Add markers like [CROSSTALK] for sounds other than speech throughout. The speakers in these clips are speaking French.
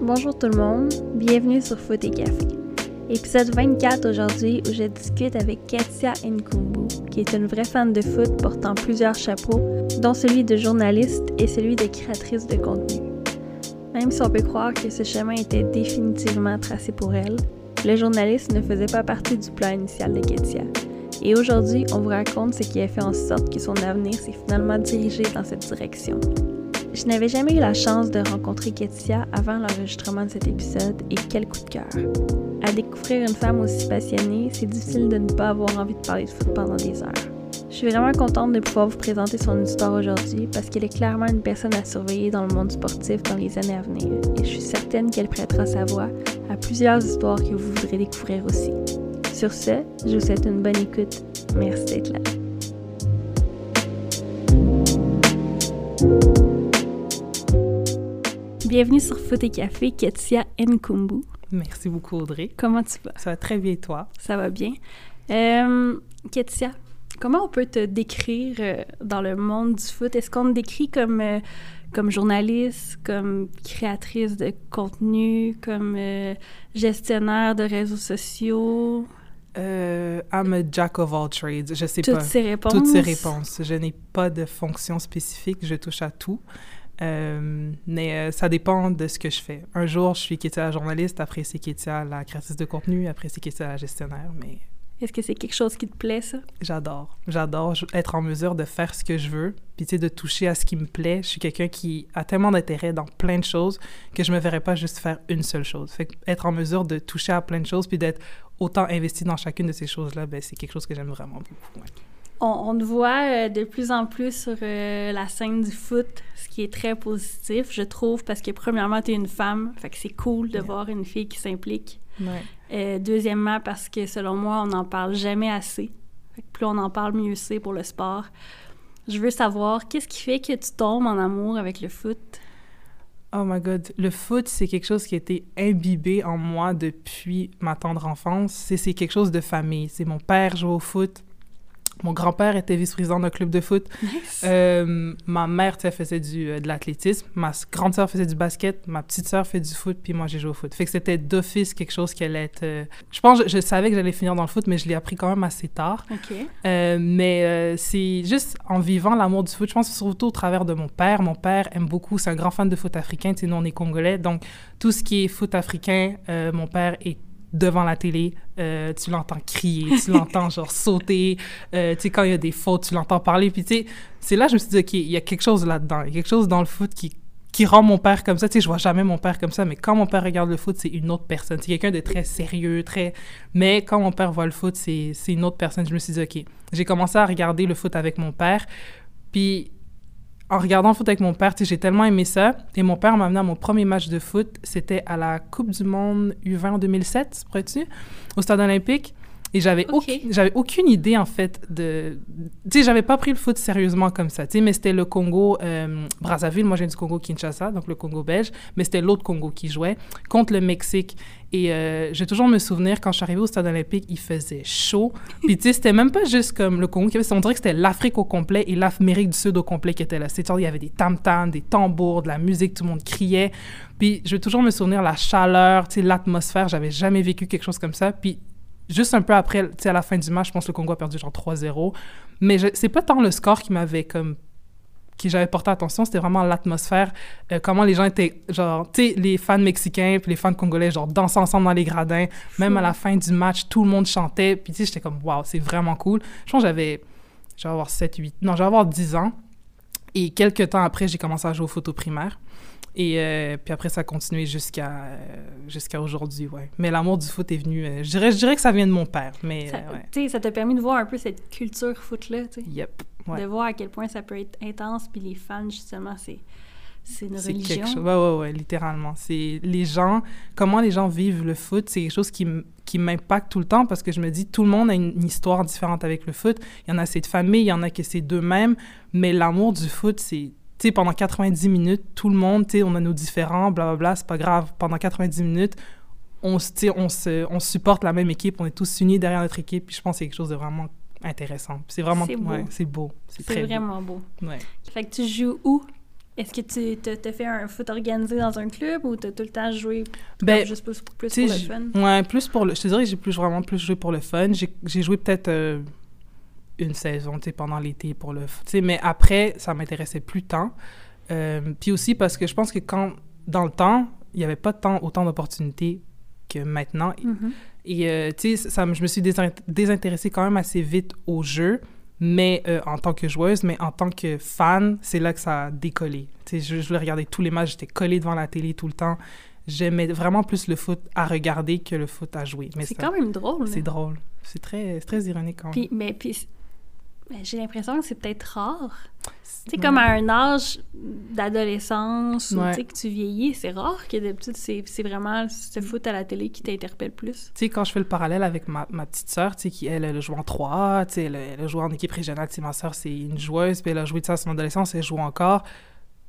Bonjour tout le monde, bienvenue sur Foot et Café. Épisode 24 aujourd'hui où je discute avec Katia Nkumbu, qui est une vraie fan de foot portant plusieurs chapeaux, dont celui de journaliste et celui de créatrice de contenu. Même si on peut croire que ce chemin était définitivement tracé pour elle, le journaliste ne faisait pas partie du plan initial de Katia. Et aujourd'hui, on vous raconte ce qui a fait en sorte que son avenir s'est finalement dirigé dans cette direction. Je n'avais jamais eu la chance de rencontrer Ketia avant l'enregistrement de cet épisode et quel coup de cœur. À découvrir une femme aussi passionnée, c'est difficile de ne pas avoir envie de parler de foot pendant des heures. Je suis vraiment contente de pouvoir vous présenter son histoire aujourd'hui parce qu'elle est clairement une personne à surveiller dans le monde sportif dans les années à venir et je suis certaine qu'elle prêtera sa voix à plusieurs histoires que vous voudrez découvrir aussi. Sur ce, je vous souhaite une bonne écoute. Merci d'être là. Bienvenue sur Foot et Café, Ketia Nkumbu. Merci beaucoup, Audrey. Comment tu vas? Ça va très bien, toi? Ça va bien. Euh, Ketia, comment on peut te décrire euh, dans le monde du foot? Est-ce qu'on te décrit comme, euh, comme journaliste, comme créatrice de contenu, comme euh, gestionnaire de réseaux sociaux? Euh, I'm a jack of all trades. Je sais Toutes pas. ces réponses? Toutes ces réponses. Je n'ai pas de fonction spécifique. Je touche à tout. Euh, mais euh, ça dépend de ce que je fais. Un jour, je suis Kétia la journaliste, après c'est Kétia la créatrice de contenu, après c'est Kétia la gestionnaire, mais Est-ce que c'est quelque chose qui te plaît, ça? j'adore. J'adore être en mesure de faire ce que je veux, puis tu sais, de toucher à ce qui me plaît. Je suis quelqu'un qui a tellement d'intérêt dans plein de choses que je me verrais pas juste faire une seule chose. Fait être en mesure de toucher à plein de choses, puis d'être autant investi dans chacune de ces choses-là, ben, c'est quelque chose que j'aime vraiment beaucoup. ouais. On, on te voit euh, de plus en plus sur euh, la scène du foot, ce qui est très positif, je trouve, parce que premièrement, tu es une femme, fait que c'est cool de Yeah. voir une fille qui s'implique. Ouais. Euh, deuxièmement, parce que selon moi, on n'en parle jamais assez. Plus on en parle, mieux c'est pour le sport. Je veux savoir, qu'est-ce qui fait que tu tombes en amour avec le foot? Oh my god, le foot, c'est quelque chose qui a été imbibé en moi depuis ma tendre enfance. C'est quelque chose de famille. C'est mon père jouait au foot. Mon grand-père était vice-président d'un club de foot. Nice. Euh, ma mère, tu faisait du, euh, de l'athlétisme. Ma grande sœur faisait du basket. Ma petite sœur fait du foot. Puis moi, j'ai joué au foot. Fait que c'était d'office quelque chose qui allait être... euh, Je pense, je, je savais que j'allais finir dans le foot, mais je l'ai appris quand même assez tard. Mais c'est juste en vivant l'amour du foot, je pense surtout au travers de mon père. Mon père aime beaucoup, c'est un grand fan de foot africain, tu sais, nous on est congolais, donc tout ce qui est foot africain, mon père est devant la télé, euh, tu l'entends crier, tu l'entends genre sauter, euh, tu sais, quand il y a des fautes, tu l'entends parler, puis tu sais, c'est là que je me suis dit, OK, il y a quelque chose là-dedans, il y a quelque chose dans le foot qui qui rend mon père comme ça. Tu sais, je vois jamais mon père comme ça, mais quand mon père regarde le foot, c'est une autre personne. C'est quelqu'un de très sérieux, très... Mais quand mon père voit le foot, c'est une autre personne. Je me suis dit, OK, j'ai commencé à regarder le foot avec mon père, puis en regardant foot avec mon père, j'ai tellement aimé ça. Et mon père m'a amené à mon premier match de foot. C'était à la Coupe du Monde U20 en 2007, pourrais-tu, au Stade olympique. Et j'avais aucune- j'avais aucune idée, en fait, de... Tu sais, j'avais pas pris le foot sérieusement comme ça, tu sais, mais c'était le Congo, euh, Brazzaville, moi viens du Congo Kinshasa, donc le Congo belge, mais c'était l'autre Congo qui jouait, contre le Mexique. Et euh, je vais toujours me souvenir, quand je suis arrivée au Stade olympique, il faisait chaud. [LAUGHS] Puis tu sais, c'était même pas juste comme le Congo qui avait, on dirait que c'était l'Afrique au complet et l'Amérique du Sud au complet qui était là. C'est-à-dire, il y avait des tam-tams, des tambours, de la musique, tout le monde criait. Puis je vais toujours me souvenir la chaleur, tu sais, l'atmosphère, j'avais jamais vécu quelque chose comme ça. Puis juste un peu après, tu sais, à la fin du match, je pense que le Congo a perdu genre 3-0. Mais c'est pas tant le score qui m'avait comme qui j'avais porté attention, c'était vraiment l'atmosphère, euh, comment les gens étaient, genre, tu sais, les fans mexicains puis les fans congolais, genre, dansaient ensemble dans les gradins. Même à la fin du match, tout le monde chantait. Puis, tu sais, j'étais comme, waouh, c'est vraiment cool. Je pense que j'avais, je vais avoir 7, 8, non, je vais avoir 10 ans. Et quelques temps après, j'ai commencé à jouer au foot au primaire. Et euh, puis après, ça a continué jusqu'à euh, jusqu'à aujourd'hui, ouais. Mais l'amour du foot est venu... euh, je, dirais, je dirais que ça vient de mon père, mais Ça, ouais. ça t'a permis de voir un peu cette culture foot-là, tu sais. Yep, ouais. De voir à quel point ça peut être intense, puis les fans, justement, c'est c'est une C'est religion. quelque chose. Ouais, ouais, ouais, littéralement. C'est les gens, comment les gens vivent le foot, c'est quelque chose qui, qui m'impacte tout le temps parce que je me dis, tout le monde a une, une histoire différente avec le foot. Il y en a, c'est de famille, il y en a que c'est d'eux-mêmes, mais l'amour du foot, c'est. Tu sais, pendant 90 minutes, tout le monde, tu sais, on a nos différents, blablabla, c'est pas grave. Pendant 90 minutes, on tu on se, on supporte la même équipe, on est tous unis derrière notre équipe, puis je pense que c'est quelque chose de vraiment intéressant. C'est vraiment... C'est beau. ouais, c'est beau. C'est C'est très vraiment beau. beau. Ouais. Fait que tu joues où? Est-ce que tu te, te fais un foot organisé dans un club ou t'as tout le temps joué Ben, juste plus, plus Tu pour le fun? Ouais, plus pour le... Je te dirais que j'ai plus vraiment plus joué pour le fun. J'ai j'ai joué peut-être euh, une saison, tu sais, pendant l'été pour le... Tu sais, mais après, ça m'intéressait plus tant. Euh, puis aussi parce que je pense que quand... Dans le temps, il n'y avait pas tant, autant d'opportunités que maintenant. Et, euh, tu sais, ça je me suis désin- désintéressée quand même assez vite au jeu, mais euh, en tant que joueuse, mais en tant que fan, c'est là que ça a décollé. Tu sais, je, je voulais regarder tous les matchs, j'étais collée devant la télé tout le temps. J'aimais vraiment plus le foot à regarder que le foot à jouer. C'est quand même drôle. C'est là. drôle. C'est très, très ironique quand même. Puis, mais puis, mais j'ai l'impression que c'est peut-être rare. Tu sais, comme à un âge d'adolescence ou Ouais. tu sais, que tu vieillis, c'est rare que d'habitude, c'est c'est vraiment ce foot à la télé qui t'interpelle plus. Tu sais, quand je fais le parallèle avec ma, ma petite sœur, tu sais, qui, elle, elle a joué en 3A, tu sais, elle, a- elle a joué en équipe régionale, tu sais, ma sœur, c'est une joueuse, puis elle a joué de ça à son adolescence, elle joue encore,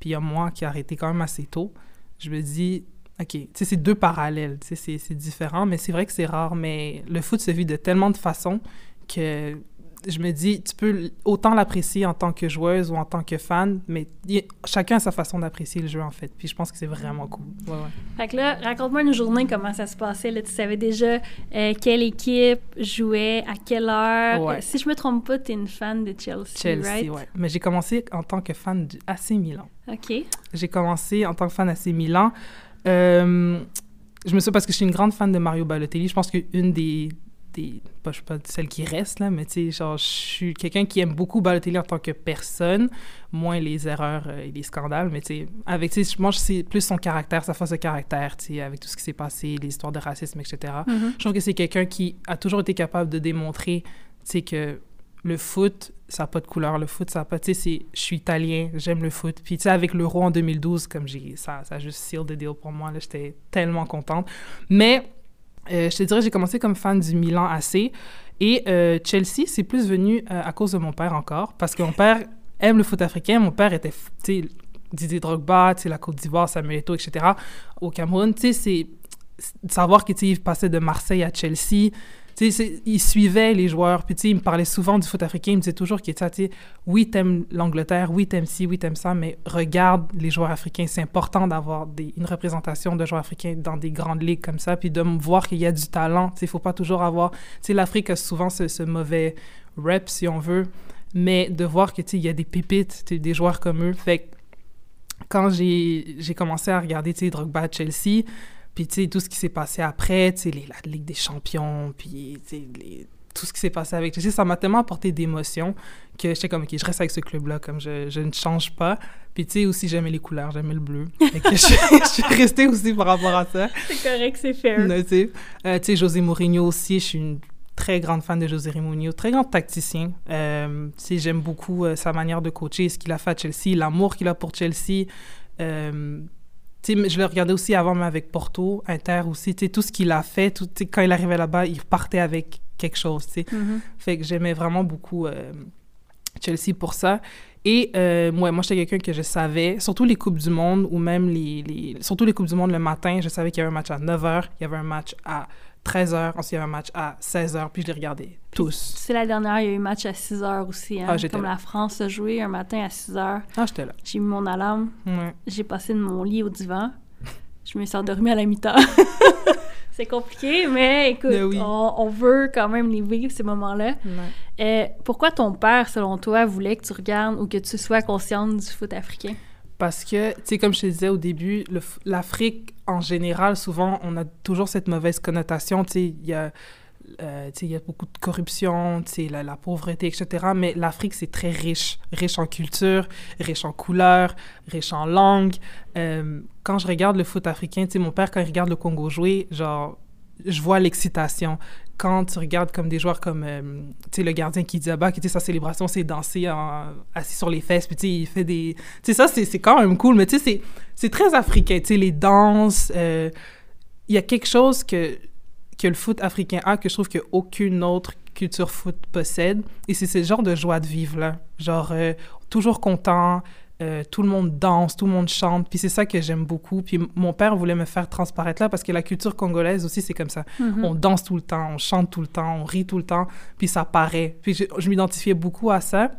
puis il y a moi qui ai arrêté quand même assez tôt. Je me dis, OK, tu sais, c'est deux parallèles, tu sais, c'est différent, mais c'est vrai que c'est rare, mais le foot se vit de tellement de façons que je me dis, tu peux autant l'apprécier en tant que joueuse ou en tant que fan, mais y chacun a sa façon d'apprécier le jeu, en fait, puis je pense que c'est vraiment cool. Ouais, ouais. Fait que là, raconte-moi une journée, comment ça se passait. Là, tu savais déjà euh, quelle équipe jouait, à quelle heure. Ouais. Si je me trompe pas, t'es une fan de Chelsea, Chelsea, right? ouais. Mais j'ai commencé en tant que fan du AC Milan. OK. J'ai commencé en tant que fan AC Milan. Euh, je me souviens parce que je suis une grande fan de Mario Balotelli. Je pense qu'une des, des pas, je sais pas celle qui reste là, mais tu sais, genre, je suis quelqu'un qui aime beaucoup Balotelli en tant que personne, moins les erreurs euh, et les scandales, mais tu sais, avec, tu sais, moi, c'est plus son caractère, sa force de caractère, tu sais, avec tout ce qui s'est passé, les histoires de racisme, etc. Mhm. Je trouve que c'est quelqu'un qui a toujours été capable de démontrer, tu sais, que le foot, ça n'a pas de couleur. Le foot, ça n'a pas... Tu sais. Je suis italien, j'aime le foot. Puis, tu sais, avec l'Euro en 2012, comme j'ai... Ça, ça a juste seal the deal pour moi, là. J'étais tellement contente. Mais, euh, je te dirais, j'ai commencé comme fan du Milan AC. Et euh, Chelsea, c'est plus venu euh, à cause de mon père encore. Parce que mon père aime le foot africain. Mon père était, tu sais, Didier Drogba, la Côte d'Ivoire, Samuel Eto'o, etc. Au Cameroun, tu c'est savoir qu'il il passait de Marseille à Chelsea. Tu sais, il suivait les joueurs, puis tu sais, il me parlait souvent du foot africain, il me disait toujours qu'il était, tu sais, oui, t'aimes l'Angleterre, oui, t'aimes ci, oui, t'aimes ça, mais regarde les joueurs africains. C'est important d'avoir une représentation de joueurs africains dans des grandes ligues comme ça, puis de voir qu'il y a du talent. Tu sais, il faut pas toujours avoir... Tu sais, l'Afrique a souvent ce, ce mauvais rep, si on veut, mais de voir que, tu sais, il y a des pépites, des joueurs comme eux. Fait que quand j'ai commencé à regarder, tu sais, Drogba à Chelsea, puis, tu sais, tout ce qui s'est passé après, tu sais, la Ligue des champions, puis, tu sais, les- tout ce qui s'est passé avec Chelsea, ça m'a tellement apporté d'émotions que j'étais comme, OK, je reste avec ce club-là, comme je, je ne change pas. Puis, tu sais, aussi, j'aimais les couleurs, j'aimais le bleu. [LAUGHS] Que je, je suis restée aussi par rapport à ça. C'est correct, c'est fair. Non, tu sais, Euh, sais, José Mourinho aussi, je suis une très grande fan de José Mourinho, très grand tacticien. Euh, tu sais, j'aime beaucoup euh, sa manière de coacher, ce qu'il a fait à Chelsea, l'amour qu'il a pour Chelsea. Euh, tu sais, mais je le regardais aussi avant, mais avec Porto, Inter aussi, tout ce qu'il a fait, tout, quand il arrivait là-bas, il repartait avec quelque chose, tu. Mhm. Fait que j'aimais vraiment beaucoup euh, Chelsea pour ça. Et euh, ouais, moi, j'étais quelqu'un que je savais, surtout les Coupes du Monde ou même les, les... Surtout les Coupes du Monde le matin, je savais qu'il y avait un match à 9h, il y avait un match à 13h, ensuite il y avait un match à 16h, puis je les regardais tous. C'est la dernière, il y a eu un match à 6 h aussi. Hein? Ah, j'étais Comme là. la France a joué un matin à 6 h. Ah, j'étais là. J'ai mis mon alarme, Ouais. j'ai passé de mon lit au divan. Je me suis endormie à la mi-temps. [LAUGHS] c'est compliqué, mais écoute, Mais oui. on, on veut quand même les vivre, ces moments-là. Euh, pourquoi ton père, selon toi, voulait que tu regardes ou que tu sois consciente du foot africain? Parce que, tu sais, comme je te disais au début, l'Afrique, en général, souvent, on a toujours cette mauvaise connotation. Tu sais, il y a... euh, il y a beaucoup de corruption, la, la pauvreté, etc. Mais l'Afrique, c'est très riche. Riche en culture, riche en couleurs, riche en langue. Euh, quand je regarde le foot africain, mon père, quand il regarde le Congo jouer, genre, je vois l'excitation. Quand tu regardes comme des joueurs comme, euh, le gardien bas, qui, sa célébration, c'est danser en- assis sur les fesses, puis il fait des... Tu sais, ça, c'est quand même cool, mais tu sais, c'est- c'est très africain, tu sais, les danses. euh, Il y a quelque chose que, que le foot africain a que je trouve qu'aucune autre culture foot possède, et c'est ce genre de joie de vivre-là. Genre, euh, toujours content, euh, tout le monde danse, tout le monde chante, puis c'est ça que j'aime beaucoup. Puis mon père voulait me faire transparaître là parce que la culture congolaise aussi, c'est comme ça. Mhm. On danse tout le temps, on chante tout le temps, on rit tout le temps, puis ça paraît. Puis je, je m'identifiais beaucoup à ça.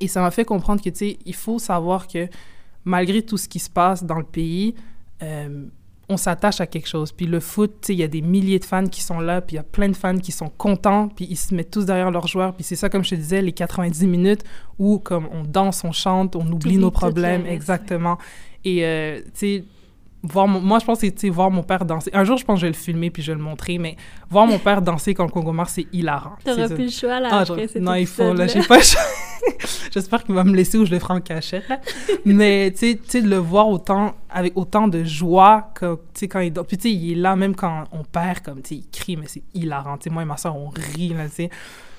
Et ça m'a fait comprendre que, tu sais, il faut savoir que malgré tout ce qui se passe dans le pays, euh, on s'attache à quelque chose. Puis le foot, tu sais, il y a des milliers de fans qui sont là, puis il y a plein de fans qui sont contents, puis ils se mettent tous derrière leurs joueurs. Puis c'est ça, comme je te disais, les 90 minutes où, comme, on danse, on chante, on oublie nos problèmes. Exactement. Et, euh, tu sais, voir mon- moi, je pense que sais, voir mon père danser. Un jour, je pense que je vais le filmer, puis je vais le montrer, mais voir mon père danser quand le Congo marche, c'est hilarant. T'auras plus le choix, là, ah, après cet non, il faut, là, j'ai pas le choix. [LAUGHS] J'espère qu'il va me laisser ou je le ferai en cachette, là. [LAUGHS] Mais, tu sais- de le voir autant, avec autant de joie, que, tu sais, quand il. Puis, tu sais, il est là, même quand on perd, comme, tu sais, il crie, mais c'est hilarant. Tu sais, moi et ma soeur, on rit, là, tu sais.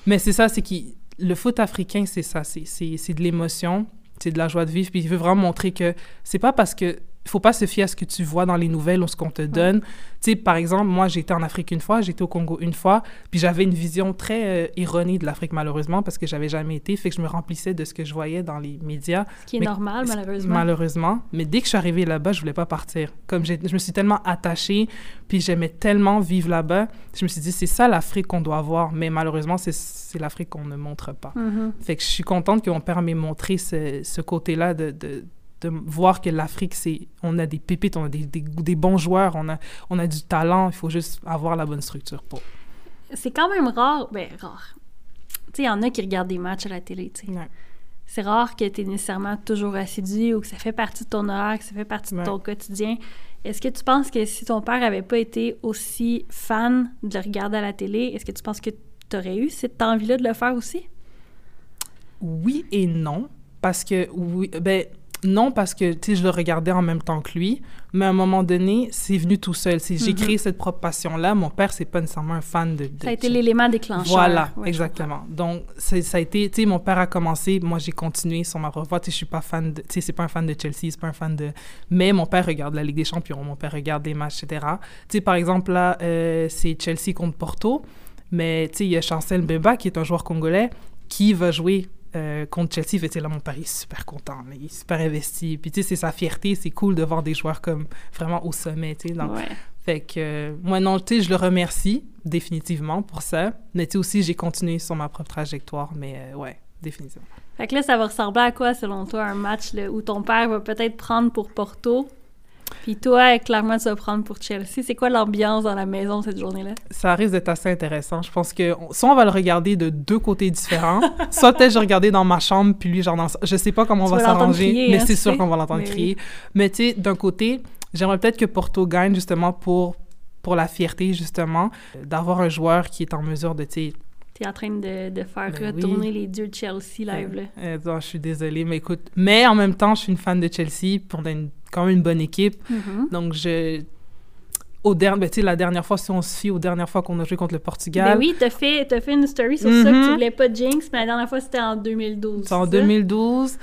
Mais c'est ça, c'est qu'il... Le foot africain, c'est ça, c'est, c'est, c'est de l'émotion, c'est de la joie de vivre, puis il veut vraiment montrer que c'est pas parce que faut pas se fier à ce que tu vois dans les nouvelles ou ce qu'on te donne. Tu sais, par exemple, moi, été en Afrique une fois, été au Congo une fois, puis j'avais une vision très euh, erronée de l'Afrique, malheureusement, parce que j'avais jamais été, fait que je me remplissais de ce que je voyais dans les médias. Ce qui est Mais- normal, malheureusement. Malheureusement. Mais dès que je suis arrivée là-bas, je voulais pas partir. Comme je me suis tellement attachée, puis j'aimais tellement vivre là-bas, je me suis dit, c'est ça l'Afrique qu'on doit voir. Mais malheureusement, c'est- l'Afrique qu'on ne montre pas. Mhm. Fait que je suis contente que mon père m'ait montré ce, ce côté-là de, de, de voir que l'Afrique, c'est on a des pépites, on a des, des, des bons joueurs, on a, on a du talent, il faut juste avoir la bonne structure pour. C'est quand même rare, ben rare. Tu sais, il y en a qui regardent des matchs à la télé, tu sais. Ouais. C'est rare que tu es nécessairement toujours assidu ou que ça fait partie de ton horaire, que ça fait partie de ton quotidien. Est-ce que tu penses que si ton père avait pas été aussi fan de le regarder à la télé, est-ce que tu penses que tu aurais eu cette envie-là de le faire aussi? Oui et non, parce que oui, ben non parce que tu sais je le regardais en même temps que lui, mais à un moment donné c'est venu tout seul. C'est j'ai Mhm. créé cette propre passion là. Mon père c'est pas nécessairement un fan de. de Ça a été l'élément déclencheur. Voilà, Ouais, exactement. Donc, ça a été, tu sais, mon père a commencé, moi j'ai continué sur ma propre voie. Tu sais, je suis pas fan de, tu sais, c'est pas un fan de Chelsea, c'est pas un fan de. Mais mon père regarde la Ligue des Champions, mon père regarde des matchs, etc. Tu sais, par exemple, là, euh, c'est Chelsea contre Porto, mais tu sais, il y a Chancel Mbemba qui est un joueur congolais qui va jouer. Euh, contre Chelsea, tu sais, là, mon père est super content, là, il est super investi. Puis, tu sais, c'est sa fierté, c'est cool de voir des joueurs comme vraiment au sommet, tu sais. dans- Ouais. fait que, euh, moi, non, tu sais, je le remercie définitivement pour ça. Mais tu sais, aussi, j'ai continué sur ma propre trajectoire. Mais euh, ouais, définitivement. Fait que là, ça va ressembler à quoi, selon toi, un match là, où ton père va peut-être prendre pour Porto, puis toi, clairement, tu vas prendre pour Chelsea. C'est quoi l'ambiance dans la maison cette journée-là? Ça risque d'être assez intéressant. Je pense que on- soit on va le regarder de deux côtés différents, [LAUGHS] soit peut-être je vais regarder dans ma chambre, puis lui, genre dans... Je sais pas comment on Tu va s'arranger, mais hein, c'est sûr qu'on va l'entendre oui. crier. Mais tu sais, d'un côté, j'aimerais peut-être que Porto gagne justement pour, pour la fierté, justement, euh, d'avoir un joueur qui est en mesure de, tu T'es en train de, de faire Ben retourner oui. les dieux de Chelsea live, là. Euh, non, je suis désolée, mais écoute. Mais en même temps, je suis une fan de Chelsea, a une- quand même une bonne équipe. Mhm. Donc, je. Au dernier, ben, la dernière fois, si on se fie aux dernières fois qu'on a joué contre le Portugal, Ben oui, t'as fait, t'as fait une story sur ça que Mhm. tu voulais pas jinx, mais la dernière fois, c'était en 2012. c'est en c'est ça? 2012.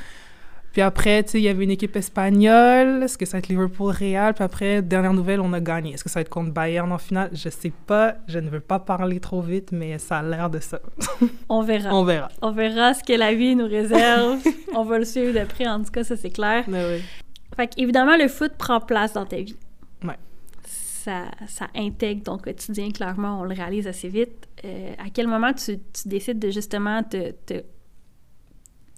Puis après, tu sais, il y avait une équipe espagnole. Est-ce que ça va être Liverpool-Real? Puis après, dernière nouvelle, on a gagné. Est-ce que ça va être contre Bayern en finale? Je sais pas. Je ne veux pas parler trop vite, mais ça a l'air de ça. [LAUGHS] On verra. On verra. On verra ce que la vie nous réserve. [LAUGHS] On va le suivre de près, en tout cas, ça, c'est clair. Mais oui. Fait évidemment, le foot prend place dans ta vie. Ouais. Ça, ça intègre ton quotidien, clairement, on le réalise assez vite. Euh, à quel moment tu, tu décides de justement te, te-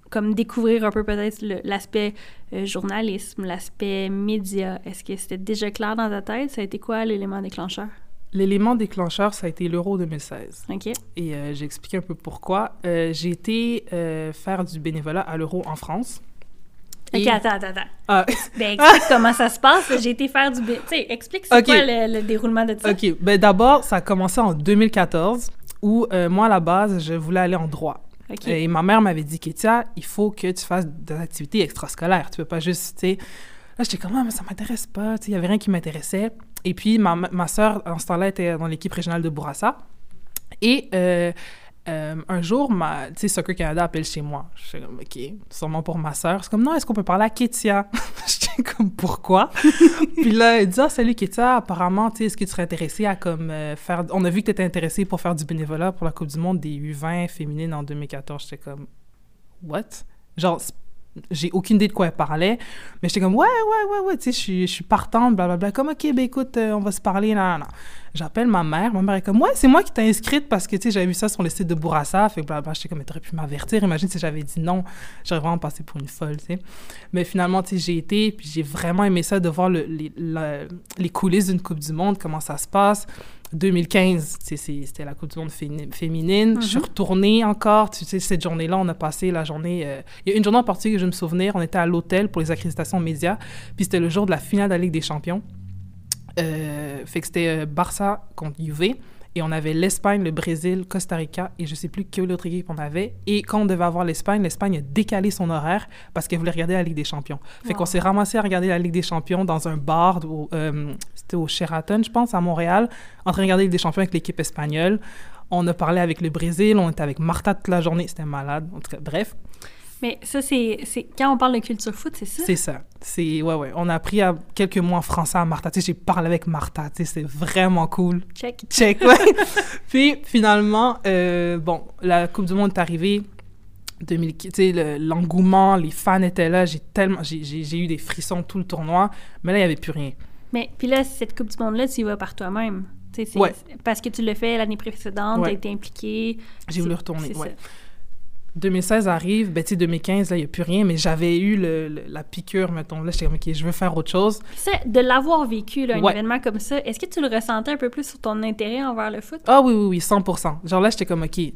comme découvrir un peu peut-être l'aspect euh, journalisme, l'aspect média? Est-ce que c'était déjà clair dans ta tête? Ça a été quoi l'élément déclencheur? L'élément déclencheur, ça a été l'Euro 2016. OK? Et euh, j'ai expliqué un peu pourquoi. Euh, j'ai été faire du bénévolat à l'Euro en France. OK, Et- attends, attends, attends. Ah, Ben, explique [LAUGHS] comment ça se passe. J'ai été faire du... Tu sais, explique c'est OK. quoi le, le déroulement de ça. OK. Ben, D'abord, ça a commencé en 2014 où euh, moi, à la base, je voulais aller en droit. Et ma mère m'avait dit, Kétia, il faut que tu fasses des activités extrascolaires. Tu peux pas juste, tu sais... Là, j'étais comme, ah, mais ça m'intéresse pas. Tu sais, il y avait rien qui m'intéressait. Et puis, ma, ma soeur, en ce temps-là, était dans l'équipe régionale de Bourassa. Et euh, euh, un jour, ma, tu sais, Soccer Canada appelle chez moi. Je suis comme, OK, sûrement pour ma soeur. C'est comme, non, est-ce qu'on peut parler à Kétia? [LAUGHS] J'étais comme, pourquoi? [LAUGHS] Puis là, elle dit, ah, salut Kétia, apparemment, tu sais, est-ce que tu serais intéressée à comme euh, faire... On a vu que tu étais intéressée pour faire du bénévolat pour la Coupe du Monde des U20 féminines en 2014. J'étais comme, what? Genre, j'ai aucune idée de quoi elle parlait. Mais j'étais comme, ouais, ouais, ouais, ouais, tu sais, je suis, partante, blablabla. Comme, OK, ben écoute, euh, on va se parler, là, là. J'appelle ma mère. Ma mère est comme, ouais, c'est moi qui t'ai inscrite parce que, tu sais, j'avais vu ça sur le site de Bourassa. Fait blablabla, j'étais comme, t'aurais pu m'avertir. Imagine si j'avais dit non. J'aurais vraiment passé pour une folle, tu sais. Mais finalement, tu sais, j'ai été, puis j'ai vraiment aimé ça de voir le, les, les coulisses d'une Coupe du Monde, comment ça se passe. 2015, tu sais, c'est- c'était la Coupe du Monde féminine. Je suis retournée encore. Tu sais, cette journée-là, on a passé la journée. euh, Il y a une journée en particulier que je me souvenir. On était à l'hôtel pour les accréditations médias. Puis c'était le jour de la finale de la Ligue des Champions. Euh, fait que c'était euh, Barça contre Juve. Et on avait l'Espagne, le Brésil, Costa Rica et je sais plus quelle autre équipe on avait. Et quand on devait avoir l'Espagne, l'Espagne a décalé son horaire parce qu'elle voulait regarder la Ligue des Champions. Fait qu'on s'est ramassé à regarder la Ligue des Champions dans un bar, euh, c'était au Sheraton, je pense, à Montréal, en train de regarder la Ligue des Champions avec l'équipe espagnole. On a parlé avec le Brésil, on était avec Martha toute la journée, c'était malade. En tout cas, bref, Mais ça, c'est... c'est- Quand on parle de culture foot, c'est ça? c'est ça. C'est, ouais, ouais. On a appris à, quelques mois en français à Martha. Tu sais, j'ai parlé avec Martha, tu sais, c'est vraiment cool. Check. Check, ouais. [LAUGHS] Puis finalement, euh, bon, la Coupe du Monde est arrivée. 2000, tu sais, le- l'engouement, les fans étaient là. J'ai tellement, j'ai, j'ai- j'ai eu des frissons tout le tournoi. Mais là, il n'y avait plus rien. Mais puis là, cette Coupe du Monde-là, tu y vas par toi-même. Tu sais, c'est- Ouais. Parce que tu l'as fait l'année précédente, Ouais. t'as été impliqué. J'ai voulu retourner, ouais. ça. 2016 arrive, ben tu sais, 2015, là, il n'y a plus rien. Mais j'avais eu le, le- la piqûre, mettons. Là, j'étais comme, OK, je veux faire autre chose. Ça, de l'avoir vécu, là, un Ouais. événement comme ça, est-ce que tu le ressentais un peu plus sur ton intérêt envers le foot? Ah oui, oui, oui, 100% Genre là, j'étais comme, OK. Tu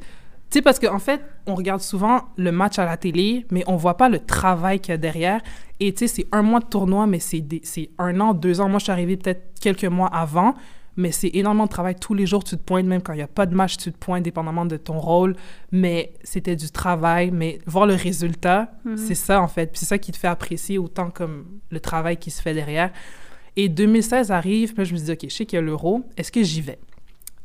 sais, parce qu'en fait, on regarde souvent le match à la télé, mais on voit pas le travail qu'il y a derrière. Et tu sais, c'est un mois de tournoi, mais c'est un an, deux ans. Moi, je suis arrivée peut-être quelques mois avant, mais c'est énormément de travail. Tous les jours, tu te pointes, même quand il n'y a pas de match, tu te pointes, dépendamment de ton rôle. Mais c'était du travail. Mais voir le résultat, c'est ça, en fait. Puis c'est ça qui te fait apprécier autant comme le travail qui se fait derrière. Et 2016 arrive, puis je me dis, OK, je sais qu'il y a l'euro, est-ce que j'y vais?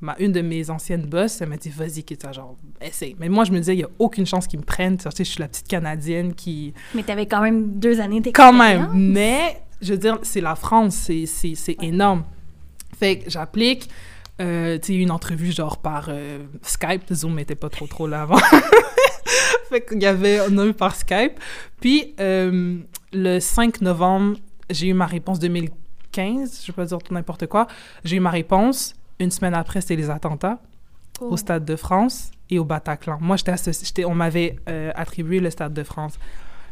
Ma, une de mes anciennes boss, elle m'a dit, vas-y, quitte genre, essaye. Mais moi, je me disais, il n'y a aucune chance qu'ils me prennent. Tu sais, je suis la petite Canadienne qui. Mais t'avais quand même deux années d'expérience. Quand même. Mais, je veux dire, c'est la France, c'est, c'est énorme. Fait que j'applique. Euh, tu sais, une entrevue genre par euh, Skype. Zoom n'était pas trop trop là avant. [LAUGHS] fait qu'il y avait, on a eu par Skype. Puis, euh, le 5 novembre, j'ai eu ma réponse 2015, je vais pas dire tout n'importe quoi. J'ai eu ma réponse. Une semaine après, c'était les attentats Oh. au Stade de France et au Bataclan. Moi, j'étais on m'avait euh, attribué le Stade de France.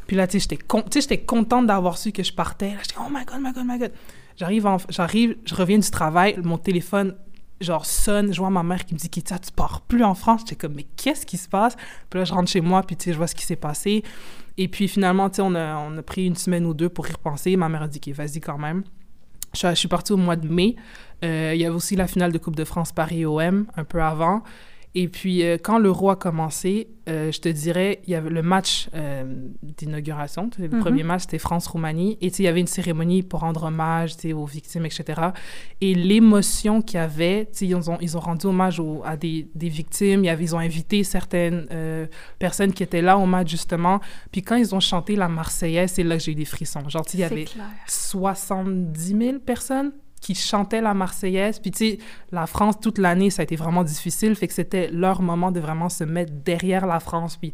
Puis là, tu sais, j'étais con- contente d'avoir su que je partais. J'étais, oh my God, my God, my God. J'arrive, j'arrive, je reviens du travail, mon téléphone, genre, sonne. Je vois ma mère qui me dit, Kitia, tu pars plus en France. J'étais comme, mais qu'est-ce qui se passe? Puis là, je rentre chez moi, puis tu je vois ce qui s'est passé. Et puis finalement, tu sais, on a, on a pris une semaine ou deux pour y repenser. Ma mère a dit, vas-y quand même. Je suis, partie au mois de mai. Euh, il y avait aussi la finale de Coupe de France Paris-OM un peu avant. Et puis, euh, quand l'Euro a commencé, euh, je te dirais, il y avait le match euh, d'inauguration. Le Mhm. premier match, c'était France-Roumanie. Et il y avait une cérémonie pour rendre hommage aux victimes, etc. Et l'émotion qu'il y avait, ils ont, ils ont rendu hommage à des, des victimes. Il y avait, ils ont invité certaines euh, personnes qui étaient là au match, justement. Puis quand ils ont chanté la Marseillaise, c'est là que j'ai eu des frissons. Genre, il y avait clair. 70 000 personnes qui chantaient la Marseillaise. Puis, tu sais, la France, toute l'année, ça a été vraiment difficile. Fait que c'était leur moment de vraiment se mettre derrière la France. Puis,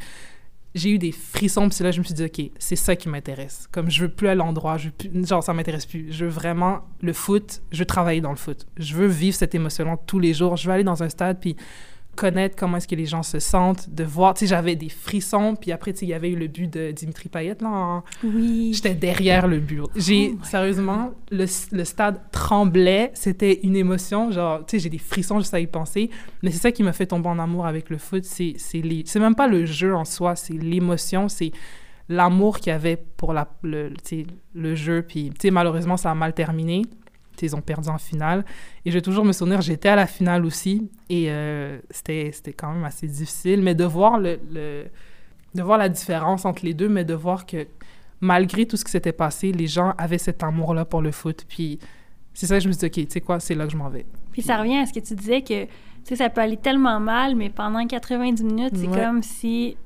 j'ai eu des frissons. Puis, là je me suis dit, OK, c'est ça qui m'intéresse. Comme je veux plus à l'endroit. Genre, ça m'intéresse plus. Je veux vraiment le foot. Je veux travailler dans le foot. Je veux vivre cette émotion-là tous les jours. Je veux aller dans un stade. Puis, connaître comment est-ce que les gens se sentent, de voir, tu sais, j'avais des frissons, puis après, tu sais, il y avait eu le but de Dimitri Payet, là, en- Oui. J'étais derrière le but. J'ai, Oh sérieusement, le, le stade tremblait. C'était une émotion. Genre, tu sais, j'ai des frissons juste à y penser. Mais c'est ça qui m'a fait tomber en amour avec le foot. C'est, c'est, les, c'est même pas le jeu en soi, c'est l'émotion, c'est l'amour qu'il y avait pour la, le, le jeu. Puis, tu sais, malheureusement, ça a mal terminé. Ils ont perdu en finale. Et je vais toujours me souvenir, j'étais à la finale aussi. Et euh, c'était, c'était quand même assez difficile. Mais de voir le, le- de voir la différence entre les deux, mais de voir que malgré tout ce qui s'était passé, les gens avaient cet amour-là pour le foot. Puis c'est ça que je me suis dit, OK, tu sais quoi, c'est là que je m'en vais. Puis ça revient à ce que tu disais que, tu sais, ça peut aller tellement mal, mais pendant 90 minutes, c'est Ouais. comme si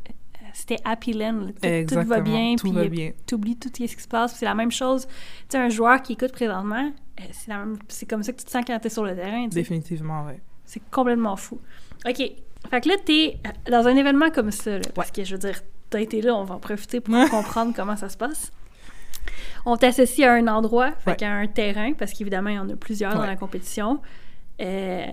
c'était happy land. Tout va bien, Tout puis va bien. t'oublies tout ce qui se passe. C'est la même chose. Tu sais, un joueur qui écoute présentement, euh, c'est même- comme ça que tu te sens quand t'es sur le terrain. Définitivement, oui. C'est complètement fou. OK. Fait que là, t'es dans un événement comme ça, là, parce que je veux dire, t'as été là, on va en profiter pour comprendre comment ça se passe. On t'associe à un endroit, fait qu'à un terrain, parce qu'évidemment, il y en a plusieurs dans la compétition. Euh,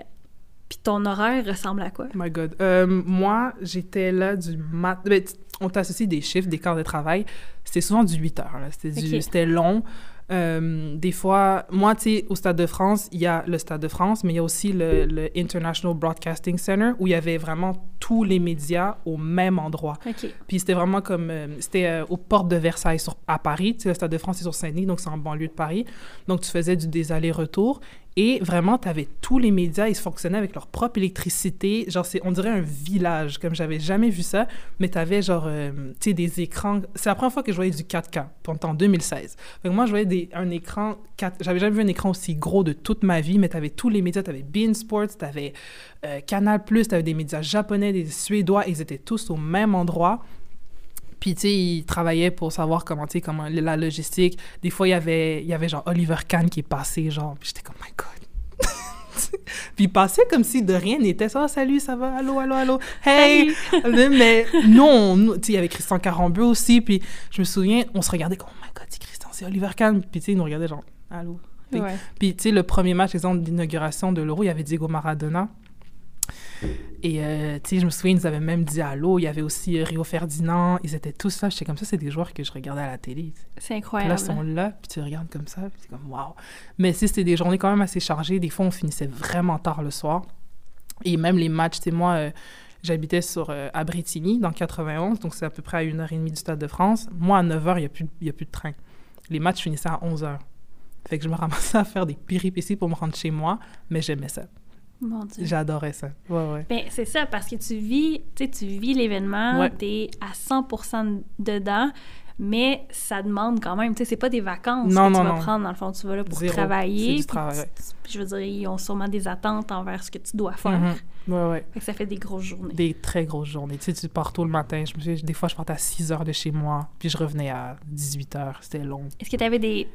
puis ton horaire ressemble à quoi? Oh my God. Euh, moi, j'étais là du mat... Ben, on t'associe des chiffres, des quarts de travail. C'était souvent du 8 heures. C'était long. Euh, des fois, moi, tu sais, au Stade de France, il y a le Stade de France, mais il y a aussi le, International Broadcasting Center où il y avait vraiment tous les médias au même endroit. Puis c'était vraiment comme, euh, c'était euh, aux portes de Versailles sur, à Paris. Tu sais, le Stade de France, c'est sur Saint-Denis, donc c'est en banlieue de Paris. Donc tu faisais du, des allers-retours. Et vraiment, tu avais tous les médias, ils fonctionnaient avec leur propre électricité. Genre, on dirait un village, comme j'avais jamais vu ça. Mais tu avais, genre, euh, tu sais, des écrans. C'est la première fois que je voyais du 4K, en 2016. Donc, moi, je voyais des, un écran 4... J'avais jamais vu un écran aussi gros de toute ma vie, mais tu avais tous les médias. Tu avais Bein Sports, tu avais euh, Canal+, tu avais des médias japonais, des suédois. Ils étaient tous au même endroit. Puis, tu sais, il travaillait pour savoir comment, tu sais, comment la logistique. Des fois, il y avait, il y avait genre Oliver Kahn qui est passé, genre, j'étais comme, my God. [LAUGHS] puis il passait comme si de rien n'était. Ça, salut, ça va, allô, allô, allô, hey! [LAUGHS] mais non, tu sais, il y avait Christian Carambeu aussi. Puis je me souviens, on se regardait comme, oh my God, c'est Christian, c'est Oliver Kahn. Puis tu sais, il nous regardait genre, allô. Puis tu sais, le premier match, exemple, d'inauguration de l'Euro, il y avait Diego Maradona. Et, euh, tu sais, je me souviens, ils nous avaient même dit allô. Il y avait aussi euh, Rio Ferdinand. Ils étaient tous là. J'étais comme ça, c'est des joueurs que je regardais à la télé. C'est incroyable. là, ils sont là, puis tu regardes comme ça, puis c'est comme waouh. Mais si c'était des journées quand même assez chargées. Des fois, on finissait vraiment tard le soir. Et même les matchs, tu sais, moi, euh, j'habitais sur à Bretigny, dans 91, donc c'est à peu près à une heure et demie du Stade de France. Moi, à 9 h, il n'y a, plus, a plus de train. Les matchs finissaient à 11 h. Fait que je me ramassais à faire des péripéties pour me rendre chez moi, mais j'aimais ça. J'adorais ça. Ouais, ouais. Ben, c'est ça, parce que tu vis, tu vis l'événement, tu es à 100% dedans, mais ça demande quand même, tu sais, c'est pas des vacances que tu vas prendre, dans le fond, tu vas là pour travailler. Du travail, je veux dire, ils ont sûrement des attentes envers ce que tu dois faire. Mm-hmm. Ouais, ouais. Fait que ça fait des grosses journées. Des très grosses journées. Tu sais, tu pars tôt le matin. Je me des fois, je partais à 6 heures de chez moi, puis je revenais à 18 heures. C'était long. Est-ce que tu avais des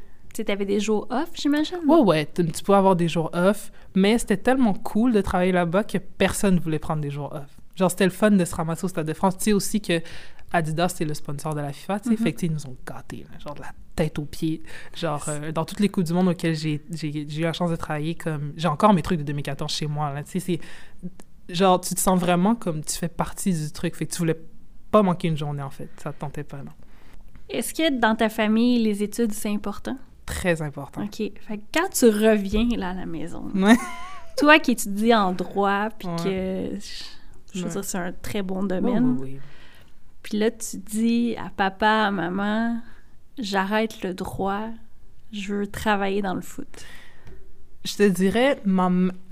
tu avais des jours off, j'imagine? Ouais, ouais, tu peux avoir des jours off, mais c'était tellement cool de travailler là-bas que personne ne voulait prendre des jours off. Genre, c'était le fun de se ramasser au Stade de France. Tu sais aussi que Adidas, c'est le sponsor de la FIFA, tu sais, fait que, ils nous ont gâtés, genre de la tête aux pieds. Genre, euh, dans toutes les Coupes du Monde auxquelles j'ai eu la chance de travailler, comme, j'ai encore mes trucs de 2014 chez moi, là, tu sais, c'est, genre, tu te sens vraiment comme tu fais partie du truc, fait que tu voulais pas manquer une journée, en fait, ça te tentait pas, non. Est-ce que dans ta famille, les études, c'est important? Très important. OK. Fait que quand tu reviens là à la maison, [LAUGHS] toi qui étudies en droit, puis que je veux dire, c'est un très bon domaine. oui. Puis là, tu dis à papa, à maman, j'arrête le droit, je veux travailler dans le foot. Je te dirais,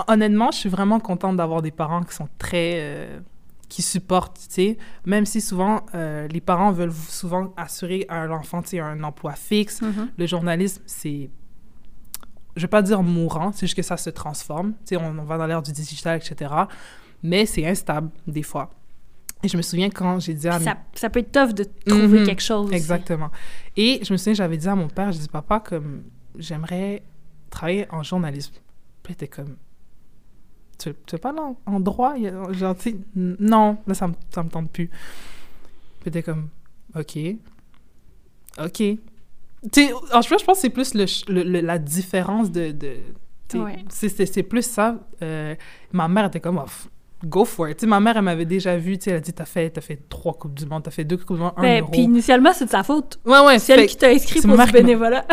honnêtement, je suis vraiment contente d'avoir des parents qui sont très. Euh, qui supportent, tu sais, même si souvent euh, les parents veulent souvent assurer à l'enfant, tu sais, un emploi fixe. Mm-hmm. Le journalisme, c'est, je vais pas dire mourant, c'est juste que ça se transforme, tu sais, on, va dans l'ère du digital, etc. Mais c'est instable des fois. Et je me souviens quand j'ai dit à ça, ça peut être tough de trouver mm-hmm. quelque chose. Exactement. Et je me souviens, j'avais dit à mon père, je dis papa comme j'aimerais travailler en journalisme. Puis il était comme tu, tu pas en, en droit? Genre, tu non, là, ça me, ça me tente plus. Puis t'es comme, OK. OK. Tu sais, je pense que c'est plus le, la différence de... de C'est plus ça. Euh, ma mère était comme, oh, go for it. sais, ma mère, elle m'avait déjà vu, elle a dit, t'as fait, as fait trois Coupes du Monde, t'as fait deux Coupes du Monde, un ben, Puis initialement, c'est de sa faute. Ouais, ouais. C'est elle qui t'a inscrit pour ce bénévolat.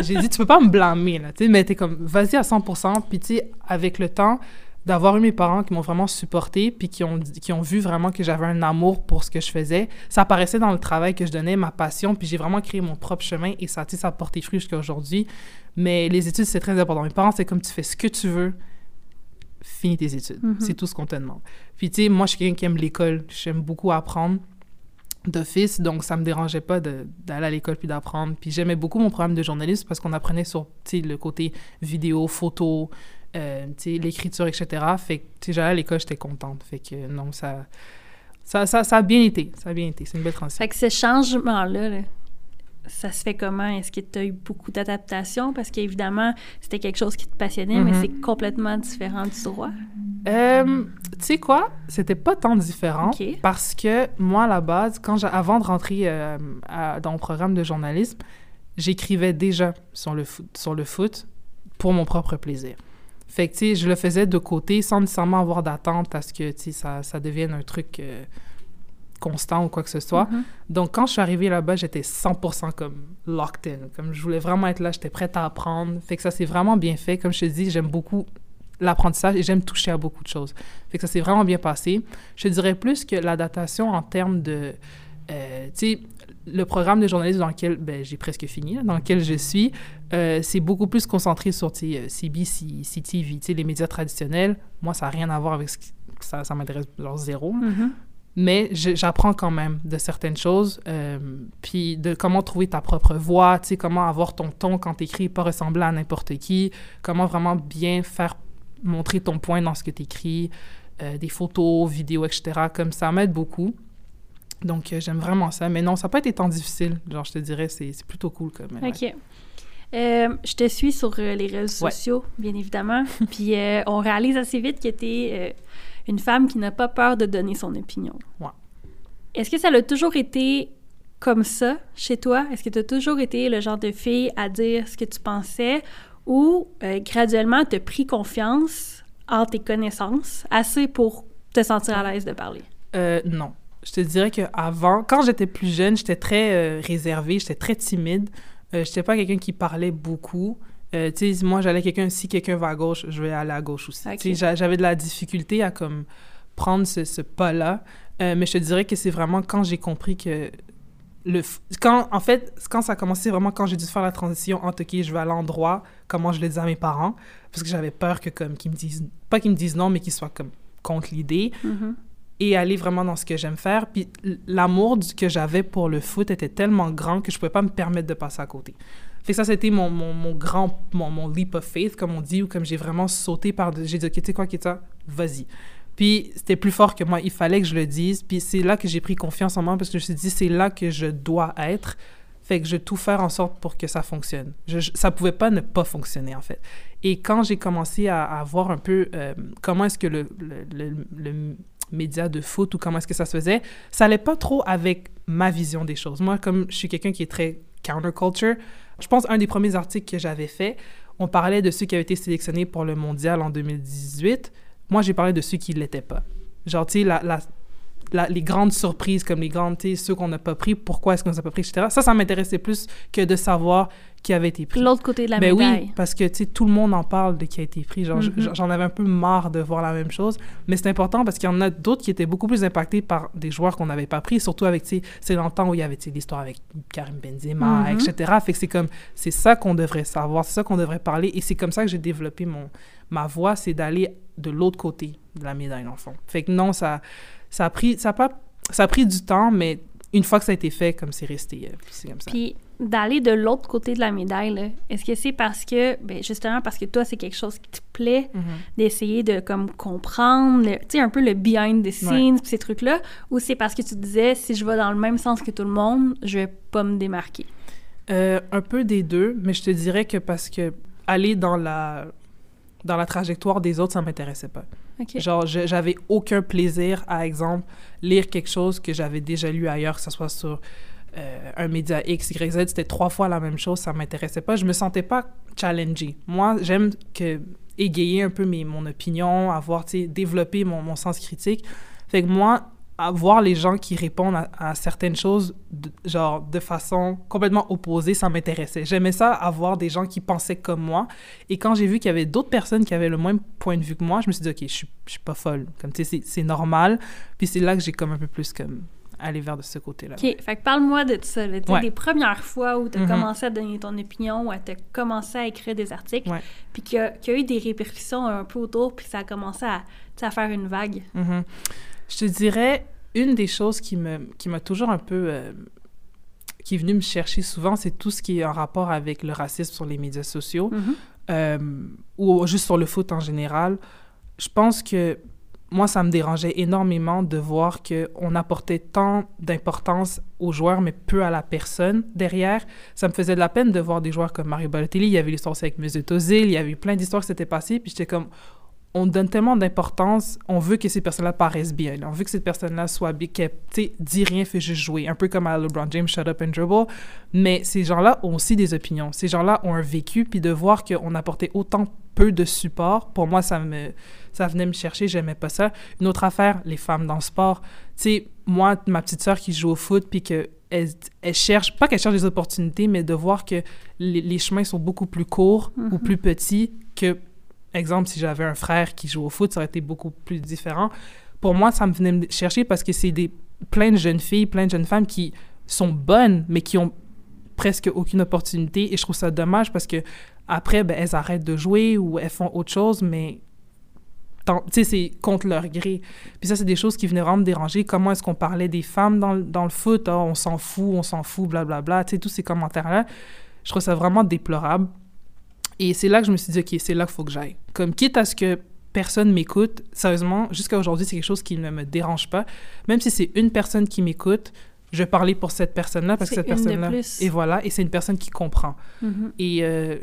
J'ai dit, tu peux pas me blâmer, là, tu sais, mais t'es comme, vas-y à 100%, puis tu sais, avec le temps, d'avoir eu mes parents qui m'ont vraiment supporté puis qui ont, qui ont vu vraiment que j'avais un amour pour ce que je faisais. Ça apparaissait dans le travail que je donnais, ma passion, puis j'ai vraiment créé mon propre chemin et ça, ça a porté fruit jusqu'à aujourd'hui. Mais les études, c'est très important. Mes parents, c'est comme tu fais ce que tu veux, finis tes études. Mm-hmm. C'est tout ce qu'on te demande. Puis tu sais, moi, je suis quelqu'un qui aime l'école. J'aime beaucoup apprendre d'office, donc ça me dérangeait pas d'aller à l'école puis d'apprendre. Puis j'aimais beaucoup mon programme de journalisme parce qu'on apprenait sur le côté vidéo, photo, euh, l'écriture, etc. Fait que j'allais à l'école, j'étais contente. Fait que non, ça, ça, ça, ça, a bien été. Ça a bien été. C'est une belle transition. Fait que ce changement-là, ça se fait comment? Est-ce que tu as eu beaucoup d'adaptation? Parce qu'évidemment, c'était quelque chose qui te passionnait, mais mm-hmm. c'est complètement différent du droit. Euh, tu sais quoi? C'était pas tant différent parce que moi, à la base, quand avant de rentrer euh, à- dans le programme de journalisme, j'écrivais déjà sur le, foot, sur le foot pour mon propre plaisir. Fait que, tu sais, je le faisais de côté sans nécessairement avoir d'attente à ce que, tu sais, ça, ça devienne un truc euh, constant ou quoi que ce soit. Mhm. Donc, quand je suis arrivée là-bas, j'étais 100% comme locked in. Comme je voulais vraiment être là, j'étais prête à apprendre. Fait que ça s'est vraiment bien fait. Comme je te dis, j'aime beaucoup l'apprentissage et j'aime toucher à beaucoup de choses. Fait que ça s'est vraiment bien passé. Je dirais plus que l'adaptation en termes de... euh, tu sais, le programme de journalisme dans lequel ben, j'ai presque fini, dans lequel je suis, euh, c'est beaucoup plus concentré sur euh, CBC, CTV, les médias traditionnels. Moi, ça n'a rien à voir avec ce qui- ça, ça m'intéresse genre zéro. Mhm. Mais j'apprends quand même de certaines choses, euh, puis de comment trouver ta propre voix, comment avoir ton ton quand t'écris, pas ressembler à n'importe qui, comment vraiment bien faire montrer ton point dans ce que t'écris, euh, des photos, vidéos, etc. Comme ça m'aide beaucoup. Donc, euh, j'aime vraiment ça. Mais non, ça n'a pas été tant difficile. Genre, je te dirais, c'est c'est plutôt cool comme. ouais. OK. Euh, je te suis sur euh, les réseaux Ouais. sociaux, bien évidemment. [LAUGHS] Puis euh, on réalise assez vite que tu es une femme qui n'a pas peur de donner son opinion. Ouais. Est-ce que ça a toujours été comme ça chez toi? Est-ce que tu as toujours été le genre de fille à dire ce que tu pensais? Ou euh, graduellement tu as pris confiance en tes connaissances assez pour te sentir à l'aise de parler? Euh, non. Je te dirais qu'avant, quand j'étais plus jeune, j'étais très euh, réservée, j'étais très timide. Euh, j'étais pas quelqu'un qui parlait beaucoup. Euh, tu sais, moi, j'allais quelqu'un, si quelqu'un va à gauche, je vais aller à gauche aussi. Ok. Tu sais, j'a- j'avais de la difficulté à comme prendre ce, ce pas-là. Euh, mais je te dirais que c'est vraiment quand j'ai compris que le quand en fait quand ça a commencé vraiment quand j'ai dû faire la transition entre ok je vais à l'endroit comment je le dis à mes parents parce que j'avais peur que comme qu'ils me disent pas qu'ils me disent non mais qu'ils soient comme contre l'idée Mhm. Et aller vraiment dans ce que j'aime faire. Puis l'amour que j'avais pour le foot était tellement grand que je pouvais pas me permettre de passer à côté. Fait que ça, c'était mon, mon, grand, mon, mon leap of faith, comme on dit, ou comme j'ai vraiment sauté par... J'ai dit, OK, tu sais quoi, Kita, vas-y. Puis c'était plus fort que moi, il fallait que je le dise. Puis c'est là que j'ai pris confiance en moi, parce que je me suis dit, c'est là que je dois être. Fait que je vais tout faire en sorte pour que ça fonctionne. Je, je- ça pouvait pas ne pas fonctionner, en fait. Et quand j'ai commencé à, à voir un peu euh, comment est-ce que le média de foot ou comment est-ce que ça se faisait, ça allait pas trop avec ma vision des choses. Moi, comme je suis quelqu'un qui est très counterculture, je pense un des premiers articles que j'avais fait, on parlait de ceux qui avaient été sélectionnés pour le mondial en 2018. Moi, j'ai parlé de ceux qui ne l'étaient pas. Genre, tu sais, les grandes surprises, comme les grandes, ceux qu'on n'a pas pris, pourquoi est-ce qu'on ne les pas pris, etc. Ça, ça m'intéressait plus que de savoir qui avait été pris. L'autre côté de la Ben médaille. oui, parce que tu sais, tout le monde en parle de qui a été pris. Genre, Mhm. j- j'en avais un peu marre de voir la même chose. Mais c'est important parce qu'il y en a d'autres qui étaient beaucoup plus impactés par des joueurs qu'on n'avait pas pris, surtout avec, tu sais, c'est dans le temps où il y avait tu sais, l'histoire avec Karim Benzema, Mhm. etc. Fait que c'est comme, c'est ça qu'on devrait savoir, c'est ça qu'on devrait parler. Et c'est comme ça que j'ai développé mon, ma voix, c'est d'aller de l'autre côté de la médaille, dans le fond. Fait que non, ça, ça a pris, ça a pas, ça a pris du temps, mais une fois que ça a été fait, comme c'est resté, euh, c'est comme ça. Puis d'aller de l'autre côté de la médaille, est-ce que c'est parce que, ben justement parce que toi, c'est quelque chose qui te plaît, Mhm. d'essayer de comme comprendre, tu sais, un peu le behind the scenes, pis ces trucs-là, ou c'est parce que tu disais, si je vais dans le même sens que tout le monde, je vais pas me démarquer? Euh, un peu des deux, mais je te dirais que parce que aller dans la dans la trajectoire des autres, ça m'intéressait pas. Genre, j'avais aucun plaisir, à exemple, lire quelque chose que j'avais déjà lu ailleurs, que ce soit sur euh, un média X, Y, Z, c'était trois fois la même chose, ça m'intéressait pas. Je me sentais pas challengée. Moi, j'aime que égayer un peu mes, mon opinion, avoir, développer mon, mon sens critique. Fait que moi, avoir les gens qui répondent à, certaines choses, de- genre, de façon complètement opposée, ça m'intéressait. J'aimais ça, avoir des gens qui pensaient comme moi. Et quand j'ai vu qu'il y avait d'autres personnes qui avaient le même point de vue que moi, je me suis dit, OK, je suis, je suis pas folle. Comme, tu sais, c'est normal. Puis c'est là que j'ai comme un peu plus, comme, aller vers de ce côté-là. OK, fait que parle-moi de ça, là, Ouais. des premières fois où tu as Mhm. commencé à donner ton opinion, où tu as commencé à écrire des articles, Ouais. puis qu'il y, a- qu'il y a eu des répercussions un peu autour, puis ça a commencé à, faire une vague. Mhm. Je te dirais, une des choses qui me qui m'a toujours un peu... euh, qui est venue me chercher souvent, c'est tout ce qui est en rapport avec le racisme sur les médias sociaux. Mhm. euh, ou juste sur le foot en général, je pense que moi, ça me dérangeait énormément de voir qu'on apportait tant d'importance aux joueurs, mais peu à la personne derrière. Ça me faisait de la peine de voir des joueurs comme Mario Balotelli. Il y avait l'histoire aussi avec Mesut Ozil. Il y avait plein d'histoires qui s'étaient passées. Puis j'étais comme, on donne tellement d'importance, on veut que ces personnes-là paraissent bien, on veut que cette personne-là soit bien, qu'elle, tu dit rien, fait juste jouer, un peu comme à LeBron James, shut up and dribble, mais ces gens-là ont aussi des opinions, ces gens-là ont un vécu, puis de voir qu'on apportait autant peu de support, pour moi, ça me, ça venait me chercher, j'aimais pas ça. Une autre affaire, les femmes dans le sport, tu sais, moi, ma petite sœur qui joue au foot, puis que elle, elle, cherche, pas qu'elle cherche des opportunités, mais de voir que les, les chemins sont beaucoup plus courts ou Mhm. plus petits que exemple, si j'avais un frère qui joue au foot, ça aurait été beaucoup plus différent. Pour moi, ça me venait me chercher parce que c'est des plein de jeunes filles, plein de jeunes femmes qui sont bonnes, mais qui ont presque aucune opportunité. Et je trouve ça dommage parce que après, ben, elles arrêtent de jouer ou elles font autre chose, mais tu sais, c'est contre leur gré. Puis ça, c'est des choses qui venaient vraiment me déranger. Comment est-ce qu'on parlait des femmes dans, le- dans le foot? Ah, on s'en fout, on s'en fout, blablabla. Tu sais, tous ces commentaires-là, je trouve ça vraiment déplorable. Et c'est là que je me suis dit, OK, c'est là qu'il faut que j'aille. Comme, quitte à ce que personne m'écoute, sérieusement, jusqu'à aujourd'hui, c'est quelque chose qui ne me dérange pas. Même si c'est une personne qui m'écoute, je vais parler pour cette personne-là parce que cette personne-là... Et voilà, et c'est une personne qui comprend. Mhm. Et euh,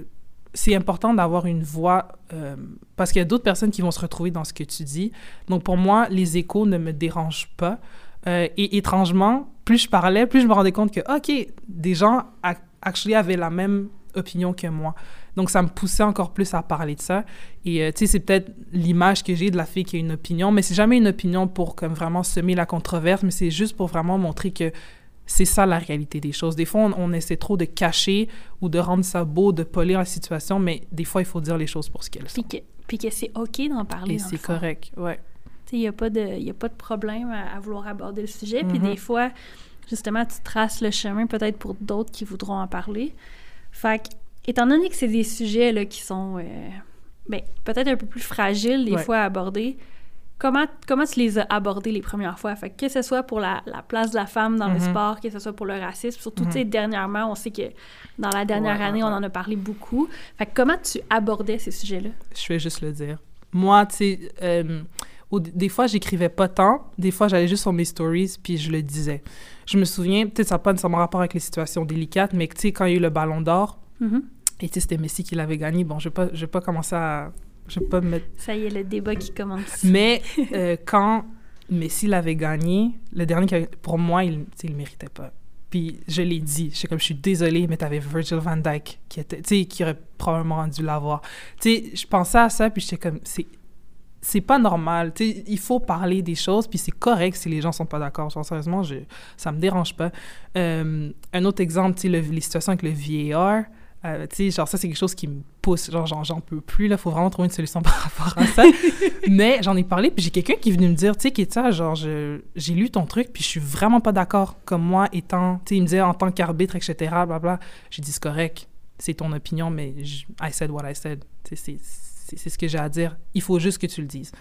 c'est important d'avoir une voix euh, parce qu'il y a d'autres personnes qui vont se retrouver dans ce que tu dis. Donc pour moi, les échos ne me dérangent pas. Euh, et étrangement, plus je parlais, plus je me rendais compte que, OK, des gens ac- actually avaient la même opinion que moi. Donc ça me poussait encore plus à parler de ça. Et euh, tu sais, c'est peut-être l'image que j'ai de la fille qui a une opinion, mais c'est jamais une opinion pour comme vraiment semer la controverse, mais c'est juste pour vraiment montrer que c'est ça la réalité des choses. Des fois, on, on essaie trop de cacher ou de rendre ça beau, de polir la situation, mais des fois, il faut dire les choses pour ce qu'elles sont. Puis que, puis que c'est OK d'en parler. Et c'est correct, ouais. Il n'y a, pas de- y a pas de problème à, à vouloir aborder le sujet. Puis Mhm. des fois, justement, tu traces le chemin peut-être pour d'autres qui voudront en parler. Fait que, étant donné que c'est des sujets là, qui sont euh, ben, peut-être un peu plus fragiles des Ouais. fois à aborder, comment, comment tu les as abordés les premières fois? Fait que, que ce soit pour la, la place de la femme dans le Mhm. sport, que ce soit pour le racisme, surtout, Mhm. tu sais, dernièrement, on sait que dans la dernière Ouais, année, ouais, on en a parlé beaucoup. Fait que comment tu abordais ces sujets-là? Je vais juste le dire. Moi, tu sais, euh, des fois, j'écrivais pas tant. Des fois, j'allais juste sur mes stories, puis je le disais. Je me souviens, peut-être ça n'a pas nécessairement rapport avec les situations délicates, mais tu sais, quand il y a eu le Ballon d'Or, Mhm. et tu sais, c'était Messi qui l'avait gagné, bon, je vais pas, je vais pas commencer à... Je vais pas me mettre Ça y est, le débat qui commence. Mais [LAUGHS] euh, quand Messi l'avait gagné, le dernier, pour moi, il, il le méritait pas. Puis je l'ai dit, je suis comme, je suis désolée, mais t'avais Virgil van Dijk qui était, tu sais, qui aurait probablement dû l'avoir. Tu sais, je pensais à ça, puis j'étais comme, c'est, c'est pas normal. Tu sais, il faut parler des choses, puis c'est correct si les gens sont pas d'accord. Sérieusement, je, ça me dérange pas. Euh, un autre exemple, le- les situations avec le VAR. Euh, tu sais, genre ça, c'est quelque chose qui me pousse. Genre, j'en, j'en peux plus, là. Faut vraiment trouver une solution [LAUGHS] par rapport à ça. [LAUGHS] Mais j'en ai parlé, puis j'ai quelqu'un qui est venu me dire, tu sais, Kétia, genre, je- j'ai lu ton truc, puis je suis vraiment pas d'accord. Comme moi, étant, tu sais, il me disait en tant qu'arbitre, etc., blablabla. J'ai dit, c'est correct, c'est ton opinion, mais je- I said what I said. C'est ce que j'ai à dire. Il faut juste que tu le dises.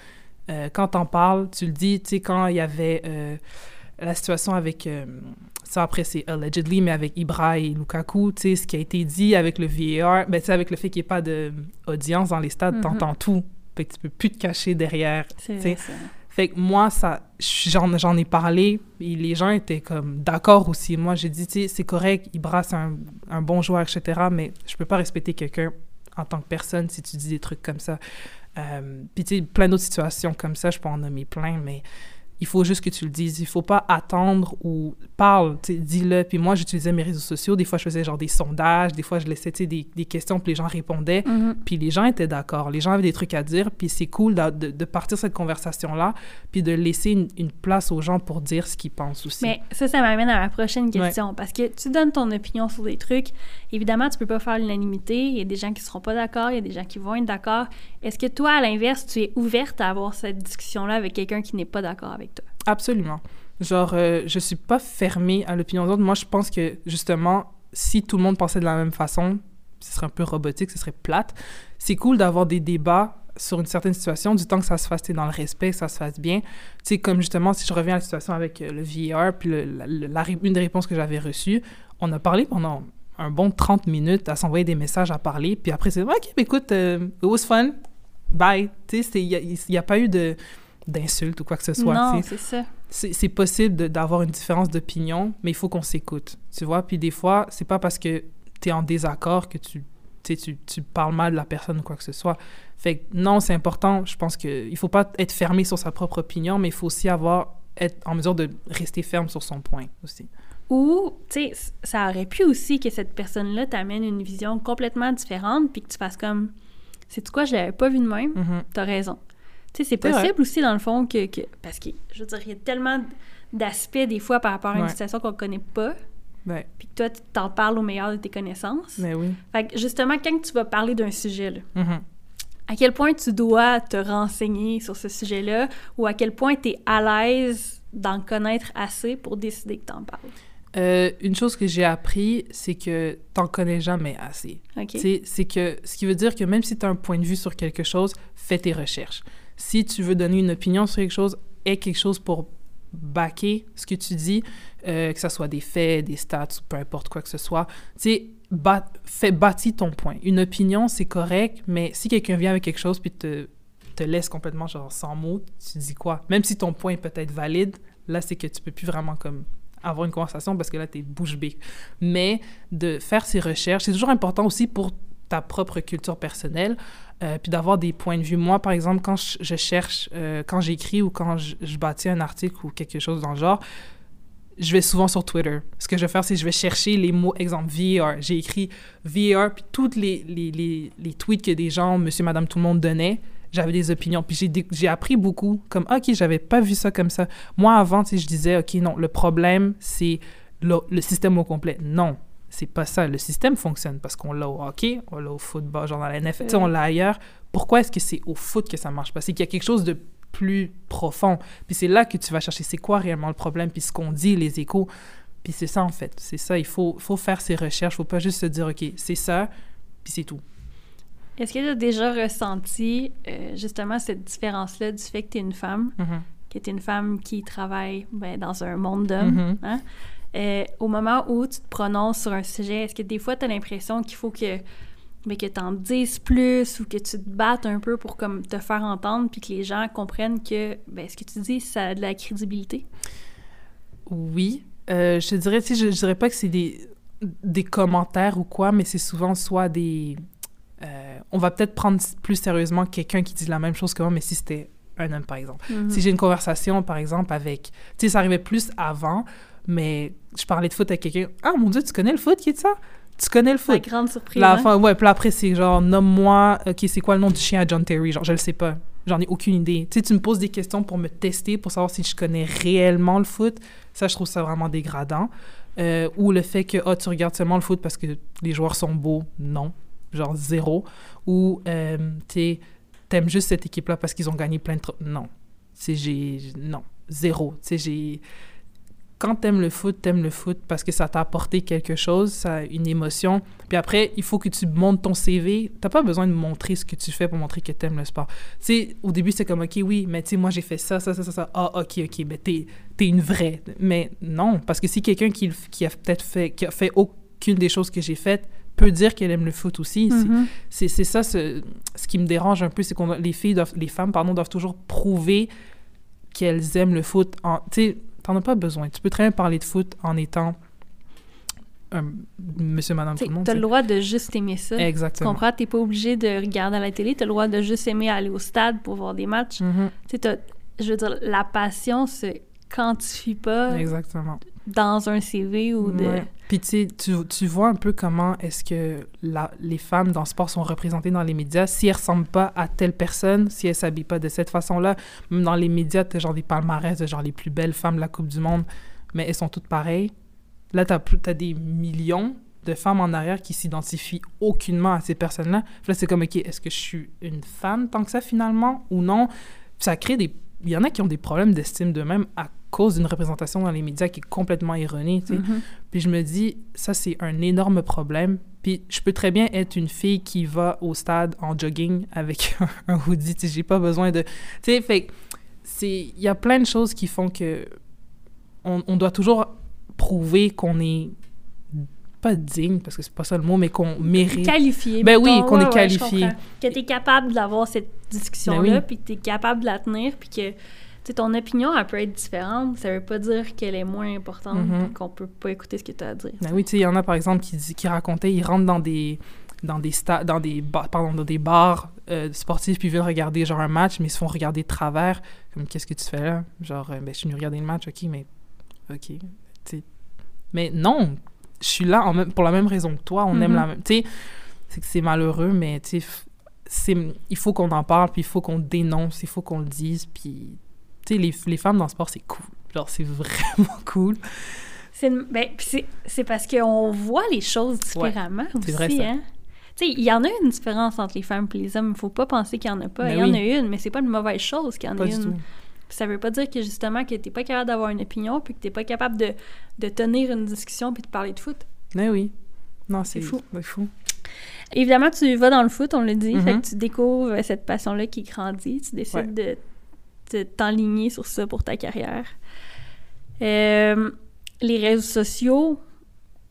Euh, quand t'en parles, tu le dis, tu sais, quand il y avait euh, la situation avec, euh, ça après c'est allegedly, mais avec Ibra et Lukaku, tu sais, ce qui a été dit avec le VAR, ben, tu sais, avec le fait qu'il n'y ait pas d'audience dans les stades, Mhm. t'entends tout. Fait que tu peux plus te cacher derrière. Tu sais. Fait que moi, ça, j'en, j'en ai parlé, et les gens étaient comme d'accord aussi. Moi, j'ai dit, tu sais, c'est correct, Ibra, c'est un, un bon joueur, etc., mais je peux pas respecter quelqu'un en tant que personne si tu dis des trucs comme ça. Euh, Puis, tu sais, plein d'autres situations comme ça, je peux en nommer plein, mais il faut juste que tu le dises. Il faut pas attendre ou parle, dis-le. Puis moi, j'utilisais mes réseaux sociaux. Des fois, je faisais genre des sondages. Des fois, je laissais, des, des questions, puis les gens répondaient. Mhm. Puis les gens étaient d'accord. Les gens avaient des trucs à dire. Puis c'est cool de, de- de partir cette conversation-là, puis de laisser une, une place aux gens pour dire ce qu'ils pensent aussi. Mais ça, ça m'amène à ma prochaine question. Parce que tu donnes ton opinion sur des trucs. Évidemment, tu peux pas faire l'unanimité. Il y a des gens qui seront pas d'accord, il y a des gens qui vont être d'accord. Est-ce que toi, à l'inverse, tu es ouverte à avoir cette discussion-là avec quelqu'un qui n'est pas d'accord avec? Absolument. Genre, euh, je suis pas fermée à l'opinion d'autres. Moi, je pense que, justement, si tout le monde pensait de la même façon, ce serait un peu robotique, ce serait plate. C'est cool d'avoir des débats sur une certaine situation, du temps que ça se fasse dans le respect, que ça se fasse bien. Tu sais, comme justement, si je reviens à la situation avec euh, le VAR, puis le- la, une des réponses que j'avais reçues, on a parlé pendant un bon 30 minutes à s'envoyer des messages, à parler, puis après, c'est « OK, mais écoute, euh, it was fun, bye ». Tu sais, il n'y a pas eu de d'insultes ou quoi que ce soit. non, c'est ça. c'est c'est possible d'avoir une différence d'opinion, mais il faut qu'on s'écoute, tu vois. Puis des fois, c'est pas parce que tu es en désaccord que tu tu, tu, parles mal de la personne ou quoi que ce soit. Fait que non, c'est important. Je pense qu'il faut pas être fermé sur sa propre opinion, mais il faut aussi avoir, être en mesure de rester ferme sur son point aussi. Ou, tu sais, ça aurait pu aussi que cette personne-là t'amène une vision complètement différente, puis que tu fasses comme, c'est quoi, je l'avais pas vu de même, Mhm. t'as raison. Tu sais, c'est possible aussi, dans le fond, que, que- Parce que, je veux dire, il y a tellement d'aspects, des fois, par rapport à une Ouais. situation qu'on connaît pas, Ouais, puis que toi, tu t'en parles au meilleur de tes connaissances. mais oui. Fait que, justement, quand tu vas parler d'un sujet, là, Mhm. à quel point tu dois te renseigner sur ce sujet-là, ou à quel point tu es à l'aise d'en connaître assez pour décider que t'en parles? Euh, une chose que j'ai appris, c'est que t'en connais jamais assez. C'est que, ce qui veut dire que même si tu as un point de vue sur quelque chose, fais tes recherches. Si tu veux donner une opinion sur quelque chose, aie quelque chose pour backer ce que tu dis, euh, que ce soit des faits, des stats, peu importe quoi que ce soit. Tu sais, fais bâtis ton point. Une opinion, c'est correct, mais si quelqu'un vient avec quelque chose puis te, te laisse complètement genre sans mots, tu dis quoi? Même si ton point est peut-être valide, là, c'est que tu peux plus vraiment comme avoir une conversation parce que là, t'es bouche bée. Mais de faire ses recherches, c'est toujours important aussi pour ta propre culture personnelle, euh, puis d'avoir des points de vue. Moi, par exemple, quand je, cherche, euh, quand j'écris ou quand je, je bâtis un article ou quelque chose dans le genre, je vais souvent sur Twitter. Ce que je vais faire, c'est je vais chercher les mots, exemple, VAR. J'ai écrit VAR, puis toutes les, les, les, les tweets que des gens, monsieur, madame, tout le monde donnait, j'avais des opinions. Puis j'ai appris beaucoup, comme, OK, j'avais pas vu ça comme ça. Moi, avant, sais, je disais, OK, non, le problème, c'est le, le système au complet. Non, c'est pas ça. Le système fonctionne parce qu'on l'a au hockey, on l'a au football, genre dans la NFL, tu sais, on l'a ailleurs. Pourquoi est-ce que c'est au foot que ça marche? Pas? C'est qu'il y a quelque chose de plus profond. Puis c'est là que tu vas chercher c'est quoi réellement le problème, puis ce qu'on dit, les échos. Puis c'est ça, en fait. C'est ça. Il faut, faut faire ses recherches. faut pas juste se dire, OK, c'est ça, puis c'est tout. Est-ce que tu as déjà ressenti euh, justement cette différence-là du fait que tu es une femme, Mhm. que tu es une femme qui travaille ben, dans un monde d'hommes? Mhm. hein? Euh, au moment où tu te prononces sur un sujet, est-ce que des fois tu as l'impression qu'il faut que, ben, que tu en dises plus ou que tu te battes un peu pour comme, te faire entendre puis que les gens comprennent que ben, ce que tu dis, ça a de la crédibilité? Oui. Euh, je te dirais, sais, je, je dirais pas que c'est des, des commentaires ou quoi, mais c'est souvent soit des... euh, on va peut-être prendre plus sérieusement quelqu'un qui dit la même chose que moi, mais si c'était un homme, par exemple. Mhm. Si j'ai une conversation, par exemple, avec... Tu sais, ça arrivait plus avant, mais je parlais de foot avec quelqu'un. « Ah, mon Dieu, tu connais le foot, qui est ça? Tu connais le La foot? grande surprise. La hein? ouais, puis après, c'est genre, nomme-moi, OK, c'est quoi le nom du chien à John Terry? Genre, je le sais pas. J'en ai aucune idée. Tu sais, tu me poses des questions pour me tester, pour savoir si je connais réellement le foot. Ça, je trouve ça vraiment dégradant. Euh, ou le fait que, ah, tu regardes seulement le foot parce que les joueurs sont beaux. Non. Genre, zéro. Ou, euh, tu sais, t'aimes juste cette équipe-là parce qu'ils ont gagné plein de... tro- Non. C'est j'ai... Non. Zéro. Tu sais, j'ai quand t'aimes le foot, t'aimes le foot parce que ça t'a apporté quelque chose, ça a une émotion. Puis après, il faut que tu montes ton CV. T'as pas besoin de montrer ce que tu fais pour montrer que t'aimes le sport. Tu sais, au début, c'est comme, OK, oui, mais tu sais, moi, j'ai fait ça, ça, ça, ça, ça. Ah, OK, OK, mais t'es es une vraie. Mais non, parce que si quelqu'un qui, a peut-être fait, qui a fait aucune des choses que j'ai faites peut dire qu'elle aime le foot aussi, c'est- Mhm. c'est ça ce, ce qui me dérange un peu, c'est qu'on les filles doivent, les femmes pardon doivent toujours prouver qu'elles aiment le foot. Tu sais, t'en as pas besoin. Tu peux très bien parler de foot en étant un monsieur, madame, tout T'sais, le monde. T'as le droit de juste aimer ça. sais. Tu Exactement. comprends? T'es pas obligé de regarder à la télé. T'as le droit de juste aimer aller au stade pour voir des matchs. Mhm. Tu sais, je veux dire, la passion se quantifie pas Exactement. Dans un CV ou de... Ouais. Puis tu tu, vois un peu comment est-ce que la, les femmes dans le sport sont représentées dans les médias. Si elles ressemblent pas à telle personne, si elles s'habillent pas de cette façon-là, même dans les médias, t'as genre des palmarès de genre les plus belles femmes de la Coupe du Monde, mais elles sont toutes pareilles. Là, t'as, t'as des millions de femmes en arrière qui s'identifient aucunement à ces personnes-là. Puis là, c'est comme, OK, est-ce que je suis une fan tant que ça, finalement, ou non? Puis ça crée des... Il y en a qui ont des problèmes d'estime d'eux-mêmes à cause d'une représentation dans les médias qui est complètement erronée, tu sais. Mhm. Puis je me dis, ça, c'est un énorme problème. Puis je peux très bien être une fille qui va au stade en jogging avec [LAUGHS] un hoodie. Tu sais, j'ai pas besoin de... Tu sais, fait. Il y a plein de choses qui font que on, on doit toujours prouver qu'on est pas digne, parce que c'est pas ça le mot, mais qu'on mérite. Qualifié. Ben oui, qu'on est Ouais, ouais, qualifié. comprends. que t'es capable d'avoir cette discussion-là, Ben oui. puis que t'es capable de la tenir, puis que... Sais, ton opinion, elle peut être différente. Ça veut pas dire qu'elle est moins importante, Mhm. puis qu'on peut pas écouter ce que tu as à dire. Ben oui, tu sais, il y en a, par exemple, qui, dit- qui racontaient, ils rentrent dans des... dans des, sta dans des, ba- pardon, dans des bars euh, sportifs puis ils viennent regarder genre un match, mais ils se font regarder de travers. Comme, qu'est-ce que tu fais là? Genre, euh, ben, je suis venu regarder le match, ok, mais. Ok. Mais non, je suis là en même- pour la même raison que toi, on aime Mhm. la même. Tu sais, c'est que c'est malheureux, mais tu sais, il faut qu'on en parle, puis il faut qu'on dénonce, il faut qu'on le dise, puis. Tu sais, les, les femmes dans le sport, c'est cool. Genre, c'est vraiment [LAUGHS] cool. C'est ben, parce qu'on voit les choses différemment aussi. c'est vrai, ça. Hein? Tu sais, il y en a une différence entre les femmes et les hommes. Il faut pas penser qu'il y en a pas. Ben il y en a une, mais c'est pas une mauvaise chose qu'il y en Pas ait une. tout. Ça veut pas dire que justement que t'es pas capable d'avoir une opinion puis que t'es pas capable de, de tenir une discussion puis de parler de foot. Mais oui. Non, c'est fou. C'est fou. Évidemment, tu vas dans le foot, on l'a dit, Mhm. fait que tu découvres cette passion-là qui grandit, tu décides de, de t'enligner sur ça pour ta carrière. Euh, les réseaux sociaux,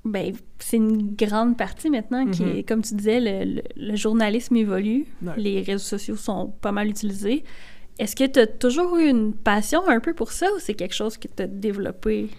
ben, c'est une grande partie maintenant qui Mhm. est, comme tu disais, le, le- le journalisme évolue, Ouais. les réseaux sociaux sont pas mal utilisés. Est-ce que tu as toujours eu une passion un peu pour ça ou c'est quelque chose que tu as développé?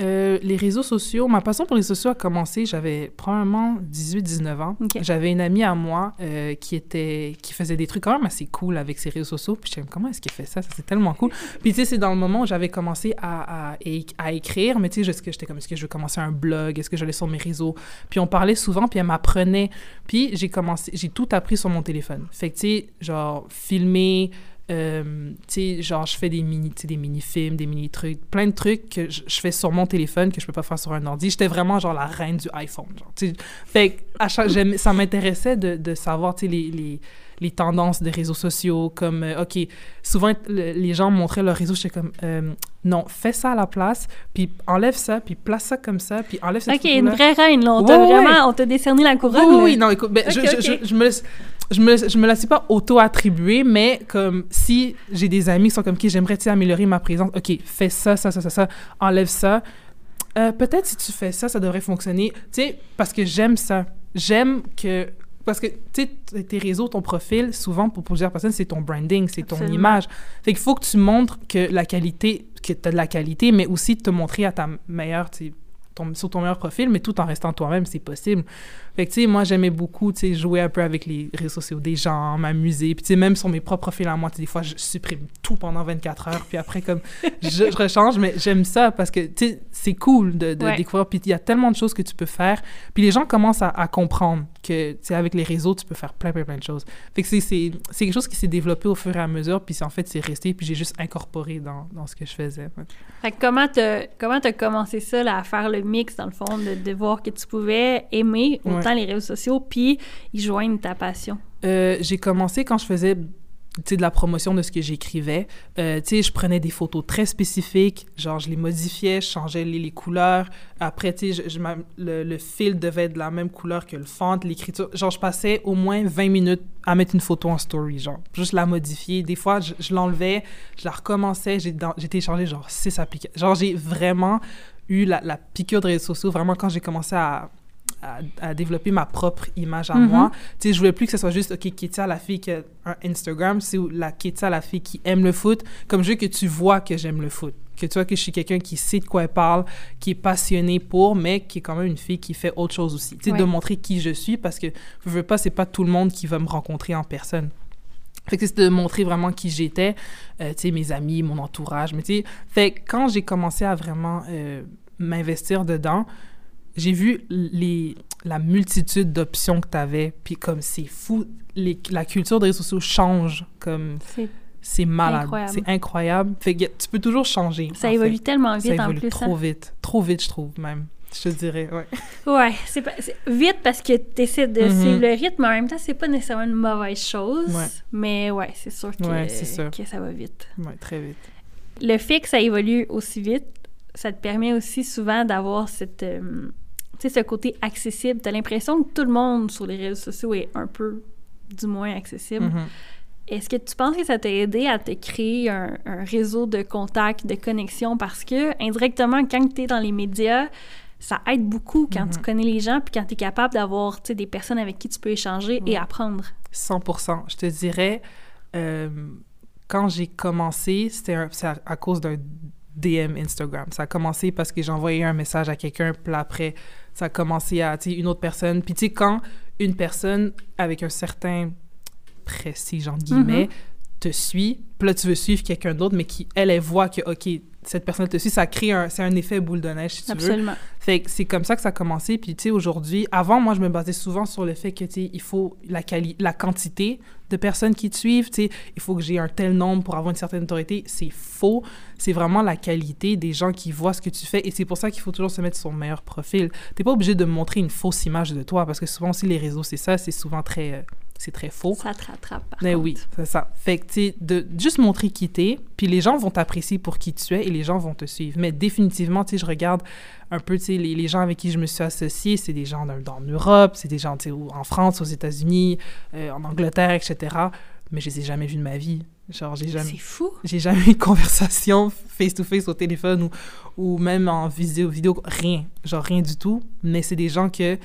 Euh, les réseaux sociaux, ma passion pour les réseaux sociaux a commencé, j'avais probablement 18-19 ans. J'avais une amie à moi euh, qui était qui faisait des trucs quand même assez cool avec ses réseaux sociaux. Puis comme, comment est-ce qu'elle fait ça? Ça, c'est tellement cool. [LAUGHS] Puis tu sais, c'est dans le moment où j'avais commencé à, à, écrire, mais tu sais, j'étais comme, est-ce que je veux commencer un blog? Est-ce que j'allais sur mes réseaux? Puis on parlait souvent, puis elle m'apprenait. Puis j'ai commencé, j'ai tout appris sur mon téléphone. Fait que tu sais, genre, filmer, euh, tu sais, genre, je fais des mini, des mini-films, des mini-trucs, plein de trucs que je, fais sur mon téléphone que je peux pas faire sur un ordi. J'étais vraiment, genre, la reine du iPhone, genre, tu sais. Fait que à chaque, ça m'intéressait de, de savoir, tu sais, les, les tendances des réseaux sociaux, comme, euh, OK, souvent, le- les gens montraient leurs réseaux, j'étais comme, euh, non, fais ça à la place, puis enlève ça, puis place ça comme ça, puis enlève cette Ok, une vraie reine, là. On t'a Ouais, ouais. vraiment, on t'a décerné la couronne. Oui, oui, non, écoute, ben, je, Ok, je- ok. je, je me, laisse- je, me, je me la suis pas auto-attribuée, mais comme si j'ai des amis qui sont comme, OK, j'aimerais améliorer ma présence. OK, fais ça, ça, ça, ça, ça, enlève ça. Euh, Peut-être si tu fais ça, ça devrait fonctionner. Tu sais, parce que j'aime ça. J'aime que. Parce que, tu sais, tes réseaux, ton profil, souvent, pour plusieurs personnes, c'est ton branding, c'est ton image. Fait qu'il faut que tu montres que la qualité, que tu as de la qualité, mais aussi de te montrer à ta meilleure, ton- sur ton meilleur profil, mais tout en restant toi-même, c'est possible. Fait que, tu sais, moi, j'aimais beaucoup, tu sais, jouer un peu avec les réseaux sociaux des gens, m'amuser. Puis, tu sais, même sur mes propres profils à moi, tu des fois, je supprime tout pendant 24 heures, puis après, comme, [LAUGHS] je, je rechange, mais j'aime ça parce que, tu sais, c'est cool de, de Ouais. découvrir. Puis, il y a tellement de choses que tu peux faire. Puis, les gens commencent à, à comprendre que, tu sais, avec les réseaux, tu peux faire plein, plein, plein de choses. Fait que c'est- quelque chose qui s'est développé au fur et à mesure, puis en fait, c'est resté, puis j'ai juste incorporé dans, dans ce que je faisais. ouais. Fait que comment t'as comment t'as commencé ça là, à faire le mix dans le fond de, de voir que tu pouvais aimer autant les réseaux sociaux puis y joindre ta passion. Euh, j'ai commencé quand je faisais de la promotion de ce que j'écrivais. Euh, je prenais des photos très spécifiques, genre je les modifiais, je changeais les, couleurs. Après, je, je le, fil devait être de la même couleur que le font, l'écriture. Genre, je passais au moins 20 minutes à mettre une photo en story, genre, juste la modifier. Des fois, je, l'enlevais, je la recommençais, j'ai téléchargé genre 6 applications. Genre, j'ai vraiment eu la, la piqûre de réseaux sociaux, vraiment quand j'ai commencé à, à, à développer ma propre image à Mhm. moi. Tu sais, je voulais plus que ce soit juste, OK, Ketia, la fille qui a un Instagram, c'est la Ketia, la fille qui aime le foot. Comme je veux que tu vois que j'aime le foot. Que tu vois que je suis quelqu'un qui sait de quoi elle parle, qui est passionné pour, mais qui est quand même une fille qui fait autre chose aussi. Tu sais, Ouais. de montrer qui je suis parce que, je veux pas, c'est pas tout le monde qui va me rencontrer en personne. Fait que c'est de montrer vraiment qui j'étais, euh, tu sais, mes amis, mon entourage. Mais tu sais, fait quand j'ai commencé à vraiment euh, m'investir dedans, j'ai vu les, la multitude d'options que tu avais, puis comme c'est fou, les, la culture des réseaux sociaux change, comme C'est- malade, c'est incroyable. Fait que tu peux toujours changer. Ça en évolue fait. tellement Ça vite en évolue plus. trop hein. vite, trop vite, je trouve même. Je te dirais, ouais. Ouais, c'est vite parce que tu essaies de Mhm. suivre le rythme, mais en même temps, c'est pas nécessairement une mauvaise chose. Ouais. Mais ouais, c'est sûr que, Ouais, sûr. que ça va vite. Ouais, très vite. le fait que ça évolue aussi vite, ça te permet aussi souvent d'avoir cette, euh, ce côté accessible. Tu as l'impression que tout le monde sur les réseaux sociaux est un peu, du moins, accessible. Mhm. Est-ce que tu penses que ça t'a aidé à te créer un, un réseau de contacts, de connexions? Parce que, indirectement, quand tu es dans les médias, ça aide beaucoup quand tu connais les gens puis quand tu es capable d'avoir des personnes avec qui tu peux échanger et apprendre. 100 Je te dirais, euh, quand j'ai commencé, c'était à cause d'un DM Instagram. Ça a commencé parce que j'ai envoyé un message à quelqu'un, puis après, ça a commencé à, une autre personne. Puis, tu sais, quand une personne avec un certain précis, guillemets, Mm-hmm. te suit, puis là, tu veux suivre quelqu'un d'autre, mais qui, elle, elle voit que, OK, cette personne te suit, ça crée un, c'est un effet boule de neige, si tu veux. Absolument. Fait que c'est comme ça que ça a commencé. Puis, tu sais, aujourd'hui, avant, moi, je me basais souvent sur le fait que, tu sais, il faut la, quali la quantité de personnes qui te suivent. Tu sais, il faut que j'ai un tel nombre pour avoir une certaine autorité. C'est faux. C'est vraiment la qualité des gens qui voient ce que tu fais. Et c'est pour ça qu'il faut toujours se mettre sur son meilleur profil. T'es pas obligé de montrer une fausse image de toi parce que souvent aussi, les réseaux, c'est ça. C'est souvent très... euh, c'est très faux. Ça te rattrape, par Mais contre. oui, c'est ça. Fait que, tu sais, de juste montrer qui t'es, puis les gens vont t'apprécier pour qui tu es et les gens vont te suivre. Mais définitivement, tu sais, je regarde un peu, tu sais, les, les gens avec qui je me suis associée, c'est des gens dans, dans Europe, c'est des gens, tu sais, en France, aux États-Unis, euh, en Angleterre, etc. Mais je les ai jamais vus de ma vie. Genre, j'ai jamais... C'est fou. J'ai jamais eu de conversation face-to-face au téléphone ou, ou même en vidéo, rien. Genre rien du tout. Mais c'est des gens que,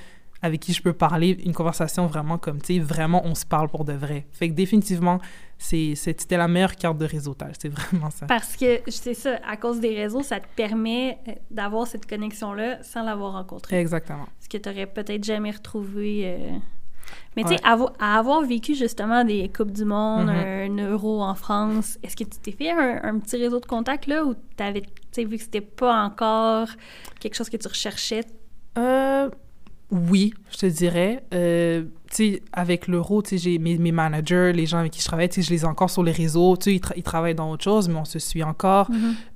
avec qui je peux parler, une conversation vraiment comme, tu sais, vraiment on se parle pour de vrai. Fait que définitivement, c'était la meilleure carte de réseautage. C'est vraiment ça. Parce que, c'est ça, à cause des réseaux, ça te permet euh, d'avoir cette connexion-là sans l'avoir rencontré. Exactement. Ce que tu n'aurais peut-être jamais retrouvé. euh. Mais tu sais, à avoir vécu justement des Coupes du Monde, Mhm. un Euro en France, est-ce que tu t'es fait un, un petit réseau de contacts là ou t'avais, tu sais, vu que c'était pas encore quelque chose que tu recherchais? Euh, oui, je te dirais. Euh, tu sais, avec l'euro, tu sais, j'ai mes, mes managers, les gens avec qui je travaille, tu sais, je les ai encore sur les réseaux. Tu sais, ils, tra- ils travaillent dans autre chose, mais on se suit encore.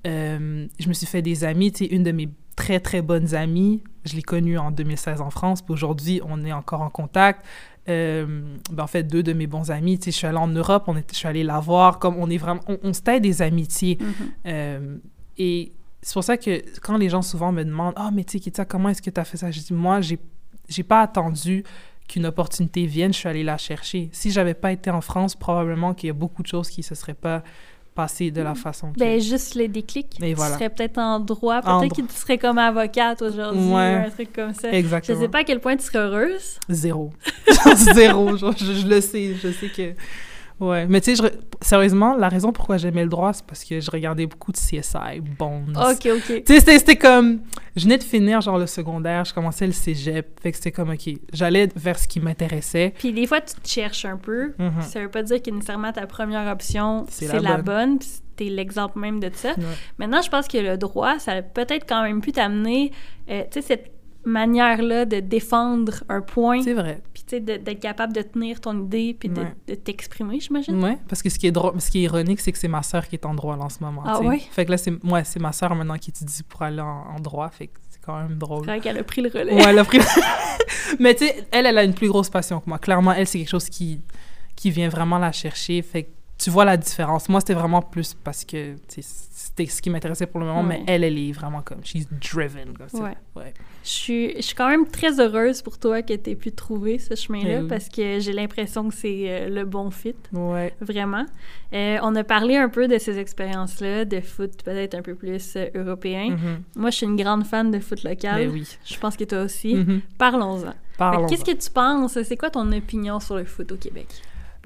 Euh, je me suis fait des amis. Tu sais, une de mes très, très bonnes amies, je l'ai connue en 2016 en France, puis aujourd'hui, on est encore en contact. Euh, ben, en fait, deux de mes bons amis, tu sais, je suis allée en Europe, on est, je suis allée la voir, comme on est vraiment... On, on se taille des amitiés. Mhm. Euh, et c'est pour ça que quand les gens souvent me demandent Ah, mais tu sais, comment est-ce que tu as fait ça Je dis Moi, j'ai, j'ai pas attendu qu'une opportunité vienne, je suis allée la chercher. Si j'avais pas été en France, probablement qu'il y a beaucoup de choses qui se seraient pas passées de la façon que. Ben, juste les déclics. Et tu voilà. serais peut-être en droit, peut-être que tu serais comme avocate aujourd'hui, Ouais. ou un truc comme ça. Je Exactement. sais pas à quel point tu serais heureuse. Zéro. [LAUGHS] Zéro. Genre, je, je le sais. Je sais que. Ouais. Mais tu sais, re- sérieusement, la raison pourquoi j'aimais le droit, c'est parce que je regardais beaucoup de CSI, Bones. Ok, ok. Tu sais, c'était- comme... Je venais de finir, genre, le secondaire, je commençais le cégep. Fait que c'était comme, OK, j'allais vers ce qui m'intéressait. Puis des fois, tu te cherches un peu. Mhm. Ça veut pas dire que nécessairement ta première option, C'est la la bonne. puis t'es l'exemple même de ça. Ouais. Maintenant, je pense que le droit, ça a peut-être quand même pu t'amener, euh, tu sais, cette manière-là de défendre un point, C'est vrai. puis tu sais, d'être capable de tenir ton idée, puis de, Ouais. de t'exprimer, j'imagine. Ouais, parce que ce qui est, drôle, ce qui est ironique, c'est que c'est ma sœur qui est en droit là, en ce moment. Ah ouais? Fait que là, c'est ouais, ma sœur maintenant qui étudie pour aller en, en droit. Fait que c'est quand même drôle. C'est vrai qu'elle a pris le relais. Ouais, elle a pris... [LAUGHS] Mais tu sais, elle, elle a une plus grosse passion que moi. Clairement, elle, c'est quelque chose qui, qui vient vraiment la chercher. Fait que tu vois la différence. Moi, c'était vraiment plus parce que tu sais, c'était ce qui m'intéressait pour le moment, Ouais. mais elle, elle est vraiment comme... She's driven. Comme ça. Ouais. ouais. Je suis, je suis quand même très heureuse pour toi que tu aies pu trouver ce chemin-là, Eh oui. parce que j'ai l'impression que c'est euh, le bon fit. Ouais. Vraiment. Euh, on a parlé un peu de ces expériences-là, de foot peut-être un peu plus euh, européen. Mhm. Moi, je suis une grande fan de foot local. Ben oui. Je pense que toi aussi. Mhm. Parlons-en. Parlons. que Qu'est-ce que tu penses? C'est quoi ton opinion sur le foot au Québec?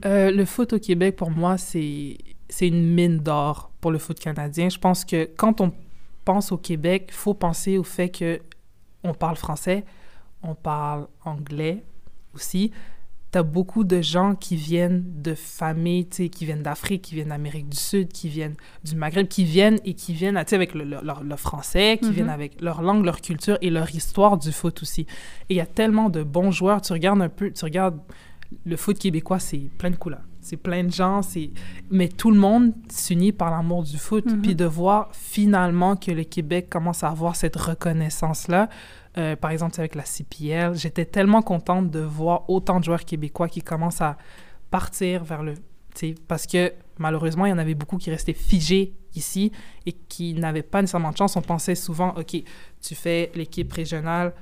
Euh, le foot au Québec, pour moi, c'est c'est une mine d'or pour le foot canadien. Je pense que quand on pense au Québec, il faut penser au fait que on parle français, on parle anglais aussi. Tu as beaucoup de gens qui viennent de familles, tu sais, qui viennent d'Afrique, qui viennent d'Amérique du Sud, qui viennent du Maghreb, qui viennent et qui viennent, avec le, le- leur- le français, qui Mhm. viennent avec leur langue, leur culture et leur histoire du foot aussi. Et il y a tellement de bons joueurs. Tu regardes un peu, tu regardes le foot québécois, c'est plein de couleurs. C'est plein de gens, c'est... Mais tout le monde s'unit par l'amour du foot. Mhm. Puis de voir finalement que le Québec commence à avoir cette reconnaissance-là, euh, par exemple, avec la CPL, j'étais tellement contente de voir autant de joueurs québécois qui commencent à partir vers le... tu sais, Parce que malheureusement, il y en avait beaucoup qui restaient figés ici et qui n'avaient pas nécessairement de chance. On pensait souvent, OK, tu fais l'équipe régionale,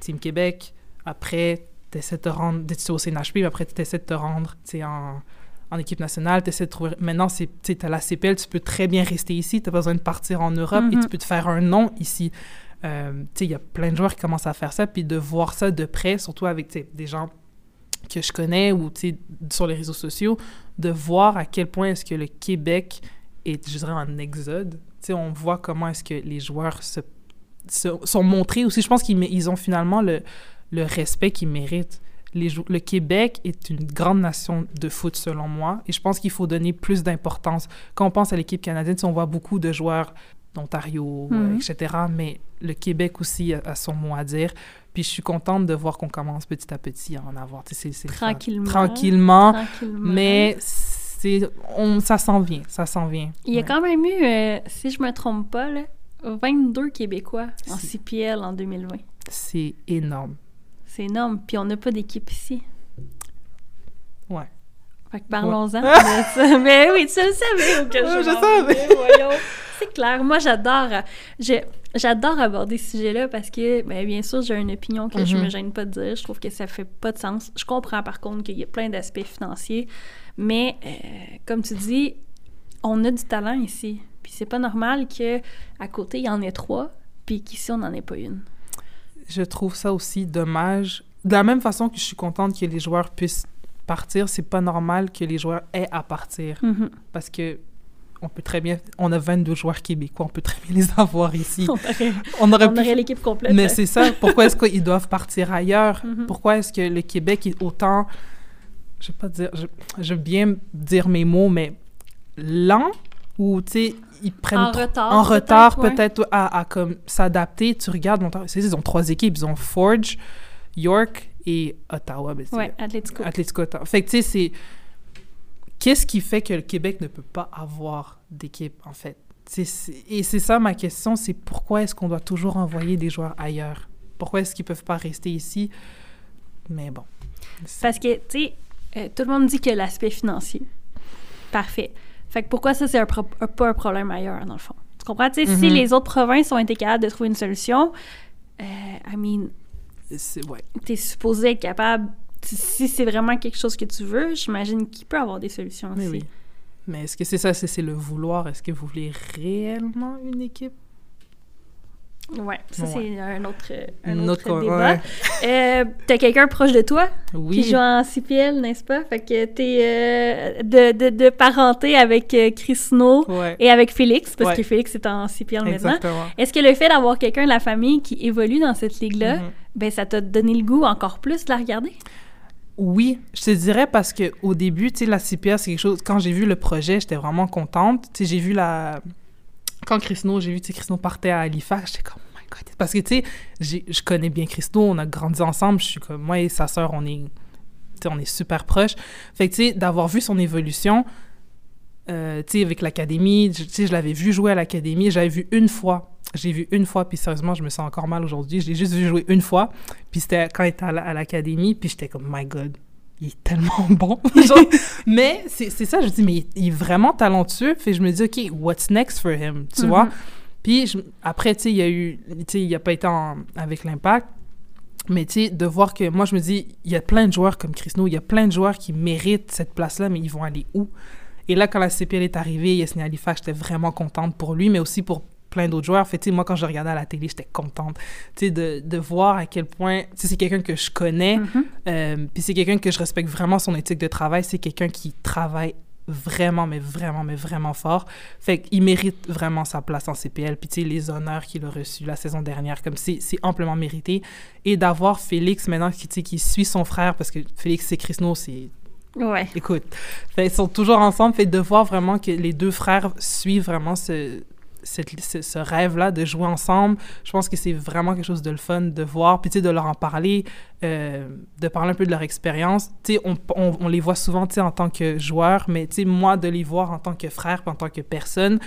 Team Québec, après, essaies de te rendre, tu au CNHP, puis après, tu essaies de te rendre en, en équipe nationale, tu essaies de trouver... Maintenant, tu as la CPL, tu peux très bien rester ici, tu n'as pas besoin de partir en Europe et Mhm. tu peux te faire un nom ici. Euh, il y a plein de joueurs qui commencent à faire ça, puis de voir ça de près, surtout avec des gens que je connais ou sur les réseaux sociaux, de voir à quel point est-ce que le Québec est, je dirais, en exode. On voit comment est-ce que les joueurs se, se- sont montrés aussi. Je pense qu'ils ils ont finalement le, le respect les jou- le Québec est une grande nation de foot, selon moi, et je pense qu'il faut donner plus d'importance. Quand on pense à l'équipe canadienne, on voit beaucoup de joueurs d'Ontario, euh, Mhm. etc., mais le Québec aussi a, a son mot à dire. Puis je suis contente de voir qu'on commence petit à petit à en avoir. Le fun. Tranquillement. Tranquillement, Tranquillement. mais c'est, on, ça s'en vient, ça s'en vient. Il y a Ouais. quand même eu, euh, si je me trompe pas, là, 22 Québécois en CPL en 2020. C'est énorme. C'est énorme. Puis on n'a pas d'équipe ici. Ouais. Fait que parlons-en de ça. [LAUGHS] Mais oui, tu le savais que je, je savais. C'est clair. Moi, j'adore je- j'adore aborder ce sujet-là parce que, ben, bien sûr, j'ai une opinion que je Mhm. me gêne pas de dire. Je trouve que ça fait pas de sens. Je comprends, par contre, qu'il y a plein d'aspects financiers. Mais, euh, comme tu dis, on a du talent ici. Puis c'est pas normal que à côté, il y en ait trois, puis qu'ici, on n'en ait pas une. Je trouve ça aussi dommage. De la même façon que je suis contente que les joueurs puissent partir, c'est pas normal que les joueurs aient à partir. Mhm. Parce que on peut très bien... On a 22 joueurs québécois, on peut très bien les avoir ici. [LAUGHS] On aurait, On aurait aurait l'équipe complète. Mais c'est ça, pourquoi est-ce qu'ils doivent partir ailleurs? Mhm. Pourquoi est-ce que le Québec est autant... Je vais pas dire... Je, je veux bien dire mes mots, mais lent? Ou, tu sais, ils prennent... en retard. en retard ouais. peut-être à, à comme s'adapter. Tu regardes, ils ont trois équipes. Ils ont Forge, York et Ottawa. Ben, Ouais, Atletico. Atletico Ottawa. Fait que tu sais, c'est... Qu'est-ce qui fait que le Québec ne peut pas avoir d'équipe, en fait? Et c'est ça ma question, c'est pourquoi est-ce qu'on doit toujours envoyer des joueurs ailleurs? Pourquoi est-ce qu'ils peuvent pas rester ici? Mais bon. Parce que, tu sais, euh, tout le monde dit que l'aspect financier. Parfait. Fait que pourquoi ça, c'est un pro- un- pas un problème ailleurs, dans le fond? Tu comprends? Tu sais, si Mhm. les autres provinces ont été capables de trouver une solution, euh, I mean, c'est- ouais. t'es supposé être capable... si- Si c'est vraiment quelque chose que tu veux, j'imagine qu'il peut avoir des solutions Mais aussi. oui. Mais est-ce que c'est ça, c'est c'est le vouloir? Est-ce que vous voulez réellement une équipe? Ouais, ça, Ouais. c'est un autre, euh, un autre autre- débat. ouais. Euh, T'as quelqu'un proche de toi Oui. qui joue en CPL, n'est-ce pas? Fait que t'es euh, de, de, de parenté avec euh, Chris Snow Ouais. et avec Félix, parce que Félix est en CPL maintenant. Exactement. Est-ce que le fait d'avoir quelqu'un de la famille qui évolue dans cette ligue-là, Mhm. ben ça t'a donné le goût encore plus de la regarder? Oui, je te dirais parce que au début, tu sais, la CPR, c'est quelque chose. Quand j'ai vu le projet, j'étais vraiment contente. Tu sais, j'ai vu la. Quand Chrisno, j'ai vu, Chrisno partait à Halifax, j'étais comme, oh my god. Parce que, tu sais, je connais bien Chrisno, on a grandi ensemble, je suis comme, moi et sa sœur, on est. On est super proches. Fait que, tu sais, d'avoir vu son évolution, euh, tu sais, avec l'académie, tu sais, je l'avais vu jouer à l'académie, j'avais vu une fois. J'ai vu une fois, puis sérieusement, je me sens encore mal aujourd'hui. Je l'ai juste vu jouer une fois, puis c'était quand il était à la- à l'académie, puis j'étais comme, my God, il est tellement [LAUGHS] bon. Genre, [LAUGHS] mais c'est ça, je dis, mais il, il est vraiment talentueux. Puis je me dis, OK, what's next for him? Tu Mhm. vois? Puis je- après, tu sais, il y a eu, tu sais, il n'a pas été en- avec l'impact. Mais tu sais, de voir que moi, je me dis, il y a plein de joueurs comme Chris Nou, il y a plein de joueurs qui méritent cette place-là, mais ils vont aller où? Et là, quand la CPL est arrivée, Yasmin Halifax, j'étais vraiment contente pour lui, mais aussi pour plein d'autres joueurs. Fait, moi, quand je regardais à la télé, j'étais contente, de, de voir à quel point, c'est quelqu'un que je connais, Mhm. euh, puis c'est quelqu'un que je respecte vraiment son éthique de travail. C'est quelqu'un qui travaille vraiment, mais vraiment, mais vraiment fort. Fait qu'il mérite vraiment sa place en CPL. Puis tu sais, les honneurs qu'il a reçus la saison dernière, comme c'est amplement mérité. Et d'avoir Félix maintenant qui, qui suit son frère, parce que Félix et Chrisno, c'est Ouais. Écoute, fait, ils sont toujours ensemble. Fait de voir vraiment que les deux frères suivent vraiment ce, cette- ce, ce rêve-là de jouer ensemble, je pense que c'est vraiment quelque chose de le fun de voir, puis tu sais, de leur en parler, euh, de parler un peu de leur expérience. Tu sais, on, on, on les voit souvent, tu sais, en tant que joueurs, mais tu sais, moi, de les voir en tant que frère, puis en tant que personne,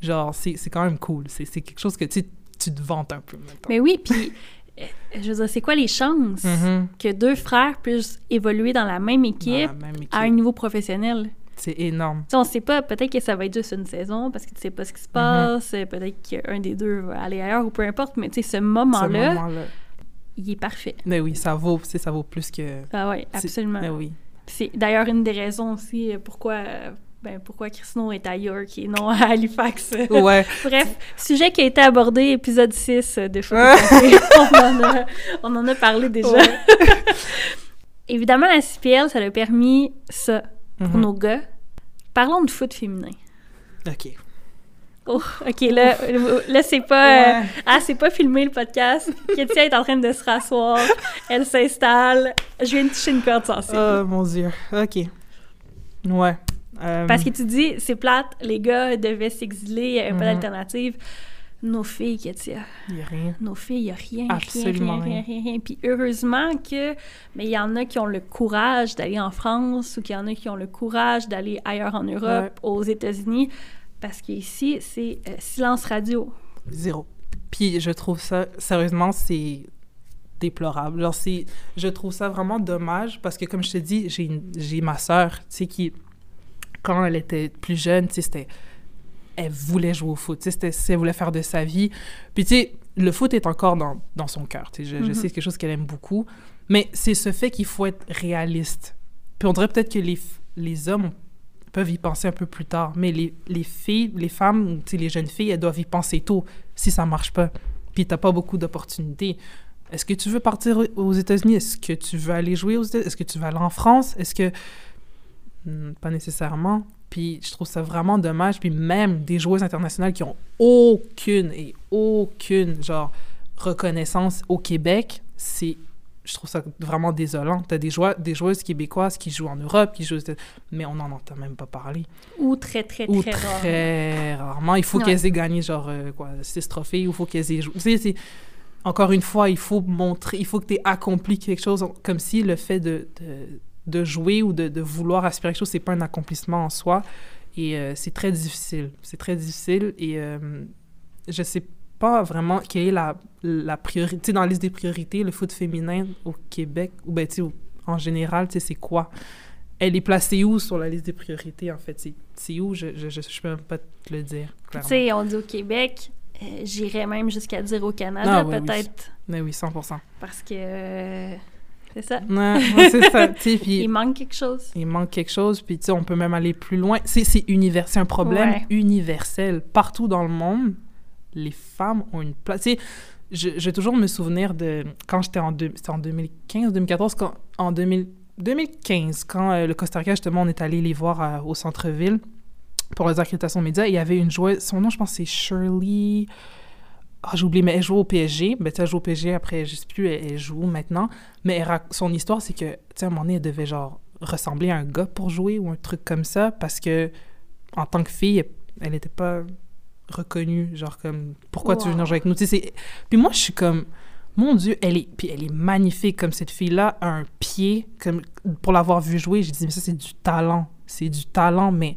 genre, c'est c'est quand même cool. C'est c'est quelque chose que, tu tu te vantes un peu. mettons. Mais oui, puis euh, je veux dire, c'est quoi les chances Mhm. que deux frères puissent évoluer dans la même Dans équipe la même équipe. à un niveau professionnel? C'est énorme. On sait pas, peut-être que ça va être juste une saison parce que tu sais pas ce qui se passe, euh, peut-être qu'un des deux va aller ailleurs ou peu importe, mais tu sais, ce moment-là, moment-là. il est parfait. Mais oui, ça vaut, ça vaut plus que... Ah oui, absolument. Mais oui. C'est d'ailleurs une des raisons aussi euh, pourquoi, euh, ben, pourquoi Chrisno est à York et non à Halifax. Ouais. [LAUGHS] Bref, sujet qui a été abordé, épisode 6 de [LAUGHS] on, en a, on en a parlé déjà. Ouais. [LAUGHS] Évidemment, la CPL, ça a permis ça pour Mhm. nos gars. Parlons de foot féminin. OK. Oh, ok, là, là c'est pas, euh, ah, c'est pas filmé le podcast. Kétia est en train de se rasseoir. Elle s'installe. Je viens de toucher une corde sensible. Oh mon dieu. Ok. Ouais. Euh, Parce que tu dis, c'est plate, les gars devaient s'exiler, il n'y avait pas Mhm. d'alternative. Nos filles, Kétia. y a rien. Nos filles, il n'y a rien, Absolument rien, rien, rien, rien. Puis heureusement que, mais il y en a qui ont le courage d'aller en France ou qu'il y en a qui ont le courage d'aller ailleurs en Europe, aux États-Unis, parce qu'ici, c'est euh, silence radio. Zéro. Puis je trouve ça, sérieusement, c'est déplorable. Genre, c'est, je trouve ça vraiment dommage parce que, comme je te dis, j'ai, j'ai ma sœur, tu sais, qui, quand elle était plus jeune, tu sais, c'était, elle voulait jouer au foot, c'était, elle voulait faire de sa vie. Puis, tu sais, le foot est encore dans, dans son cœur, je, je Mhm. sais que c'est quelque chose qu'elle aime beaucoup, mais c'est ce fait qu'il faut être réaliste. Puis on dirait peut-être que les, hommes peuvent y penser un peu plus tard, mais les, les filles, les femmes, les jeunes filles, elles doivent y penser tôt si ça marche pas. Puis t'as pas beaucoup d'opportunités. Est-ce que tu veux partir aux États-Unis? Est-ce que tu veux aller jouer aux États-Unis? Est-ce que tu veux aller en France? Est-ce que... Hmm, pas nécessairement. Puis je trouve ça vraiment dommage. Puis même des joueuses internationales qui ont aucune et aucune, genre, reconnaissance au Québec, c'est... Je trouve ça vraiment désolant. T'as des, joueurs, des joueuses québécoises qui jouent en Europe, qui jouent... Mais on n'en entend même pas parler. Ou très, très, Ou très, rare. très rarement. Il faut qu'elles aient gagné, genre, euh, quoi, six trophées, ou il faut qu'elles aient joué. Tu sais, c'est- Encore une fois, il faut montrer, il faut que tu aies accompli quelque chose, comme si le fait de, de, de jouer ou de, de vouloir aspirer à quelque chose, c'est pas un accomplissement en soi. Et euh, c'est très difficile. C'est très difficile. Et euh, je sais pas vraiment quelle est la, la priorité. Tu sais, dans la liste des priorités, le foot féminin au Québec, ou ben, tu sais, au- en général, tu sais, c'est quoi? Elle est placée où sur la liste des priorités, en fait? C'est- où? Je, je, je, je peux même pas te le dire, Tu sais, on dit au Québec, euh, j'irais même jusqu'à dire au Canada, Ah, ouais, oui. peut-être, Mais oui, 100%. parce que euh, c'est ça. Ouais, ouais, c'est ça. [LAUGHS] Puis Il manque quelque chose. il manque quelque chose, puis tu sais, on peut même aller plus loin. C'est univers, un problème Ouais. universel. Partout dans le monde, les femmes ont une place. Tu sais, je, je vais toujours me souvenir de quand j'étais en, deux- en 2015 2014, quand, en 2000 2015, quand euh, le Costa Rica, justement, on est allé les voir à- au centre-ville pour les accréditations médias, il y avait une joueuse, son nom, je pense, c'est Shirley. Ah, j'ai oublié, mais elle joue au PSG. Ben, tu sais, elle joue au PSG, après, je sais plus, elle, elle joue maintenant. Mais elle rac- son histoire, c'est que, tu sais, à un moment donné, elle devait, genre, ressembler à un gars pour jouer ou un truc comme ça, parce que, en tant que fille, elle- n'était pas reconnue. Genre, comme, pourquoi tu veux venir jouer avec nous? Tu sais, Puis moi, je suis comme, mon Dieu, elle est, puis elle est magnifique, comme cette fille-là a un pied, comme, pour l'avoir vue jouer, j'ai dit, mais ça, c'est du talent. C'est du talent, mais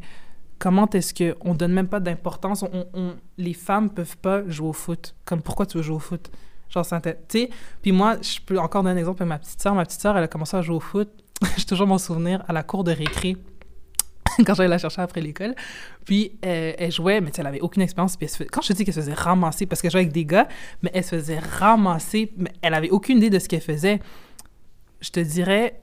comment est-ce qu'on donne même pas d'importance? On, on- les femmes peuvent pas jouer au foot. Comme, pourquoi tu veux jouer au foot? Genre, ça tu puis moi, je peux encore donner un exemple à ma petite sœur. Ma petite sœur, elle a commencé à jouer au foot. [LAUGHS] J'ai toujours mon souvenir à la cour de récré [LAUGHS] quand j'allais la chercher après l'école. Puis euh, elle jouait, mais elle avait aucune expérience. Puis quand je te dis qu'elle se faisait ramasser, parce qu'elle jouait avec des gars, mais elle se faisait ramasser, mais elle avait aucune idée de ce qu'elle faisait. Je te dirais,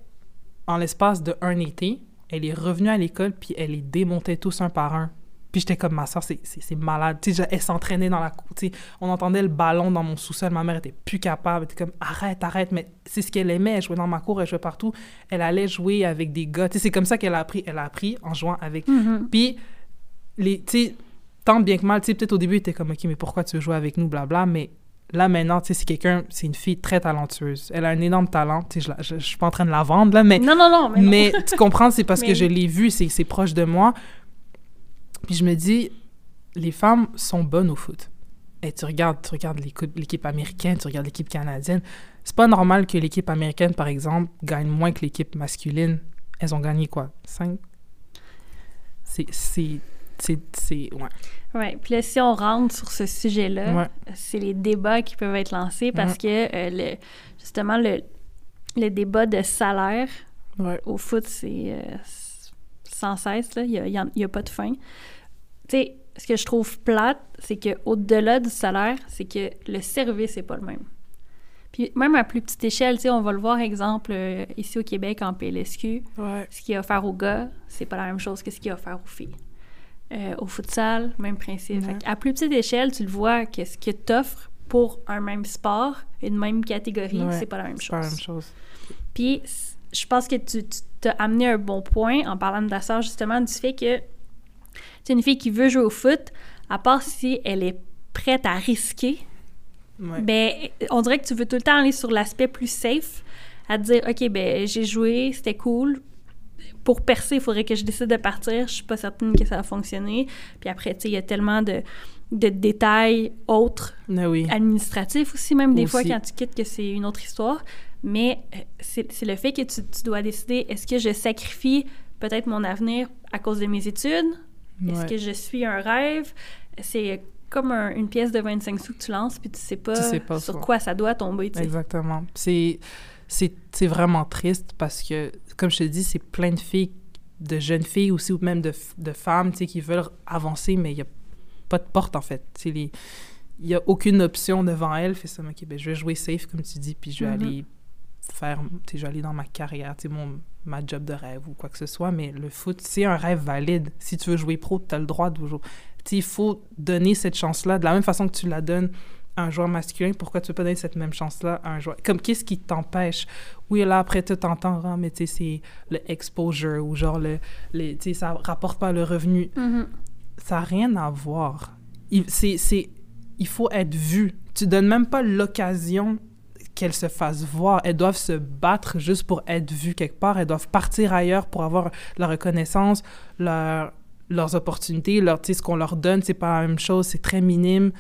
en l'espace de un été, elle est revenue à l'école, puis elle les démontait tous un par un. Puis j'étais comme, ma soeur, c'est c'est- c'est malade. Tu sais, elle s'entraînait dans la cour. Tu sais, on entendait le ballon dans mon sous-sol. Ma mère était plus capable. Elle était comme, arrête, arrête. Mais c'est ce qu'elle aimait. Elle jouait dans ma cour, elle jouait partout. Elle allait jouer avec des gars. Tu sais, c'est comme ça qu'elle a appris. Elle a appris en jouant avec. Mhm. Puis, les, tu sais, tant bien que mal, tu sais, peut-être au début, elle était comme, OK, mais pourquoi tu veux jouer avec nous, blabla. Mais là, maintenant, tu sais, c'est quelqu'un, c'est une fille très talentueuse. Elle a un énorme talent. Tu sais, je, je suis pas en train de la vendre, là, mais Non, non, non, mais, non. mais tu comprends, c'est parce [LAUGHS] Mais que je l'ai vu, c'est c'est proche de moi. Puis je me dis, les femmes sont bonnes au foot. Et tu regardes, tu regardes l'équipe l'équipe américaine, tu regardes l'équipe canadienne. C'est pas normal que l'équipe américaine, par exemple, gagne moins que l'équipe masculine. Elles ont gagné quoi? Cinq? C'est... c'est- Ouais. Ouais, puis là, si on rentre sur ce sujet-là, Ouais. c'est les débats qui peuvent être lancés parce que, euh, le, justement, le, le débat de salaire Ouais. au foot, c'est euh, sans cesse, là. Il n'y a, a pas de fin. Tu sais, ce que je trouve plate, c'est qu'au-delà du salaire, c'est que le service n'est pas le même. Puis même à plus petite échelle, tu sais, on va le voir, exemple, euh, ici au Québec, en PLSQ, ce qu'il y a offert aux gars, c'est pas la même chose que ce qu'il y a offert aux filles. Euh, au futsal, même principe. À plus petite échelle, tu le vois que ce que t'offres pour un même sport, une même catégorie, Ouais, c'est pas la même C'est pas la chose. même chose. Puis, je pense que tu t'as amené un bon point en parlant de ta sœur, justement, du fait que c'est une fille qui veut jouer au foot, à part si elle est prête à risquer, Ouais. ben, on dirait que tu veux tout le temps aller sur l'aspect plus safe, à te dire, OK, ben, j'ai joué, c'était cool. Pour percer, il faudrait que je décide de partir. Je suis pas certaine que ça va fonctionner. Puis après, tu sais, il y a tellement de, de détails autres, oui. administratifs aussi, même des fois, quand tu quittes, que c'est une autre histoire. Mais euh, c'est le fait que tu, tu dois décider, est-ce que je sacrifie peut-être mon avenir à cause de mes études? Est-ce que je suis un rêve? C'est comme un- une pièce de 25 sous que tu lances, puis tu sais pas, Tu sais pas sur quoi ça doit tomber. tu sais. Exactement. C'est vraiment triste parce que, comme je te dis, c'est plein de filles, de jeunes filles aussi, ou même de, femmes, tu sais, qui veulent avancer, mais il n'y a pas de porte, en fait. Tu sais, les- Il n'y a aucune option devant elles. Fait ça, OK, ben, je vais jouer safe, comme tu dis, puis je vais Mhm. aller faire, tu sais, je vais aller dans ma carrière, tu sais, mon, ma job de rêve ou quoi que ce soit, mais le foot, c'est un rêve valide. Si tu veux jouer pro, tu as le droit de jouer. Tu sais, il faut donner cette chance-là de la même façon que tu la donnes un joueur masculin, pourquoi tu peux pas donner cette même chance-là à un joueur? Comme, qu'est-ce qui t'empêche? Oui, là, après, tu t'entends, ah, mais tu sais, c'est le exposure ou genre, le, les, tu sais, ça rapporte pas le revenu. Mhm. Ça n'a rien à voir. Il, c'est, il faut être vu. Tu donnes même pas l'occasion qu'elles se fassent voir. Elles doivent se battre juste pour être vues quelque part. Elles doivent partir ailleurs pour avoir la reconnaissance, leur, leurs opportunités, leur, ce qu'on leur donne, c'est pas la même chose, c'est très minime.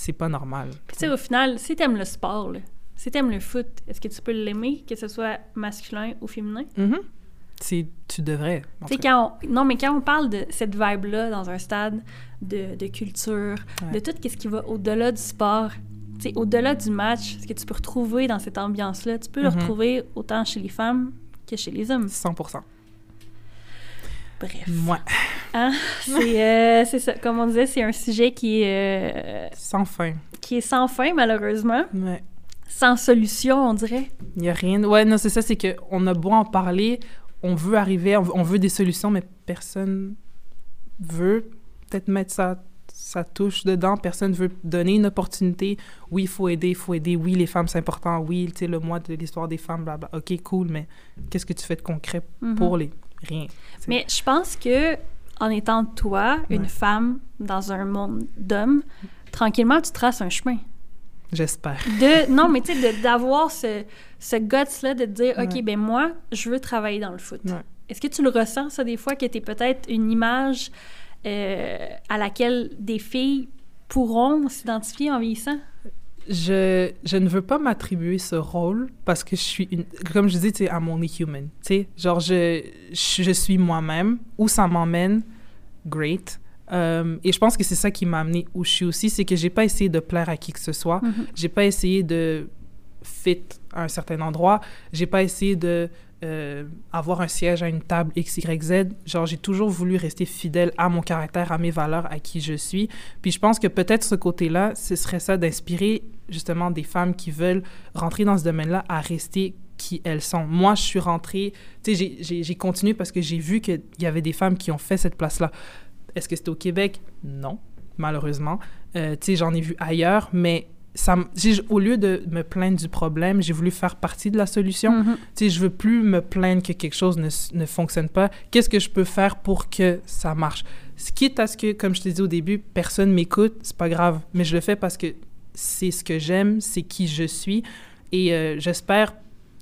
C'est pas normal. Puis tu sais, au final, si t'aimes le sport, là, si t'aimes le foot, est-ce que tu peux l'aimer, que ce soit masculin ou féminin? Tu devrais. en Tu cas. quand on... Non, mais quand on parle de cette vibe-là dans un stade de, de culture, Ouais. de tout ce qui va au-delà du sport, au-delà du match, ce que tu peux retrouver dans cette ambiance-là, tu peux le Mhm. retrouver autant chez les femmes que chez les hommes. 100 Bref. Moi, Hein? C'est euh, c'est ça. Comme on disait, c'est un sujet qui est, euh, sans fin. qui est sans fin, malheureusement. Ouais. Sans solution, on dirait. Il n'y a rien. Ouais, non, c'est ça, c'est qu'on a beau en parler, on veut arriver, on veut, des solutions, mais personne veut peut-être mettre sa, sa touche dedans. Personne veut donner une opportunité. Oui, il faut aider, il faut aider. Oui, les femmes, c'est important. Oui, tu sais, le mois de l'histoire des femmes, blabla. OK, cool, mais qu'est-ce que tu fais de concret Mhm. pour les... Rien. Mais je pense que en étant toi, une Ouais. femme dans un monde d'hommes, tranquillement, tu traces un chemin. J'espère. De, [LAUGHS] non, mais tu sais, d'avoir ce, ce guts-là de te dire, OK, Ouais. ben moi, je veux travailler dans le foot. Ouais. Est-ce que tu le ressens, ça, des fois, que tu es peut-être une image euh, à laquelle des filles pourront s'identifier en vieillissant? Je, je ne veux pas m'attribuer ce rôle parce que je suis une, comme je dis, tu sais, I'm only human. Tu sais, genre, je, je, je suis moi-même. Où ça m'emmène, great. Euh, et je pense que c'est ça qui m'a amené où je suis aussi, c'est que j'ai pas essayé de plaire à qui que ce soit. Mhm. J'ai pas essayé de fit à un certain endroit. J'ai pas essayé de euh, avoir un siège à une table X, Y, Z. Genre, j'ai toujours voulu rester fidèle à mon caractère, à mes valeurs, à qui je suis. Puis je pense que peut-être ce côté-là, ce serait ça d'inspirer justement des femmes qui veulent rentrer dans ce domaine-là à rester qui elles sont. Moi, je suis rentrée, tu sais, j'ai continué parce que j'ai vu qu'il y avait des femmes qui ont fait cette place-là. Est-ce que c'était au Québec? Non, malheureusement. Euh, tu sais, j'en ai vu ailleurs, mais ça, au lieu de me plaindre du problème, j'ai voulu faire partie de la solution. Mhm. Tu sais, je veux plus me plaindre que quelque chose ne, ne fonctionne pas. Qu'est-ce que je peux faire pour que ça marche? Ce- Quitte à ce que, comme je te dis au début, personne m'écoute, c'est pas grave. Mais je le fais parce que c'est ce que j'aime, c'est qui je suis. Et euh, j'espère,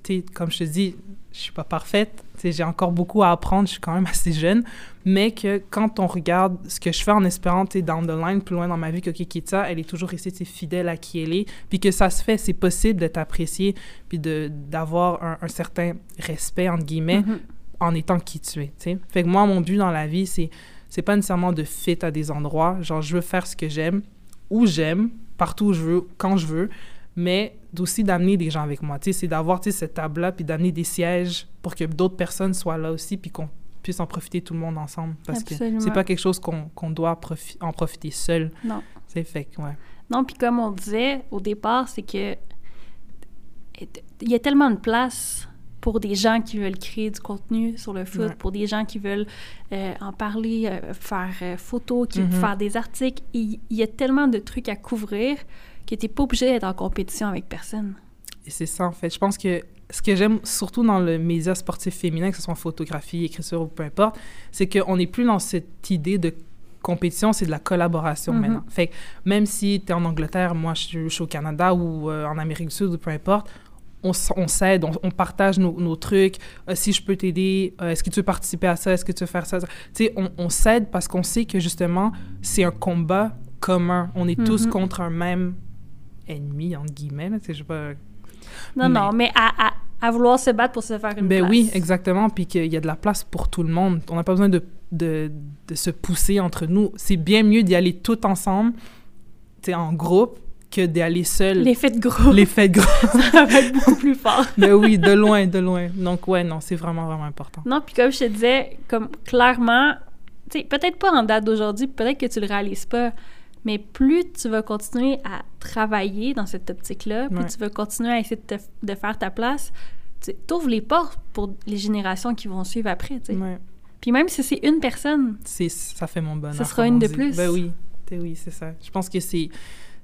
tu sais, comme je te dis, je suis pas parfaite. Tu sais, j'ai encore beaucoup à apprendre, je suis quand même [LAUGHS] assez jeune. Mais que quand on regarde ce que je fais en espérant, tu down the line, plus loin dans ma vie, que Kikita, elle est toujours restée, fidèle à qui elle est. Puis que ça se fait, c'est possible d'être apprécié, puis de- d'avoir un, un certain respect, entre guillemets, Mhm. en étant qui tu es, tu sais. Fait que moi, mon but dans la vie, c'est c'est pas nécessairement de fit à des endroits. Genre, je veux faire ce que j'aime, où j'aime, partout où je veux, quand je veux, mais d'aussi d'amener des gens avec moi. C'est d'avoir, cette table-là, puis d'amener des sièges pour que d'autres personnes soient là aussi, puis qu'on puisse en profiter tout le monde ensemble. Parce Absolument. que c'est pas quelque chose qu'on qu'on doit profi- en profiter seul. Non. C'est fait ouais. Non, puis comme on disait au départ, c'est que il y a tellement de place pour des gens qui veulent créer du contenu sur le foot, Ouais. pour des gens qui veulent euh, en parler, euh, faire euh, photo, qui Mhm. faire des articles. Il il y a tellement de trucs à couvrir que tu n'es pas obligé d'être en compétition avec personne. Et c'est ça, en fait. Je pense que ce que j'aime surtout dans le média sportif féminin, que ce soit en photographie, écriture ou peu importe, c'est qu'on n'est plus dans cette idée de compétition, c'est de la collaboration Mhm. maintenant. Fait que même si tu es en Angleterre, moi je suis, je suis au Canada ou euh, en Amérique du Sud ou peu importe, on, s'aide, on, on partage nos, nos trucs. Euh, si je peux t'aider, euh, est-ce que tu veux participer à ça, est-ce que tu veux faire ça? Tu sais, on, on s'aide parce qu'on sait que justement, c'est un combat commun. On est tous Mhm. contre un même ennemi, entre guillemets. Je sais pas. Non, Mais- non, mais à, à, à vouloir se battre pour se faire une Ben place. oui, exactement. Puis qu'il y a de la place pour tout le monde. On n'a pas besoin de, de, de se pousser entre nous. C'est bien mieux d'y aller tout ensemble, tu sais, en groupe, que d'y aller seul. L'effet de groupe, L'effet de groupe. [LAUGHS] ça va être beaucoup plus fort. [LAUGHS] Ben oui, de loin, de loin. Donc, ouais, non, c'est vraiment, vraiment important. Non, puis comme je te disais, comme clairement, tu sais, peut-être pas en date d'aujourd'hui, peut-être que tu le réalises pas, mais plus tu vas continuer à travailler dans cette optique-là, plus Ouais. tu vas continuer à essayer de, te- de faire ta place, tu ouvres les portes pour les générations qui vont suivre après. Ouais. Puis même si c'est une personne, ça fait mon bonheur. Ça sera une de dit. plus. Ben oui, oui, c'est ça. Je pense que c'est,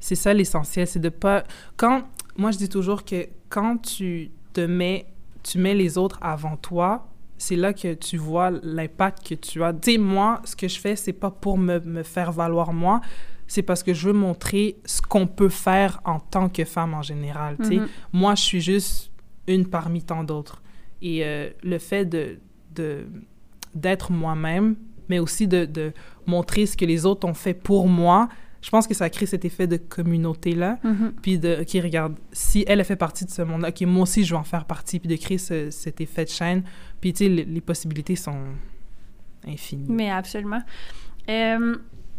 c'est ça l'essentiel, c'est de pas... Quand, moi, je dis toujours que quand tu te mets, tu mets les autres avant toi, c'est là que tu vois l'impact que tu as. Tu sais, moi, ce que je fais, c'est pas pour me, me faire valoir moi, c'est parce que je veux montrer ce qu'on peut faire en tant que femme en général, sais. Mhm. Moi, je suis juste une parmi tant d'autres. Et euh, le fait de, de, d'être moi-même, mais aussi de, de montrer ce que les autres ont fait pour moi, je pense que ça crée cet effet de communauté-là. Mhm. Puis de, OK, regarde, si elle a fait partie de ce monde-là, OK, moi aussi, je vais en faire partie, puis de créer ce- cet effet de chaîne. Puis, tu sais, les, les possibilités sont infinies. Mais absolument. Euh,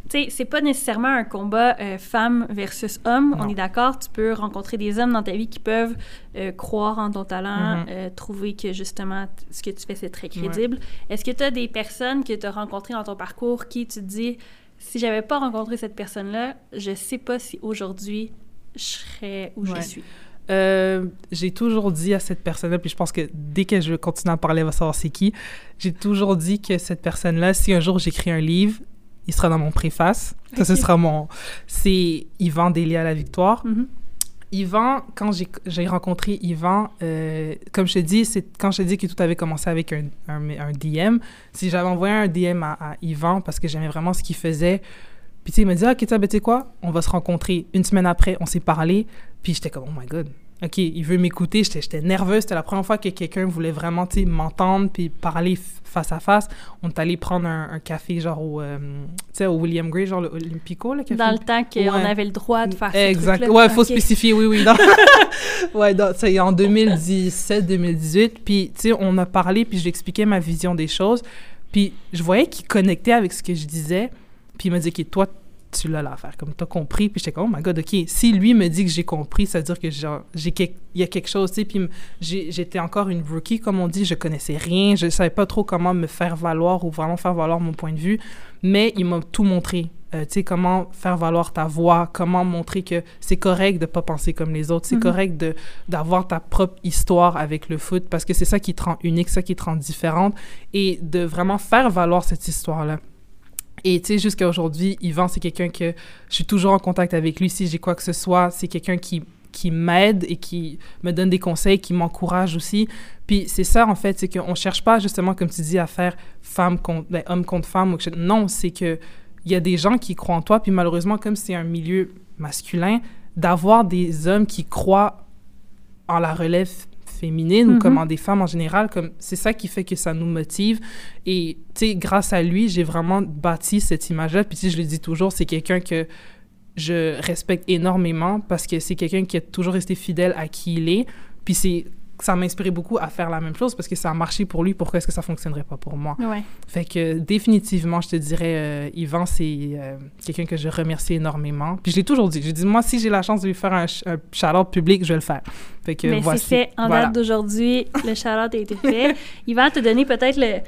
tu sais, c'est pas nécessairement un combat euh, femme versus homme, on est d'accord. Tu peux rencontrer des hommes dans ta vie qui peuvent euh, croire en ton talent, Mhm. euh, trouver que justement ce que tu fais c'est très crédible. Est-ce que tu as des personnes que tu as rencontrées dans ton parcours qui tu te dis si j'avais pas rencontré cette personne-là, je sais pas si aujourd'hui je serais où je suis? Euh, j'ai toujours dit à cette personne-là, puis je pense que dès que je continue à parler, elle va savoir c'est qui. J'ai toujours dit que cette personne-là, si un jour j'écris un livre, il sera dans mon préface. Ça, ce Ok. sera mon... C'est Yvan Délia à la victoire. Mhm. Yvan, quand j'ai- rencontré Yvan, euh, comme je te dis, c'est quand je te dis que tout avait commencé avec un, un, un DM. Si j'avais envoyé un DM à, à Yvan parce que j'aimais vraiment ce qu'il faisait, puis tu sais, il m'a dit, ah, Ketia, ben, tu sais quoi, on va se rencontrer. Une semaine après, on s'est parlé, puis j'étais comme, oh my god, OK, il veut m'écouter. J'étais nerveuse. C'était la première fois que quelqu'un voulait vraiment, tu sais, m'entendre puis parler face à face. On est allé prendre un, un café, genre au, euh, au William Gray, genre le Olympico, le café? Dans le temps qu'on Ouais. avait le droit de faire ce Exact. truc-là. Ouais, faut Ok. spécifier, oui, oui. non. [LAUGHS] ouais, c'est en 2017-2018. Puis, tu sais, on a parlé, puis je lui expliquais ma vision des choses. Puis, je voyais qu'il connectait avec ce que je disais. Puis, il m'a dit, OK, toi, tu l'as l'affaire, comme tu as compris. Puis, j'étais comme, oh my God, OK. Si lui me dit que j'ai compris, ça veut dire que j'ai il y a quelque chose, tu sais. Puis, j'étais encore une rookie, comme on dit. Je connaissais rien. Je savais pas trop comment me faire valoir ou vraiment faire valoir mon point de vue. Mais il m'a tout montré. Euh, tu sais, comment faire valoir ta voix, comment montrer que c'est correct de pas penser comme les autres, c'est Mhm. correct de d'avoir ta propre histoire avec le foot, parce que c'est ça qui te rend unique, ça qui te rend différente, et de vraiment faire valoir cette histoire-là. Et tu sais, jusqu'à aujourd'hui, Yvan, c'est quelqu'un que je suis toujours en contact avec lui. Si j'ai quoi que ce soit, c'est quelqu'un qui, qui m'aide et qui me donne des conseils, qui m'encourage aussi. Puis c'est ça, en fait, c'est qu'on cherche pas justement, comme tu dis, à faire femme contre, ben, homme contre femme. Non, c'est que il y a des gens qui croient en toi. Puis malheureusement, comme c'est un milieu masculin, d'avoir des hommes qui croient en la relève féminine ou Mhm. comme en des femmes en général, comme c'est ça qui fait que ça nous motive. Et tu sais, grâce à lui, j'ai vraiment bâti cette image-là. Puis sais, je le dis toujours, c'est quelqu'un que je respecte énormément parce que c'est quelqu'un qui a toujours resté fidèle à qui il est. Puis c'est ça m'a inspiré beaucoup à faire la même chose parce que ça a marché pour lui. Pourquoi est-ce que ça fonctionnerait pas pour moi? Ouais. Fait que définitivement, je te dirais, euh, Yvan, c'est euh, quelqu'un que je remercie énormément. Puis je l'ai toujours dit. J'ai dit, moi, si j'ai la chance de lui faire un, un shout-out public, je vais le faire. Fait que Mais c'est fait en Voilà. date d'aujourd'hui. Le shout a été fait. [LAUGHS] Va te donner peut-être le,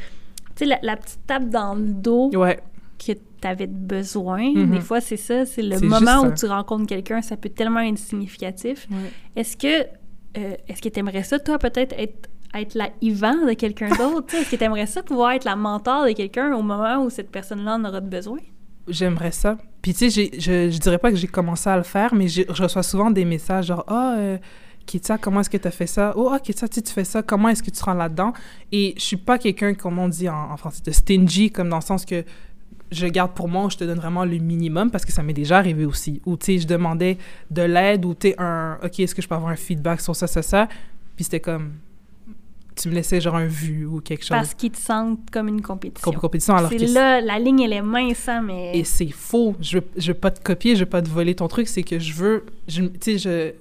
la, la petite tape dans le dos Ouais, que tu avais besoin. Mhm. Des fois, c'est ça. C'est le moment où tu rencontres quelqu'un, ça peut tellement être significatif. Ouais. Est-ce que euh, est-ce que tu aimerais ça, toi, peut-être être, être la Yvan de quelqu'un [LAUGHS] d'autre? est-ce que tu aimerais ça pouvoir être la mentor de quelqu'un au moment où cette personne-là en aura besoin? j'aimerais ça. Puis tu sais, je, je dirais pas que j'ai commencé à le faire, mais je reçois souvent des messages genre, ah, euh, Ketia, comment est-ce que tu as fait ça? Oh, ah, Ketia, tu fais ça, comment est-ce que tu te rends là-dedans? Et je suis pas quelqu'un, comme on dit en, en français, de stingy, comme dans le sens que je garde pour moi, je te donne vraiment le minimum parce que ça m'est déjà arrivé aussi. Ou, tu sais, je demandais de l'aide ou, tu sais, un, OK, est-ce que je peux avoir un feedback sur ça, ça, ça? Puis c'était comme, tu me laissais genre un vu ou quelque chose. Parce qu'ils te sentent comme une compétition. Comme compétition, alors C'est là, la ligne, elle est mince, hein, mais... Et c'est faux. Je veux, je veux pas te copier, je veux pas te voler ton truc. C'est que je veux, tu sais, je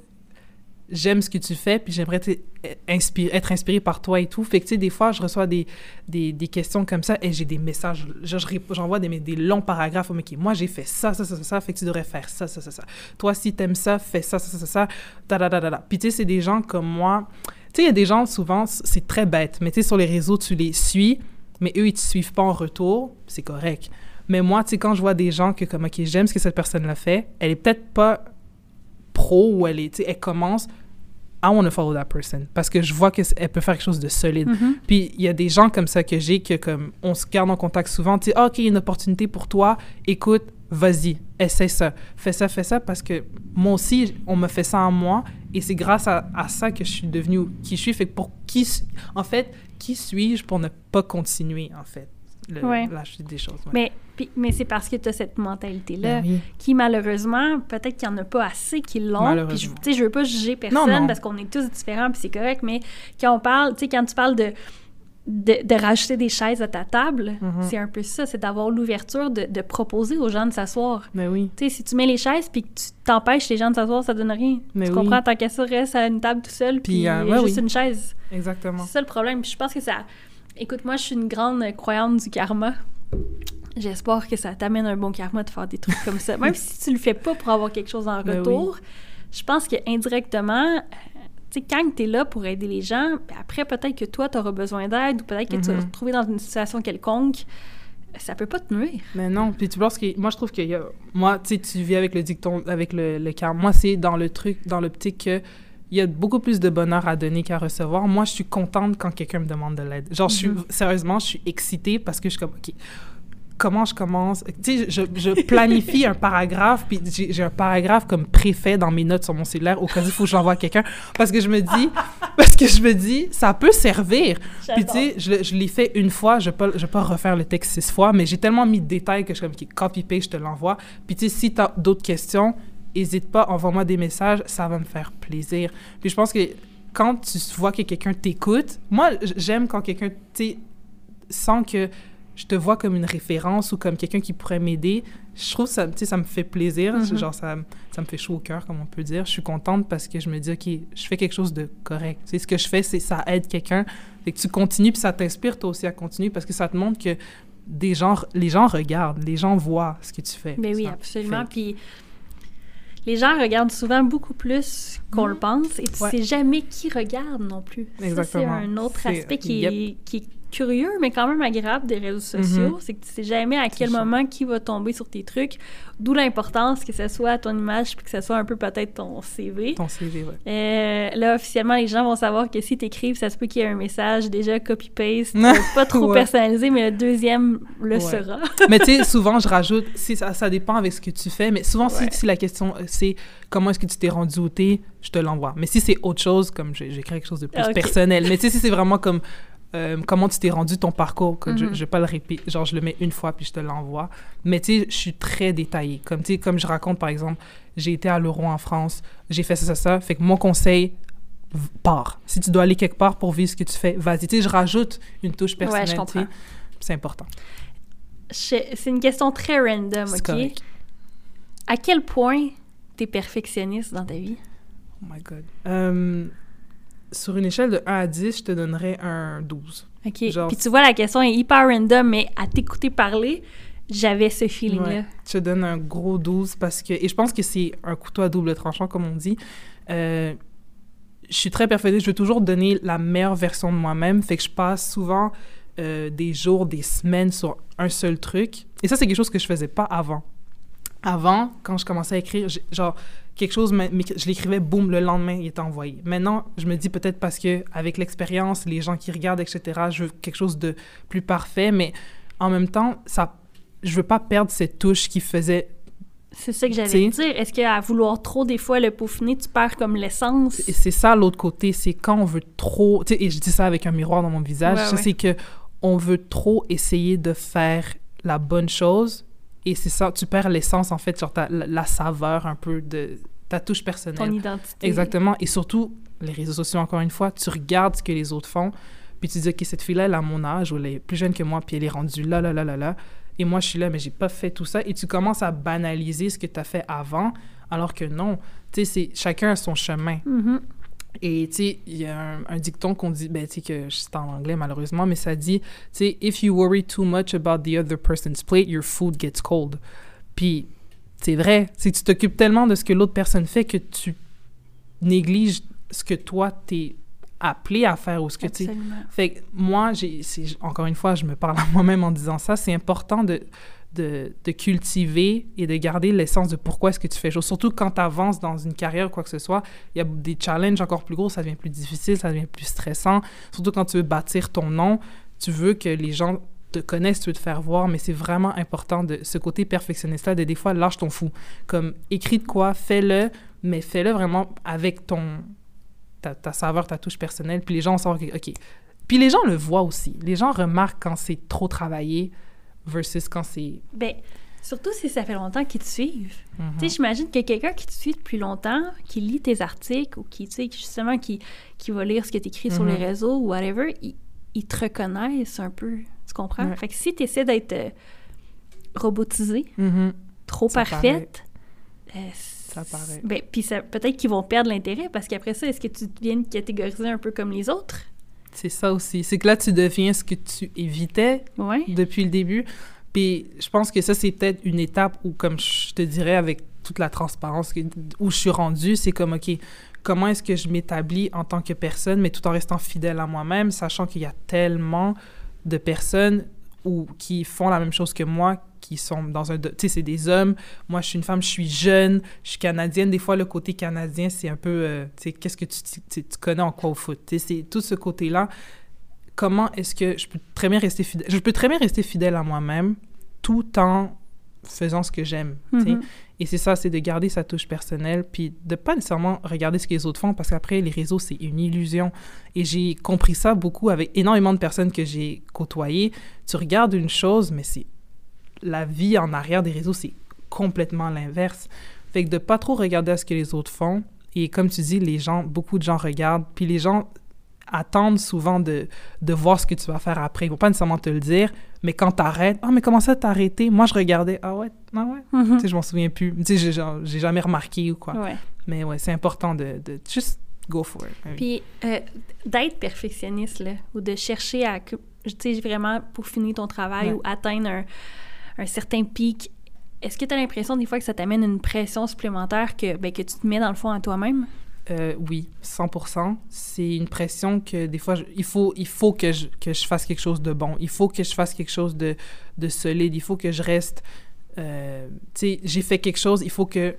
j'aime ce que tu fais, puis j'aimerais être inspiré par toi et tout. Fait que, tu sais, des fois, je reçois des, des, des questions comme ça et j'ai des messages. J'envoie des, longs paragraphes. Oh, OK, moi, j'ai fait ça, ça, ça, ça. Fait que tu devrais faire ça, ça, ça, ça. Toi, si t'aimes ça, fais ça, ça, ça, ça, da, da, da, da. Puis, tu sais, c'est des gens comme moi. Tu sais, il y a des gens, souvent, c'est très bête, mais tu sais, sur les réseaux, tu les suis, mais eux, ils te suivent pas en retour. C'est correct. Mais moi, tu sais, quand je vois des gens que, comme, OK, j'aime ce que cette personne-là fait, elle est peut-être pas pro ou elle est, tu sais, elle commence, I want to follow that person. Parce que je vois qu'elle peut faire quelque chose de solide. Mhm. Puis il y a des gens comme ça que j'ai que, comme, on se garde en contact souvent. Tu sais, Ah, OK, il y a une opportunité pour toi. Écoute, vas-y, essaie ça. Fais ça, fais ça. Parce que moi aussi, on me fait ça à moi. Et c'est grâce à, à ça que je suis devenue qui je suis. Fait que pour qui, en fait, qui suis-je pour ne pas continuer, en fait, Ouais. des choses. ouais. Mais, mais c'est parce que tu as cette mentalité-là Ben oui. qui, malheureusement, peut-être qu'il n'y en a pas assez qui l'ont. Puis, je- je veux pas juger personne Non, non. parce qu'on est tous différents, puis c'est correct, mais quand on parle, tu sais, quand tu parles de, de, de rajouter des chaises à ta table, Mhm. c'est un peu ça, c'est d'avoir l'ouverture de, de proposer aux gens de s'asseoir. Mais oui. Tu sais, si tu mets les chaises puis que tu t'empêches les gens de s'asseoir, ça donne rien. Mais tu oui. comprends? Tant qu'à ça, reste à une table tout seul, puis, euh, ouais, juste oui. une chaise. Exactement. C'est ça le problème. Puis je pense que ça. Écoute, moi, je suis une grande croyante du karma. J'espère que ça t'amène un bon karma de faire des trucs comme ça. Même si tu le fais pas pour avoir quelque chose en Ben retour, je pense que indirectement, euh, tu sais, quand tu es là pour aider les gens, ben après, peut-être que toi, tu auras besoin d'aide ou peut-être que tu vas Mhm. te retrouver dans une situation quelconque. Ça peut pas te nuire. Mais non, puis tu penses que moi je trouve que y a, moi tu sais tu vis avec le dicton avec le le karma. Moi c'est dans le truc dans l'optique que il y a beaucoup plus de bonheur à donner qu'à recevoir. Moi je suis contente quand quelqu'un me demande de l'aide. Genre je suis Mhm. sérieusement, je suis excitée parce que je suis comme OK. Comment je commence? Tu sais je, je planifie un paragraphe puis j'ai un paragraphe comme préfet dans mes notes sur mon cellulaire au cas où il faut que j'envoie à quelqu'un parce que je me dis [LAUGHS] parce que je me dis ça peut servir. Puis tu sais, je, je l'ai fait une fois, je pas- je pas refaire le texte six fois, mais j'ai tellement mis de détails que je suis comme, OK, copy-paste, je te l'envoie. Puis tu sais, si tu as d'autres questions, n'hésite pas, envoie-moi des messages, ça va me faire plaisir. Puis je pense que quand tu vois que quelqu'un t'écoute, moi, j'aime quand quelqu'un, tu sans que je te vois comme une référence ou comme quelqu'un qui pourrait m'aider, je trouve ça, ça me fait plaisir. Mhm. Genre, ça, ça me fait chaud au cœur, comme on peut dire. Je suis contente parce que je me dis, OK, je fais quelque chose de correct. Tu sais, ce que je fais, c'est ça aide quelqu'un. Fait que tu continues, puis ça t'inspire toi aussi à continuer parce que ça te montre que des gens, les gens regardent, les gens voient ce que tu fais. Mais oui, Ça absolument. Puis les gens regardent souvent beaucoup plus qu'on le pense et tu Ouais. sais jamais qui regarde non plus. Ça, Exactement. c'est un autre aspect qui, yep. est, qui est curieux, mais quand même agréable des réseaux sociaux. Mhm. C'est que tu sais jamais à quel ça. moment qui va tomber sur tes trucs. D'où l'importance que ce soit ton image puis que ce soit un peu peut-être ton CV. Ton CV, ouais. Euh, là, officiellement, les gens vont savoir que si t'écrives, ça se peut qu'il y ait un message déjà copy-paste, [LAUGHS] pas trop Ouais. personnalisé, mais le deuxième le Ouais. sera. [LAUGHS] mais tu sais, souvent, je rajoute, si ça, ça dépend avec ce que tu fais, mais souvent, Ouais. si, si la question, euh, c'est comment est-ce que tu t'es rendu au thé, je te l'envoie. Mais si c'est autre chose, comme j'ai- j'écris quelque chose de plus Ah, personnel, mais tu sais, si c'est vraiment comme euh, comment tu t'es rendu ton parcours, que je, Mhm. je vais pas le répéter, genre je le mets une fois puis je te l'envoie. Mais tu sais, je suis très détaillée. Comme tu sais, comme je raconte par exemple, j'ai été à l'Euro en France, j'ai fait ça, ça, ça. Fait que mon conseil, pars. Si tu dois aller quelque part pour vivre ce que tu fais, vas-y. Tu sais, je rajoute une touche Ouais, je personnelle. tu comprends. C'est important. C'est une question très random, OK? correct. À quel point t'es perfectionniste dans ta vie? Oh my God. Euh, sur une échelle de 1 à 10, je te donnerais un 12. OK. Genre- Puis tu vois, la question est hyper random, mais à t'écouter parler, j'avais ce feeling-là. Ouais. Je te donne un gros 12 parce que... Et je pense que c'est un couteau à double tranchant, comme on dit. Euh, je suis très perfectionniste. Je veux toujours donner la meilleure version de moi-même. Fait que je passe souvent euh, des jours, des semaines sur un seul truc. Et ça, c'est quelque chose que je faisais pas avant. Avant, quand je commençais à écrire, genre, quelque chose, mais mais je l'écrivais, boum, le lendemain, il était envoyé. Maintenant, je me dis peut-être parce que avec l'expérience, les gens qui regardent, etc., je veux quelque chose de plus parfait, mais en même temps, ça, je veux pas perdre cette touche qui faisait C'est ça que j'allais dire. Est-ce qu'à vouloir trop, des fois, le peaufiner, tu perds comme l'essence? Et c'est ça l'autre côté, c'est quand on veut trop, tu sais, et je dis ça avec un miroir dans mon visage, Ouais, ça ouais. c'est que on veut trop essayer de faire la bonne chose et c'est ça, tu perds l'essence, en fait, sur ta, la, la saveur un peu de ta touche personnelle. Ton identité. Exactement. Et surtout, les réseaux sociaux, encore une fois, tu regardes ce que les autres font, puis tu dis, OK, cette fille-là, elle a mon âge, ou elle est plus jeune que moi, puis elle est rendue là, là, là, là, là. Et moi, je suis là, mais j'ai pas fait tout ça. Et tu commences à banaliser ce que tu as fait avant, alors que non. Tu sais, c'est- chacun a son chemin. Mhm. Et tu sais, il y a un, un dicton qu'on dit, ben tu sais que c'est en anglais malheureusement, mais ça dit, tu sais, if you worry too much about the other person's plate, your food gets cold. Puis c'est vrai, si tu t'occupes tellement de ce que l'autre personne fait que tu négliges ce que toi t'es appelé à faire ou ce que tu. Fait que moi, j'ai, encore une fois, je me parle à moi-même en disant ça, c'est important de, de, cultiver et de garder l'essence de pourquoi est-ce que tu fais chose. Surtout quand tu avances dans une carrière ou quoi que ce soit, il y a des challenges encore plus gros, ça devient plus difficile, ça devient plus stressant. Surtout quand tu veux bâtir ton nom, tu veux que les gens te connaissent, tu veux te faire voir, mais c'est vraiment important de ce côté perfectionniste-là, de des fois, lâche ton fou. Comme, écris de quoi, fais-le, mais fais-le vraiment avec ton, ta, saveur, ta touche personnelle, puis les gens vont que, OK. Puis les gens le voient aussi. Les gens remarquent quand c'est trop travaillé versus quand c'est... Ben, surtout si ça fait longtemps qu'ils te suivent. Mhm. Tu sais, j'imagine que quelqu'un qui te suit depuis longtemps, qui lit tes articles ou qui, tu sais, justement, qui, qui va lire ce que tu écris sur Mhm. les réseaux ou whatever, ils, ils te reconnaissent un peu. Tu comprends? Ouais. Fait que si tu essaies d'être euh, robotisée, Mhm. trop Ça parfaite, euh, Ça paraît. Ben, puis peut-être qu'ils vont perdre l'intérêt parce qu'après ça, est-ce que tu deviens catégoriser un peu comme les autres? C'est ça aussi. C'est que là, tu deviens ce que tu évitais Ouais. depuis le début. Puis je pense que ça, c'est peut-être une étape où, comme je te dirais, avec toute la transparence que- où je suis rendue, c'est comme, OK, comment est-ce que je m'établis en tant que personne, mais tout en restant fidèle à moi-même, sachant qu'il y a tellement de personnes ou qui font la même chose que moi, qui sont dans un... Tu sais, c'est des hommes. Moi, je suis une femme, je suis jeune, je suis canadienne. Des fois, le côté canadien, c'est un peu... euh, tu sais, qu'est-ce que tu, tu, tu connais en quoi au foot? Tu sais, c'est tout ce côté-là. Comment est-ce que je peux très bien rester fidèle? Je peux très bien rester fidèle à moi-même tout en faisant ce que j'aime. tu sais. Mhm. Et c'est ça, c'est de garder sa touche personnelle, puis de pas nécessairement regarder ce que les autres font, parce qu'après, les réseaux, c'est une illusion. Et j'ai compris ça beaucoup avec énormément de personnes que j'ai côtoyées. Tu regardes une chose, mais c'est la vie en arrière des réseaux, c'est complètement l'inverse. Fait que de pas trop regarder à ce que les autres font. Et comme tu dis, les gens, beaucoup de gens regardent, puis les gens attendent souvent de, de voir ce que tu vas faire après. Ils vont pas nécessairement te le dire, mais quand t'arrêtes, « Ah, mais comment ça t'as arrêté? » Moi, je regardais, « Ah ouais? Ah ouais? Mhm. Tu sais, je m'en souviens plus. Tu sais, j'ai jamais remarqué ou quoi. Ouais. Mais ouais, c'est important de, de juste go for it. Puis euh, d'être perfectionniste, là, ou de chercher à, tu sais, vraiment pour finir ton travail Ouais. ou atteindre un, un certain pic, est-ce que tu as l'impression des fois que ça t'amène une pression supplémentaire que, ben, que tu te mets dans le fond à toi-même? Euh, oui, 100%. C'est une pression que des fois, il faut, il faut que, je, que je fasse quelque chose de bon. Il faut que je fasse quelque chose de, de solide. Il faut que je reste... euh, tu sais, j'ai fait quelque chose, il faut que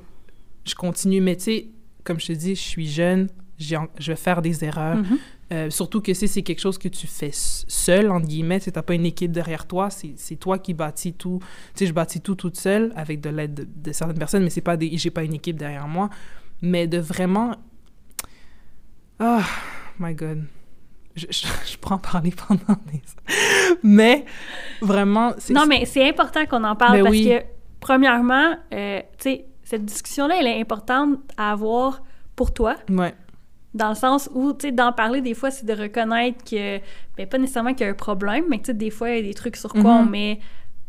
je continue. Mais tu sais, comme je te dis, je suis jeune, je vais faire des erreurs. Mhm. Euh, surtout que si c'est quelque chose que tu fais seul, entre guillemets, tu n'as pas une équipe derrière toi, c'est toi qui bâtis tout. Tu sais, je bâtis tout toute seule avec de l'aide de, de certaines personnes, mais c'est pas des, j'ai pas une équipe derrière moi. Mais de vraiment... Ah, my God. Je, je, [LAUGHS] je pourrais en parler pendant des... Mais, vraiment... Non, mais c'est important qu'on en parle Ben parce oui. que, premièrement, euh, tu sais, cette discussion-là, elle est importante à avoir pour toi, Ouais, dans le sens où, tu sais, d'en parler, des fois, c'est de reconnaître que, ben, pas nécessairement qu'il y a un problème, mais que, tu sais, des fois, il y a des trucs sur quoi Mhm. on met...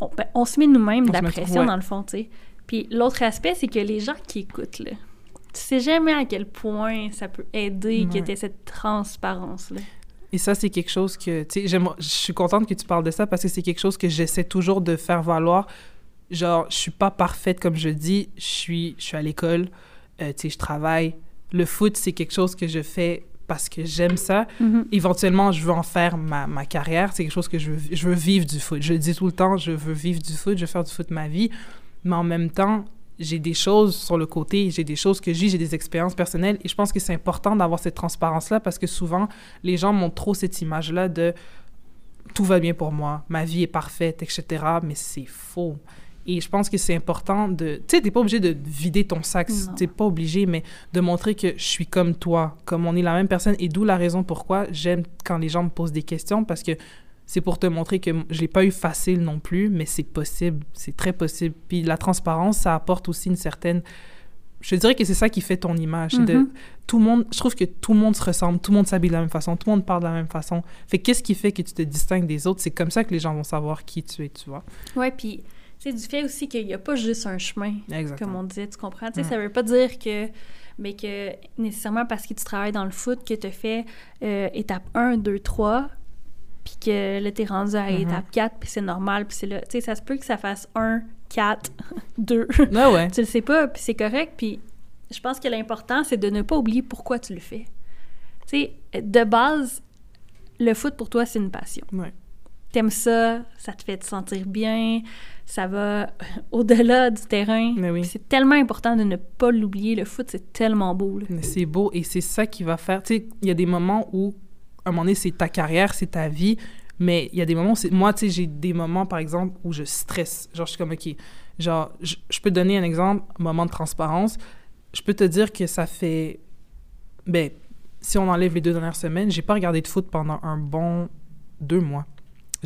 On, ben, on se met nous-mêmes de la pression, ouais. dans le fond, tu sais. Puis l'autre aspect, c'est que les gens qui écoutent, là, tu sais jamais à quel point ça peut aider qu'il y Ouais. ait cette transparence-là. Et ça, c'est quelque chose que, tu sais, je suis contente que tu parles de ça parce que c'est quelque chose que j'essaie toujours de faire valoir. Genre, je suis pas parfaite, comme je dis, je suis, je suis à l'école, euh, tu sais, je travaille. Le foot, c'est quelque chose que je fais parce que j'aime ça. Éventuellement, je veux en faire ma, ma carrière. C'est quelque chose que je veux, je veux vivre du foot. Je le dis tout le temps, je veux vivre du foot, je veux faire du foot ma vie. Mais en même temps, j'ai des choses sur le côté, j'ai des choses que j'ai, j'ai des expériences personnelles. Et je pense que c'est important d'avoir cette transparence-là parce que souvent, les gens montrent trop cette image-là de tout va bien pour moi, ma vie est parfaite, etc. Mais c'est faux. Et je pense que c'est important de... Tu sais, t'es pas obligé de vider ton sac, t'es pas obligé, mais de montrer que je suis comme toi, comme on est la même personne. Et d'où la raison pourquoi j'aime quand les gens me posent des questions, parce que c'est pour te montrer que je l'ai pas eu facile non plus, mais c'est possible, c'est très possible. Puis la transparence, ça apporte aussi une certaine... Je dirais que c'est ça qui fait ton image. de, Mhm. tout le monde, je trouve que tout le monde se ressemble, tout le monde s'habille de la même façon, tout le monde parle de la même façon. Fait qu'est-ce qui fait que tu te distingues des autres? C'est comme ça que les gens vont savoir qui tu es, tu vois. Ouais, puis c'est du fait aussi qu'il n'y a pas juste un chemin, comme Exactement. on disait, tu comprends? Tu sais, Mm. ça veut pas dire que, mais que nécessairement parce que tu travailles dans le foot, que tu fait euh, étape 1, 2, 3, puis que là, t'es rendu à Mhm. étape 4, puis c'est normal, puis c'est là. Tu sais, ça se peut que ça fasse 1, 4, 2. Ouais, ouais. tu le sais pas, puis c'est correct, puis je pense que l'important, c'est de ne pas oublier pourquoi tu le fais. Tu sais, de base, le foot pour toi, c'est une passion. Ouais. T'aimes ça, ça te fait te sentir bien, ça va au-delà du terrain. Oui. C'est tellement important de ne pas l'oublier. Le foot, c'est tellement beau. C'est beau et c'est ça qui va faire. Tu sais, il y a des moments où, à un moment donné, c'est ta carrière, c'est ta vie, mais il y a des moments où c'est. Moi, tu sais, j'ai des moments, par exemple, où je stresse. Genre, je suis comme, OK. Genre, je, je peux te donner un exemple, moment de transparence. Je peux te dire que ça fait. Ben, si on enlève les deux dernières semaines, j'ai pas regardé de foot pendant un bon deux mois.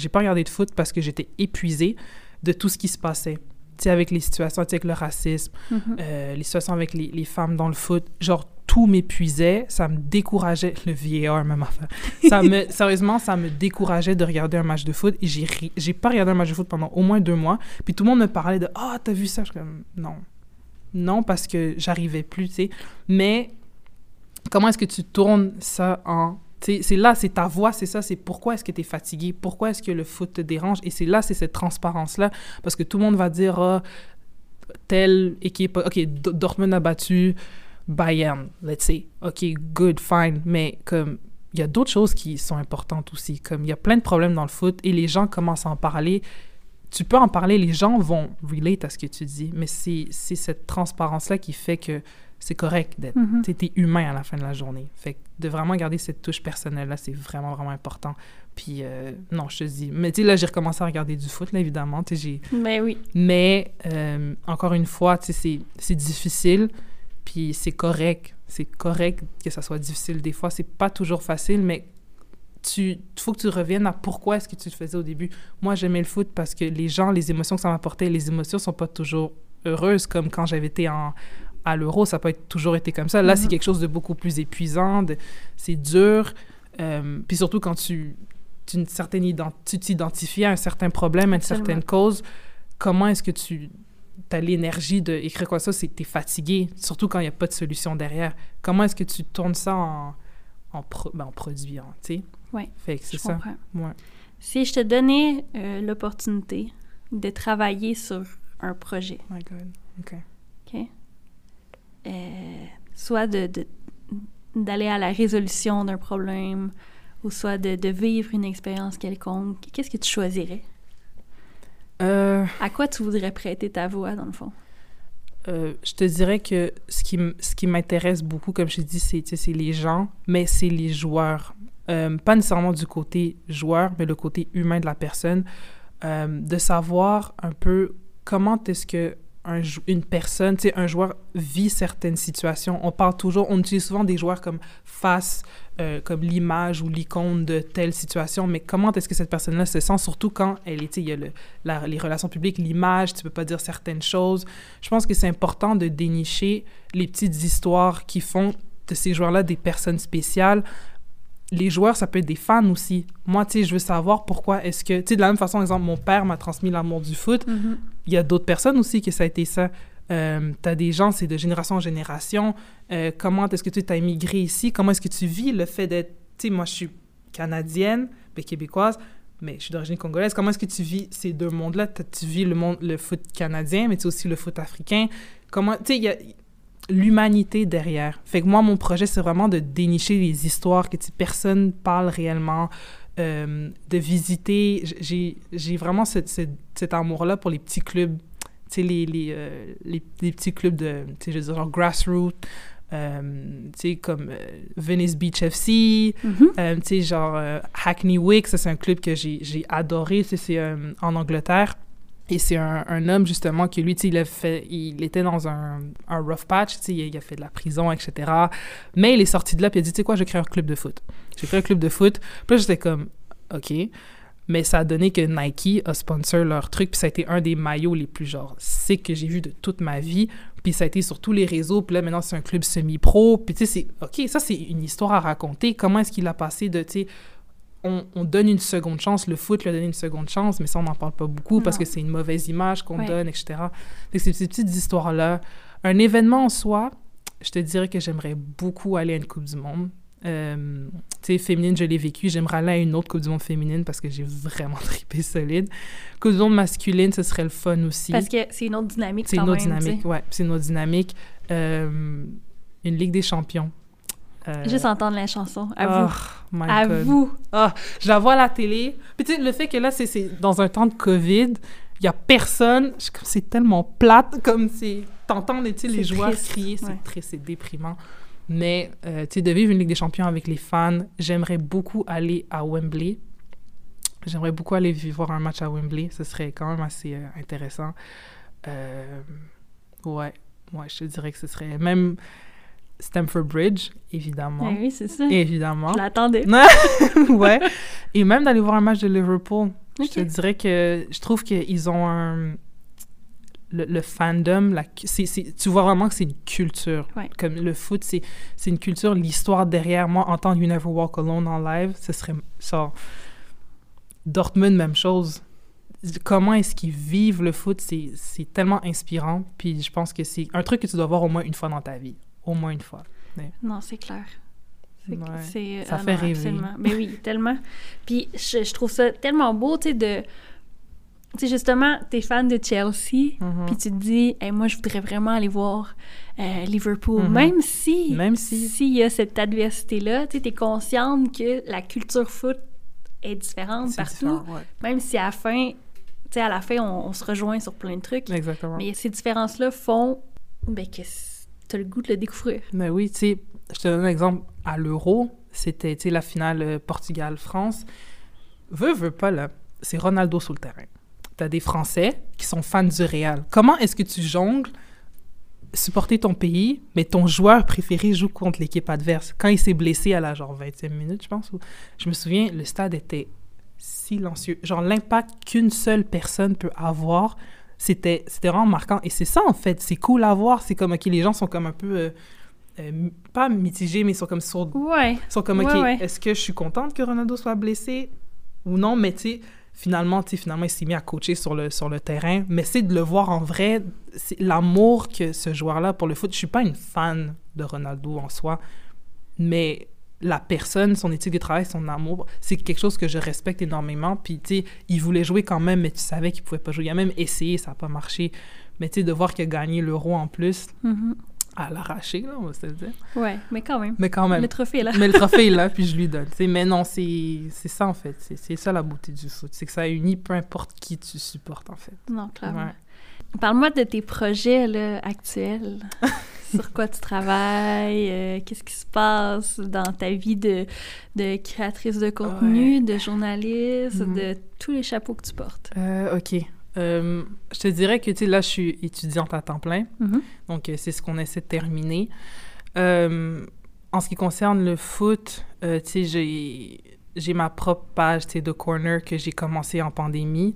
J'ai pas regardé de foot parce que j'étais épuisée de tout ce qui se passait. Tu sais, avec les situations, tu sais, avec le racisme, Mhm. euh, les situations avec les, les femmes dans le foot, genre tout m'épuisait, ça me décourageait, le VAR même affaire. Ça me, [LAUGHS] sérieusement, ça me décourageait de regarder un match de foot et j'ai, ri- j'ai pas regardé un match de foot pendant au moins deux mois. Puis tout le monde me parlait de Ah, t'as vu ça? Je suis comme Non. Non, parce que j'arrivais plus, tu sais. Mais comment est-ce que tu tournes ça en. C'est là, c'est ta voix, c'est ça, c'est pourquoi est-ce que tu es fatigué, pourquoi est-ce que le foot te dérange. Et c'est là, c'est cette transparence-là, parce que tout le monde va dire, ah, telle équipe, ok, Dortmund a battu Bayern, let's say, ok, good, fine, mais comme il y a d'autres choses qui sont importantes aussi, comme il y a plein de problèmes dans le foot et les gens commencent à en parler. Tu peux en parler, les gens vont relate à ce que tu dis, mais c'est cette transparence-là qui fait que c'est correct d'être. Es humain à la fin de la journée. Fait que de vraiment garder cette touche personnelle-là, c'est vraiment, vraiment important. Puis, euh, non, je te dis. Mais tu sais, là, j'ai recommencé à regarder du foot, là, évidemment. J'ai Ben oui. mais, euh, encore une fois, tu sais, c'est- c'est difficile, puis c'est correct. C'est correct que ça soit difficile des fois. C'est pas toujours facile, mais tu faut que tu reviennes à pourquoi est-ce que tu le faisais au début. Moi, j'aimais le foot parce que les gens, les émotions que ça m'apportait, les émotions sont pas toujours heureuses, comme quand j'avais été en, à l'euro, ça n'a pas être- toujours été comme ça. Là, c'est Mhm. quelque chose de beaucoup plus épuisant, c'est dur. euh, puis surtout quand tu, une certaine tu t'identifies à un certain problème, à une Absolument. certaine cause, comment est-ce que tu as l'énergie d'écrire quoi ça, c'est que tu es fatigué, surtout quand il n'y a pas de solution derrière. Comment est-ce que tu tournes ça en, en, pro- ben, en produit, hein, tu sais? Ouais, Fait que c'est ça. Ouais. Si je te donnais euh, l'opportunité de travailler sur un projet, My God. OK. Euh, soit de, d'aller à la résolution d'un problème, ou soit de, de vivre une expérience quelconque, qu'est-ce que tu choisirais? Euh, À quoi tu voudrais prêter ta voix, dans le fond? Euh, je te dirais que ce qui, m- ce qui m'intéresse beaucoup, comme je t'ai dit, c'est, c'est les gens, mais c'est les joueurs. Euh, pas nécessairement du côté joueur, mais le côté humain de la personne. Euh, de savoir un peu comment est-ce que une personne, tu sais, un joueur vit certaines situations. On parle toujours, on utilise souvent des joueurs comme face, euh, comme l'image ou l'icône de telle situation, mais comment est-ce que cette personne-là se sent, surtout quand elle est, il y a les relations publiques, l'image, tu peux pas dire certaines choses. Je pense que c'est important de dénicher les petites histoires qui font de ces joueurs-là des personnes spéciales. Les joueurs, ça peut être des fans aussi. Moi, tu sais, je veux savoir pourquoi est-ce que... Tu sais, de la même façon, exemple, mon père m'a transmis l'amour du foot. Il y a d'autres personnes aussi que ça a été ça. Euh, tu as des gens, c'est de génération en génération. Euh, comment est-ce que tu as immigré ici? Comment est-ce que tu vis le fait d'être... Tu sais, moi, je suis canadienne, ben, québécoise, mais je suis d'origine congolaise. Comment est-ce que tu vis ces deux mondes-là? T'as- Tu vis le, monde, le foot canadien, mais tu sais aussi le foot africain. Comment... Tu sais, il y a l'humanité derrière. Fait que moi, mon projet, c'est vraiment de dénicher les histoires que personne parle réellement, euh, de visiter. J'ai vraiment cette- cette- cet amour-là pour les petits clubs, tu sais, les, les, euh, les, les petits clubs de, tu sais, je veux dire, genre grassroots, euh, tu sais, comme Venice Beach FC, Mhm. euh, tu sais, genre Hackney Wick, ça c'est un club que j'ai adoré, c'est c'est, en Angleterre. Et c'est un, un homme, justement, qui lui, il, a fait, il était dans un, un rough patch, il, a- fait de la prison, etc. Mais il est sorti de là, puis il a dit, tu sais quoi, je crée un club de foot. J'ai créé un club de foot. Puis j'étais comme, OK. Mais ça a donné que Nike a sponsor leur truc, puis ça a été un des maillots les plus genre c'est que j'ai vu de toute ma vie. Puis ça a été sur tous les réseaux, puis là maintenant c'est un club semi-pro. Puis tu sais, c'est OK, ça c'est une histoire à raconter. Comment est-ce qu'il a passé de, tu sais, on, on, donne une seconde chance, le foot lui a donné une seconde chance, mais ça on n'en parle pas beaucoup non. parce que c'est une mauvaise image qu'on Ouais. donne, etc. Donc ces, ces petites histoires-là. Un événement en soi, je te dirais que j'aimerais beaucoup aller à une Coupe du Monde. Euh, tu sais, féminine, je l'ai vécu. J'aimerais aller à une autre Coupe du Monde féminine parce que j'ai vraiment [LAUGHS] trippé solide. Coupe du Monde masculine, ce serait le fun aussi. Parce que c'est une autre dynamique C'est une autre même, dynamique, ouais. C'est une autre dynamique. Euh, une Ligue des champions. Euh, Juste entendre la chanson. À oh, vous. À God. vous. Ah, je la vois à la télé. Puis tu sais, le fait que là, c'est- dans un temps de COVID, il y a personne. C'est tellement plate, comme c'est... T'entends les, les joueurs crier, c'est ouais. triste, c'est déprimant. Mais, euh, tu sais, de vivre une Ligue des champions avec les fans, j'aimerais beaucoup aller à Wembley. J'aimerais beaucoup aller voir un match à Wembley. Ce serait quand même assez euh, intéressant. Ouais, ouais, je te dirais que ce serait... Même Stamford Bridge, évidemment. Eh oui, c'est ça. Évidemment. Je l'attendais. [LAUGHS] ouais. Et même d'aller voir un match de Liverpool. Je te dirais que je trouve qu'ils ont un. Le, le fandom, la, tu vois vraiment que c'est une culture. Ouais. Comme le foot, c'est c'est une culture. L'histoire derrière moi, entendre You Never Walk Alone en live, ce serait ça. Dortmund, même chose. Comment est-ce qu'ils vivent le foot, c'est c'est tellement inspirant. Puis je pense que c'est un truc que tu dois voir au moins une fois dans ta vie. Au moins une fois. Non, c'est clair. Ouais. Ça ah fait non, rêver. Absolument. Mais oui, tellement. Puis je, je trouve ça tellement beau, tu sais, de... Tu sais, justement, t'es fan de Chelsea, Mhm. puis tu te dis, hey, moi, je voudrais vraiment aller voir euh, Liverpool. Mhm. Même si... Même si- S'il y a cette adversité-là, tu sais, t'es consciente que la culture foot est différente partout. ouais. Même si à la fin, tu sais, à la fin, on, on se rejoint sur plein de trucs. Exactement. Mais ces différences-là font ben, que t'as le goût de le découvrir. Mais oui, tu sais, je te donne un exemple. À l'Euro, c'était, la finale euh, Portugal-France. Veux, veux pas, là, c'est Ronaldo sur le terrain. T'as des Français qui sont fans du Real. Comment est-ce que tu jongles supporter ton pays, mais ton joueur préféré joue contre l'équipe adverse? Quand il s'est blessé à la, genre, 20e minute, je pense, je me souviens, le stade était silencieux. Genre, l'impact qu'une seule personne peut avoir, c'était c'était vraiment marquant. Et c'est ça, en fait. C'est cool à voir. C'est comme, OK, les gens sont comme un peu... euh, euh, pas mitigés, mais ils sont comme sur... Ouais. Ils sont comme, OK, Ouais, ouais. est-ce que je suis contente que Ronaldo soit blessé ou non? Mais tu sais, finalement, tu finalement, il s'est mis à coacher sur le, sur le terrain. Mais c'est de le voir en vrai, c'est l'amour que ce joueur-là pour le foot. Je suis pas une fan de Ronaldo en soi, mais la personne, son éthique de travail, son amour, c'est quelque chose que je respecte énormément. Puis, tu sais, il voulait jouer quand même, mais tu savais qu'il pouvait pas jouer. Il a même essayé, ça n'a pas marché. Mais tu sais, de voir qu'il a gagné l'euro en plus, Mhm. à l'arracher, là, on va se le dire. Ouais, mais quand même. Mais quand même. Le trophée, là. Mais le trophée est là, [LAUGHS] puis je lui donne. tu sais. Mais non, c'est c'est ça, en fait. C'est c'est ça, la beauté du foot. C'est que ça unit peu importe qui tu supportes, en fait. Non, clairement. Ouais. Parle-moi de tes projets là, actuels. [LAUGHS] Sur quoi tu travailles? euh, Qu'est-ce qui se passe dans ta vie de, de créatrice de contenu, de journaliste, Mhm. de tous les chapeaux que tu portes? Euh, OK. Euh, je te dirais que, tu sais, là, je suis étudiante à temps plein. Mhm. Donc, c'est ce qu'on essaie de terminer. En ce qui concerne le foot, tu sais, j'ai, j'ai ma propre page, tu sais, de corner que j'ai commencé en pandémie,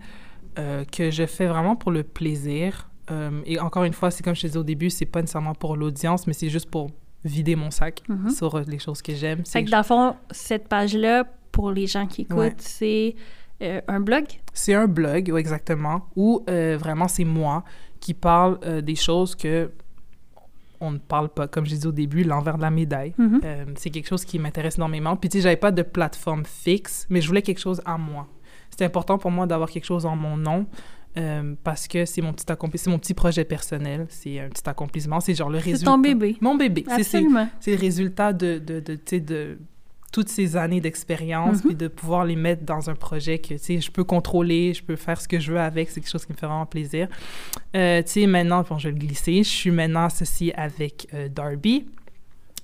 euh, que je fais vraiment pour le plaisir. Euh, et encore une fois, c'est comme je te disais au début, c'est pas nécessairement pour l'audience, mais c'est juste pour vider mon sac Mhm. sur euh, les choses que j'aime. Fait que dans le fond, cette page-là, pour les gens qui écoutent, Ouais. c'est euh, un blog? c'est un blog, ouais, exactement, où euh, vraiment c'est moi qui parle euh, des choses que on ne parle pas, comme je disais au début, l'envers de la médaille. Mhm. C'est quelque chose qui m'intéresse énormément. Puis tu sais, j'avais pas de plateforme fixe, mais je voulais quelque chose à moi. C'était important pour moi d'avoir quelque chose en mon nom euh, parce que c'est mon petit accompli- c'est mon petit projet personnel, c'est un petit accomplissement, c'est genre le C'est résultat. ton bébé. Mon bébé, c'est c'est Absolument. c'est le résultat de de de, tu sais, de toutes ces années d'expérience, Mhm. puis de pouvoir les mettre dans un projet que, tu sais, je peux contrôler, je peux faire ce que je veux avec, c'est quelque chose qui me fait vraiment plaisir. Euh, tu sais, maintenant, bon, je vais le glisser, je suis maintenant associée avec euh, Darby,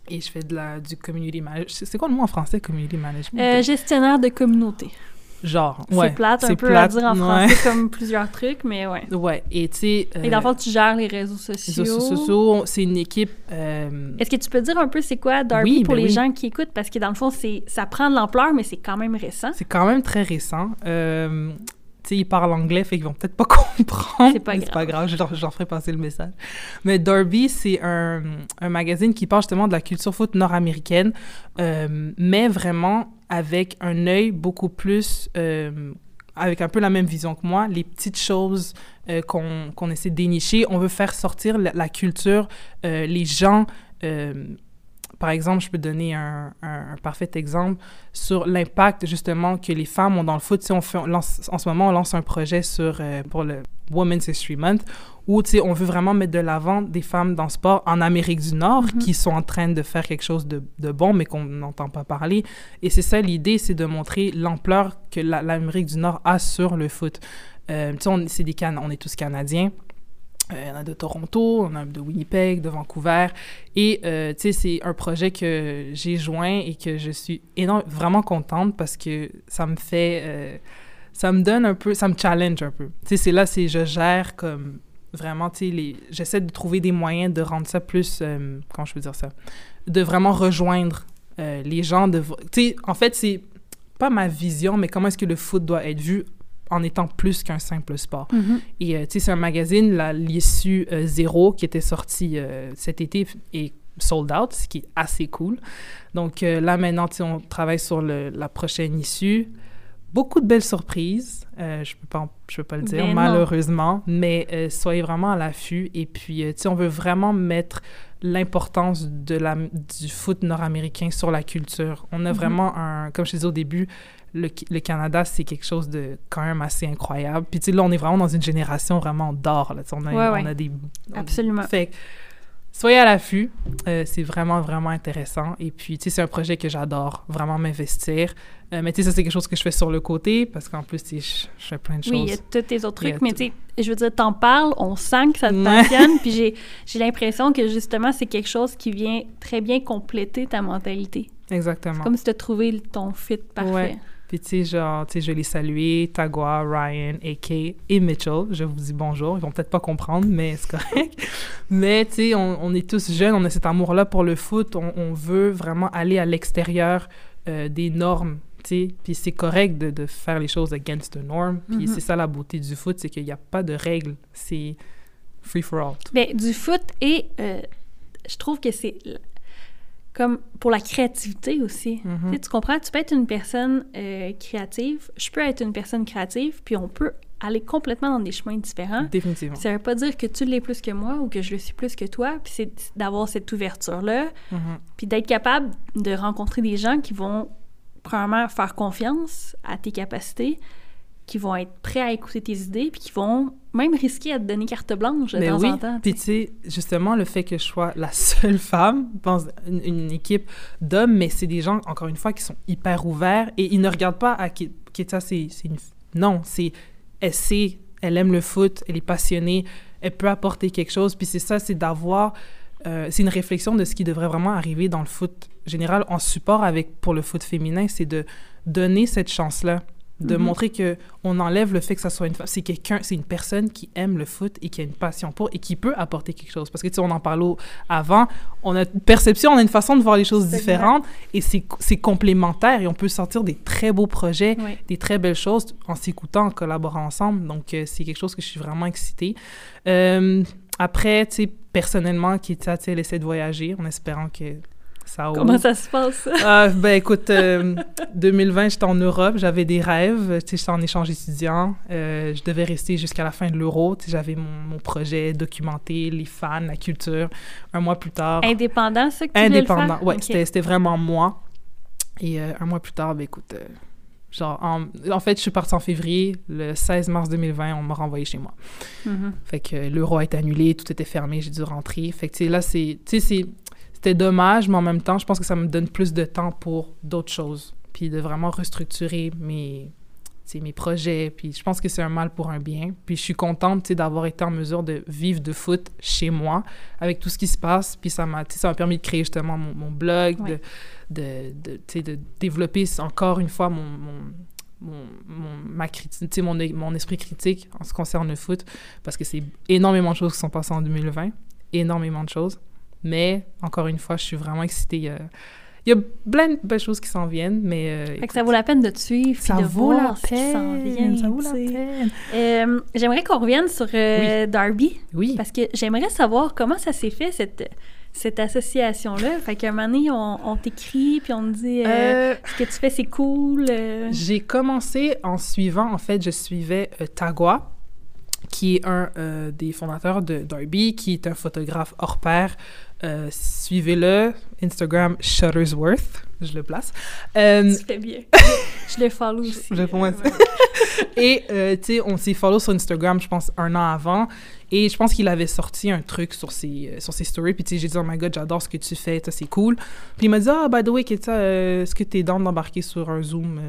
et je fais de la, du community management. C'est quoi le mot en français, community management? Euh, gestionnaire de communauté. Genre, ouais. C'est plate un peu plate, à dire en ouais. français comme plusieurs trucs, mais ouais. Ouais, et tu sais... Et dans le euh, fond, tu gères les réseaux les sociaux. réseaux sociaux, c'est une équipe... euh, Est-ce que tu peux dire un peu c'est quoi Darby Oui, pour ben les oui. gens qui écoutent? Parce que dans le fond, c'est ça prend de l'ampleur, mais c'est quand même récent. C'est quand même très récent. Euh, tu sais, ils parlent anglais, fait qu'ils vont peut-être pas [LAUGHS] comprendre. C'est pas mais C'est pas grave. grave, je leur, je leur ferai passer le message. Mais Derby, c'est un, un magazine qui parle justement de la culture foot nord-américaine, euh, mais vraiment avec un œil beaucoup plus... euh, avec un peu la même vision que moi, les petites choses euh, qu'on essaie de dénicher. On veut faire sortir la, culture, euh, les gens... par exemple, je peux donner un, un- un parfait exemple sur l'impact justement que les femmes ont dans le foot. On fait, on lance- en ce moment, on lance un projet sur, euh, pour le Women's History Month où on veut vraiment mettre de l'avant des femmes dans le sport en Amérique du Nord Mhm. qui sont en train de faire quelque chose de, de bon, mais qu'on n'entend pas parler. Et c'est ça l'idée, c'est de montrer l'ampleur que la- l'Amérique du Nord a sur le foot. Euh, on, c'est des Can- on est tous Canadiens. Euh, Il y en a de Toronto, on a de Winnipeg, de Vancouver. Et, euh, tu sais, c'est un projet que j'ai joint et que je suis énorme, vraiment contente parce que ça me fait... euh, ça me donne un peu... Ça me challenge un peu. Tu sais, c'est là, c'est... Je gère comme... Vraiment, tu sais. J'essaie de trouver des moyens de rendre ça plus... comment je peux dire ça? De vraiment rejoindre les gens. Tu sais, en fait, c'est pas ma vision, mais comment est-ce que le foot doit être vu en étant plus qu'un simple sport. Mhm. Et euh, tu sais, c'est un magazine, la- l'issue euh, Zéro, qui était sorti euh, cet été et sold out, ce qui est assez cool. Donc euh, là, maintenant, tu sais, on travaille sur le- la prochaine issue. Beaucoup de belles surprises. Je peux pas, en- je peux pas le dire, Ben malheureusement, mais soyez vraiment à l'affût. Et puis, tu sais, on veut vraiment mettre l'importance de la, du foot nord-américain sur la culture. On a Mhm. vraiment un, comme je disais au début, le, le Canada, c'est quelque chose de quand même assez incroyable. Puis, tu sais, là, on est vraiment dans une génération vraiment d'or. Là, on, a, Ouais, on a des... on- Absolument. Fait soyez à l'affût. Euh, c'est vraiment, vraiment intéressant. Et puis, tu sais, c'est un projet que j'adore, vraiment m'investir. Euh, mais tu sais, ça, c'est quelque chose que je fais sur le côté parce qu'en plus, tu sais, je, je fais plein de Oui, il y a choses. tous tes autres trucs, mais tu sais, je veux dire, t'en parles, on sent que ça te passionne, puis j'ai, [LAUGHS] j'ai l'impression que justement, c'est quelque chose qui vient très bien compléter ta mentalité. Exactement. Comme si tu trouvé le- ton fit parfait. Ouais. Puis, tu sais, genre, tu sais, je les saluer, Tagua, Ryan, AK et Mitchell. Je vous dis bonjour. Ils vont peut-être pas comprendre, mais c'est correct. [LAUGHS] mais, tu sais, on, on est tous jeunes, on a cet amour-là pour le foot. On, on veut vraiment aller à l'extérieur euh, des normes, tu sais. Puis c'est correct de, de faire les choses against the norm. Puis Mhm. c'est ça la beauté du foot, c'est qu'il n'y a pas de règles. C'est free for all. Ben, du foot et euh, je trouve que c'est comme pour la créativité aussi. Mhm. Tu comprends? Tu peux être une personne euh, créative, je peux être une personne créative, puis on peut aller complètement dans des chemins différents. Définitivement. Ça veut pas dire que tu l'es plus que moi ou que je le suis plus que toi, puis c'est d'avoir cette ouverture-là, Mhm. puis d'être capable de rencontrer des gens qui vont, premièrement, faire confiance à tes capacités, qui vont être prêts à écouter tes idées, puis qui vont même risquer à te donner carte blanche de Ben temps oui. en temps. Puis tu sais, justement, le fait que je sois la seule [LAUGHS] femme dans une, une équipe d'hommes, mais c'est des gens, encore une fois, qui sont hyper ouverts et ils ne regardent pas à Ketia, c'est c'est une... Non, c'est... Elle sait, elle aime le foot, elle est passionnée, elle peut apporter quelque chose. Puis c'est ça, c'est d'avoir... euh, c'est une réflexion de ce qui devrait vraiment arriver dans le foot général en support avec pour le foot féminin, c'est de donner cette chance-là, de Mhm. montrer que on enlève le fait que ça soit une femme. C'est quelqu'un, c'est une personne qui aime le foot et qui a une passion pour et qui peut apporter quelque chose. Parce que tu sais, on en parlait avant, on a une perception, on a une façon de voir les choses différentes et c'est c'est complémentaire et on peut sortir des très beaux projets, des très belles choses en s'écoutant, en collaborant ensemble. Donc euh, c'est quelque chose que je suis vraiment excitée. Euh, après, tu sais, personnellement, Ketia, tu sais, elle essaie de voyager en espérant que Comment ça se passe? [LAUGHS] Ah, ben écoute, euh, 2020, j'étais en Europe, j'avais des rêves, tu sais, j'étais en échange étudiant, euh, je devais rester jusqu'à la fin de l'euro, tu sais, j'avais mon, mon projet documenté, les fans, la culture. Un mois plus tard, Indépendant, ça que tu indépendant, faire? ouais, Ok. c'était vraiment moi. Et euh, un mois plus tard, ben écoute, euh, genre, en, en fait, je suis partie en février, le 16 mars 2020, on m'a renvoyé chez moi. Mhm. Fait que euh, l'euro a été annulé, tout était fermé, j'ai dû rentrer. Fait que, tu sais, là, c'est... Tu sais, c'est- c'était dommage, mais en même temps, je pense que ça me donne plus de temps pour d'autres choses. Puis de vraiment restructurer mes, mes projets. Puis je pense que c'est un mal pour un bien. Puis je suis contente, d'avoir été en mesure de vivre de foot chez moi, avec tout ce qui se passe. Puis ça m'a, ça permis de créer justement mon, mon blog, Ouais. de, de, de, de développer encore une fois mon, mon, mon, mon, ma critique, mon, mon esprit critique en ce qui concerne le foot, parce que c'est énormément de choses qui sont passées en 2020, énormément de choses. Mais, encore une fois, je suis vraiment excitée. Il y a plein de belles choses qui s'en viennent, mais... Euh, fait que ça vaut la peine de te suivre, ça de vaut voir la ce qui peine, s'en vient, ça vaut la peine. Euh, j'aimerais qu'on revienne sur euh, Darby, Oui. parce que j'aimerais savoir comment ça s'est fait, cette, cette association-là. Fait qu'à un moment donné, on, on t'écrit, puis on te dit ce que tu fais, c'est cool. J'ai commencé en suivant, en fait, je suivais Tagua, qui est un euh, des fondateurs de Darby, qui est un photographe hors pair. Euh, Suivez-le, Instagram Shuttersworth, je le place. Euh, Tu fais bien. je le follow aussi. je le follow euh, ouais. [LAUGHS] et, tu sais, on s'est follow sur Instagram, je pense, un an avant. Et je pense qu'il avait sorti un truc sur ses, sur ses stories. Puis, tu sais, j'ai dit, oh my god, j'adore ce que tu fais, ça, c'est cool. Puis, il m'a dit, ah, by the way, est-ce que t'es dans d'embarquer sur un Zoom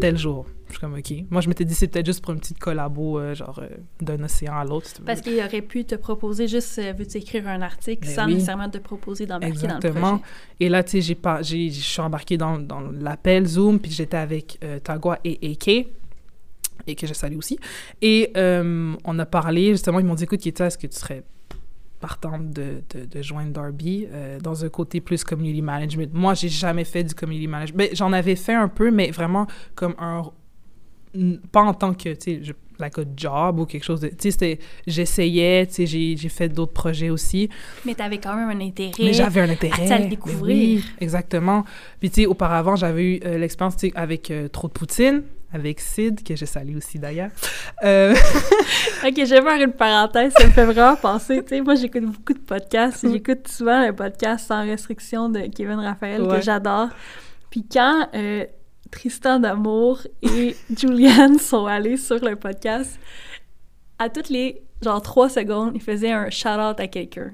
tel jour? Je suis comme, OK. Moi, je m'étais dit, c'est peut-être juste pour une petite collabo, euh, genre, euh, d'un océan à l'autre. Parce qu'il aurait pu te proposer juste, euh, veux-tu écrire un article Ben sans oui. nécessairement te proposer d'embarquer dans le Exactement. projet? Et là, tu sais, je suis embarquée dans, dans l'appel Zoom, puis j'étais avec euh, Tagua et AK, et que je salue aussi. Et on a parlé, justement, ils m'ont dit, écoute, Keita, est-ce que tu serais partante de, de, de joindre Darby euh, dans un côté plus community management? Moi, j'ai jamais fait du community management. Ben, j'en avais fait un peu, mais vraiment comme un... Pas en tant que, tu sais, like a job ou quelque chose de... Tu sais. J'essayais, tu sais, j'ai, fait d'autres projets aussi. Mais tu avais quand même un intérêt. Mais j'avais un intérêt. à le découvrir. Oui, exactement. Puis, tu sais, auparavant, j'avais eu euh, l'expérience tu sais, avec euh, Trop de Poutine, avec Sid, que je salue aussi d'ailleurs. Euh, [LAUGHS] Ok, je vais faire une parenthèse, ça me fait vraiment penser. Tu sais, moi, j'écoute beaucoup de podcasts. J'écoute souvent un podcast sans restriction de Kevin Raphaël Ouais. que j'adore. Puis quand euh, Tristan d'Amour et [LAUGHS] Julianne sont allés sur le podcast, à toutes les genre trois secondes, ils faisaient un shout-out à quelqu'un.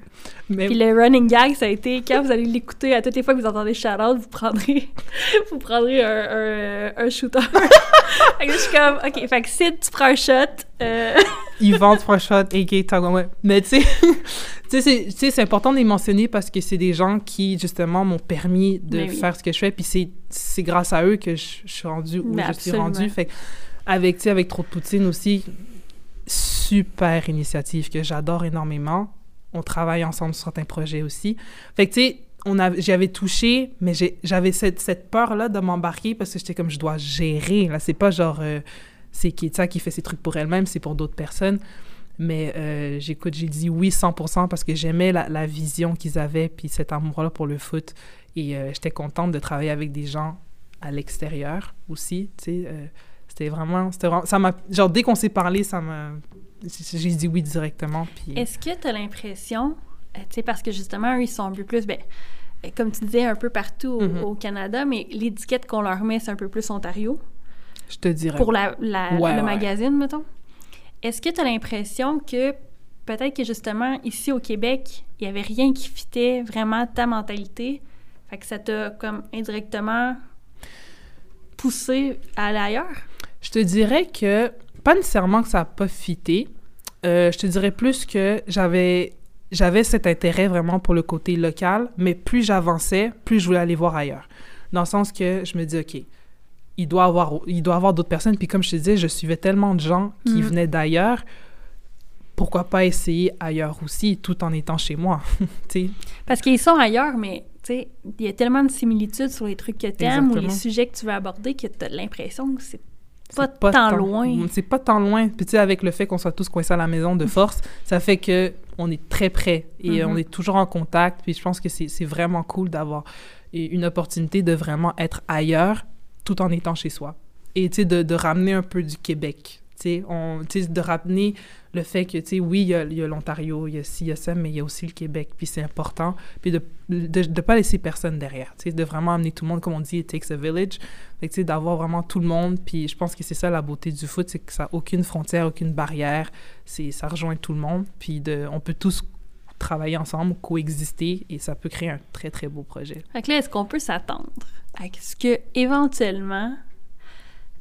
mais Puis le running gag, ça a été quand vous allez l'écouter, à toutes les fois que vous entendez shout-out, vous prendrez, [LAUGHS] vous prendrez un, un, un shooter. [LAUGHS] fait que je suis comme, OK, fait que Sid, tu prends un shot. euh, Yvan Prochot, a.k.a. Tagua, ouais. Mais tu sais, [LAUGHS] tu c'est- tu important de les mentionner parce que c'est des gens qui, justement, m'ont permis de oui. faire ce que je fais. Puis c'est- grâce à eux que je, je suis rendue où Mais je suis absolument. rendue. Fait avec, tu sais, avec Trop de Poutine aussi, super initiative que j'adore énormément. On travaille ensemble sur certains projets aussi. Fait que, tu sais, j'y avais touché, mais j'avais cette, cette peur-là de m'embarquer parce que j'étais comme, je dois gérer. Là, c'est pas genre, euh, c'est qui fait ses trucs pour elle-même, c'est pour d'autres personnes. Mais euh, j'écoute, j'ai dit oui 100% parce que j'aimais la, la vision qu'ils avaient, puis cet amour-là pour le foot. Et euh, j'étais contente de travailler avec des gens à l'extérieur aussi, tu sais. Euh, c'était vraiment, vraiment, ça m'a, genre dès qu'on s'est parlé, ça m'a, j'ai dit oui directement, puis... Est-ce que tu as l'impression, euh, tu sais, parce que justement, eux, ils sont un peu plus, ben, euh, comme tu disais, un peu partout au, Mhm. au Canada, mais l'étiquette qu'on leur met, c'est un peu plus Ontario, Je te dirais. pour la, la- Ouais, le ouais. magazine, mettons. Est-ce que tu as l'impression que peut-être que justement, ici au Québec, il n'y avait rien qui fitait vraiment ta mentalité, fait que ça t'a comme indirectement poussé à aller ailleurs? Je te dirais que, pas nécessairement que ça n'a pas fité, euh, je te dirais plus que j'avais j'avais cet intérêt vraiment pour le côté local, mais plus j'avançais, plus je voulais aller voir ailleurs. Dans le sens que je me dis, OK, il doit avoir, il doit avoir d'autres personnes. Puis comme je te disais, je suivais tellement de gens qui Mhm. venaient d'ailleurs. Pourquoi pas essayer ailleurs aussi, tout en étant chez moi, [LAUGHS] tu sais? Parce qu'ils sont ailleurs, mais tu sais, il y a tellement de similitudes sur les trucs que tu aimes ou les sujets que tu veux aborder que tu as l'impression que c'est pas, C'est tant loin. C'est pas tant loin. Puis tu sais, avec le fait qu'on soit tous coincés à la maison de force, [LAUGHS] ça fait que on est très près et Mhm. on est toujours en contact. Puis je pense que c'est vraiment cool d'avoir une opportunité de vraiment être ailleurs tout en étant chez soi. Et tu sais, de, de ramener un peu du Québec. Tu sais, de ramener le fait que, tu sais, oui, il y a, l'Ontario, il y a ci, il y ça, mais il y a aussi le Québec, puis c'est important. Puis de ne de, pas laisser personne derrière, tu sais, de vraiment amener tout le monde, comme on dit, it takes a village. Fait tu sais, d'avoir vraiment tout le monde, puis je pense que c'est ça la beauté du foot, c'est que ça n'a aucune frontière, aucune barrière, ça rejoint tout le monde, puis de, on peut tous travailler ensemble, coexister, et ça peut créer un très, très beau projet. Fait là, est-ce qu'on peut s'attendre à ce que, éventuellement,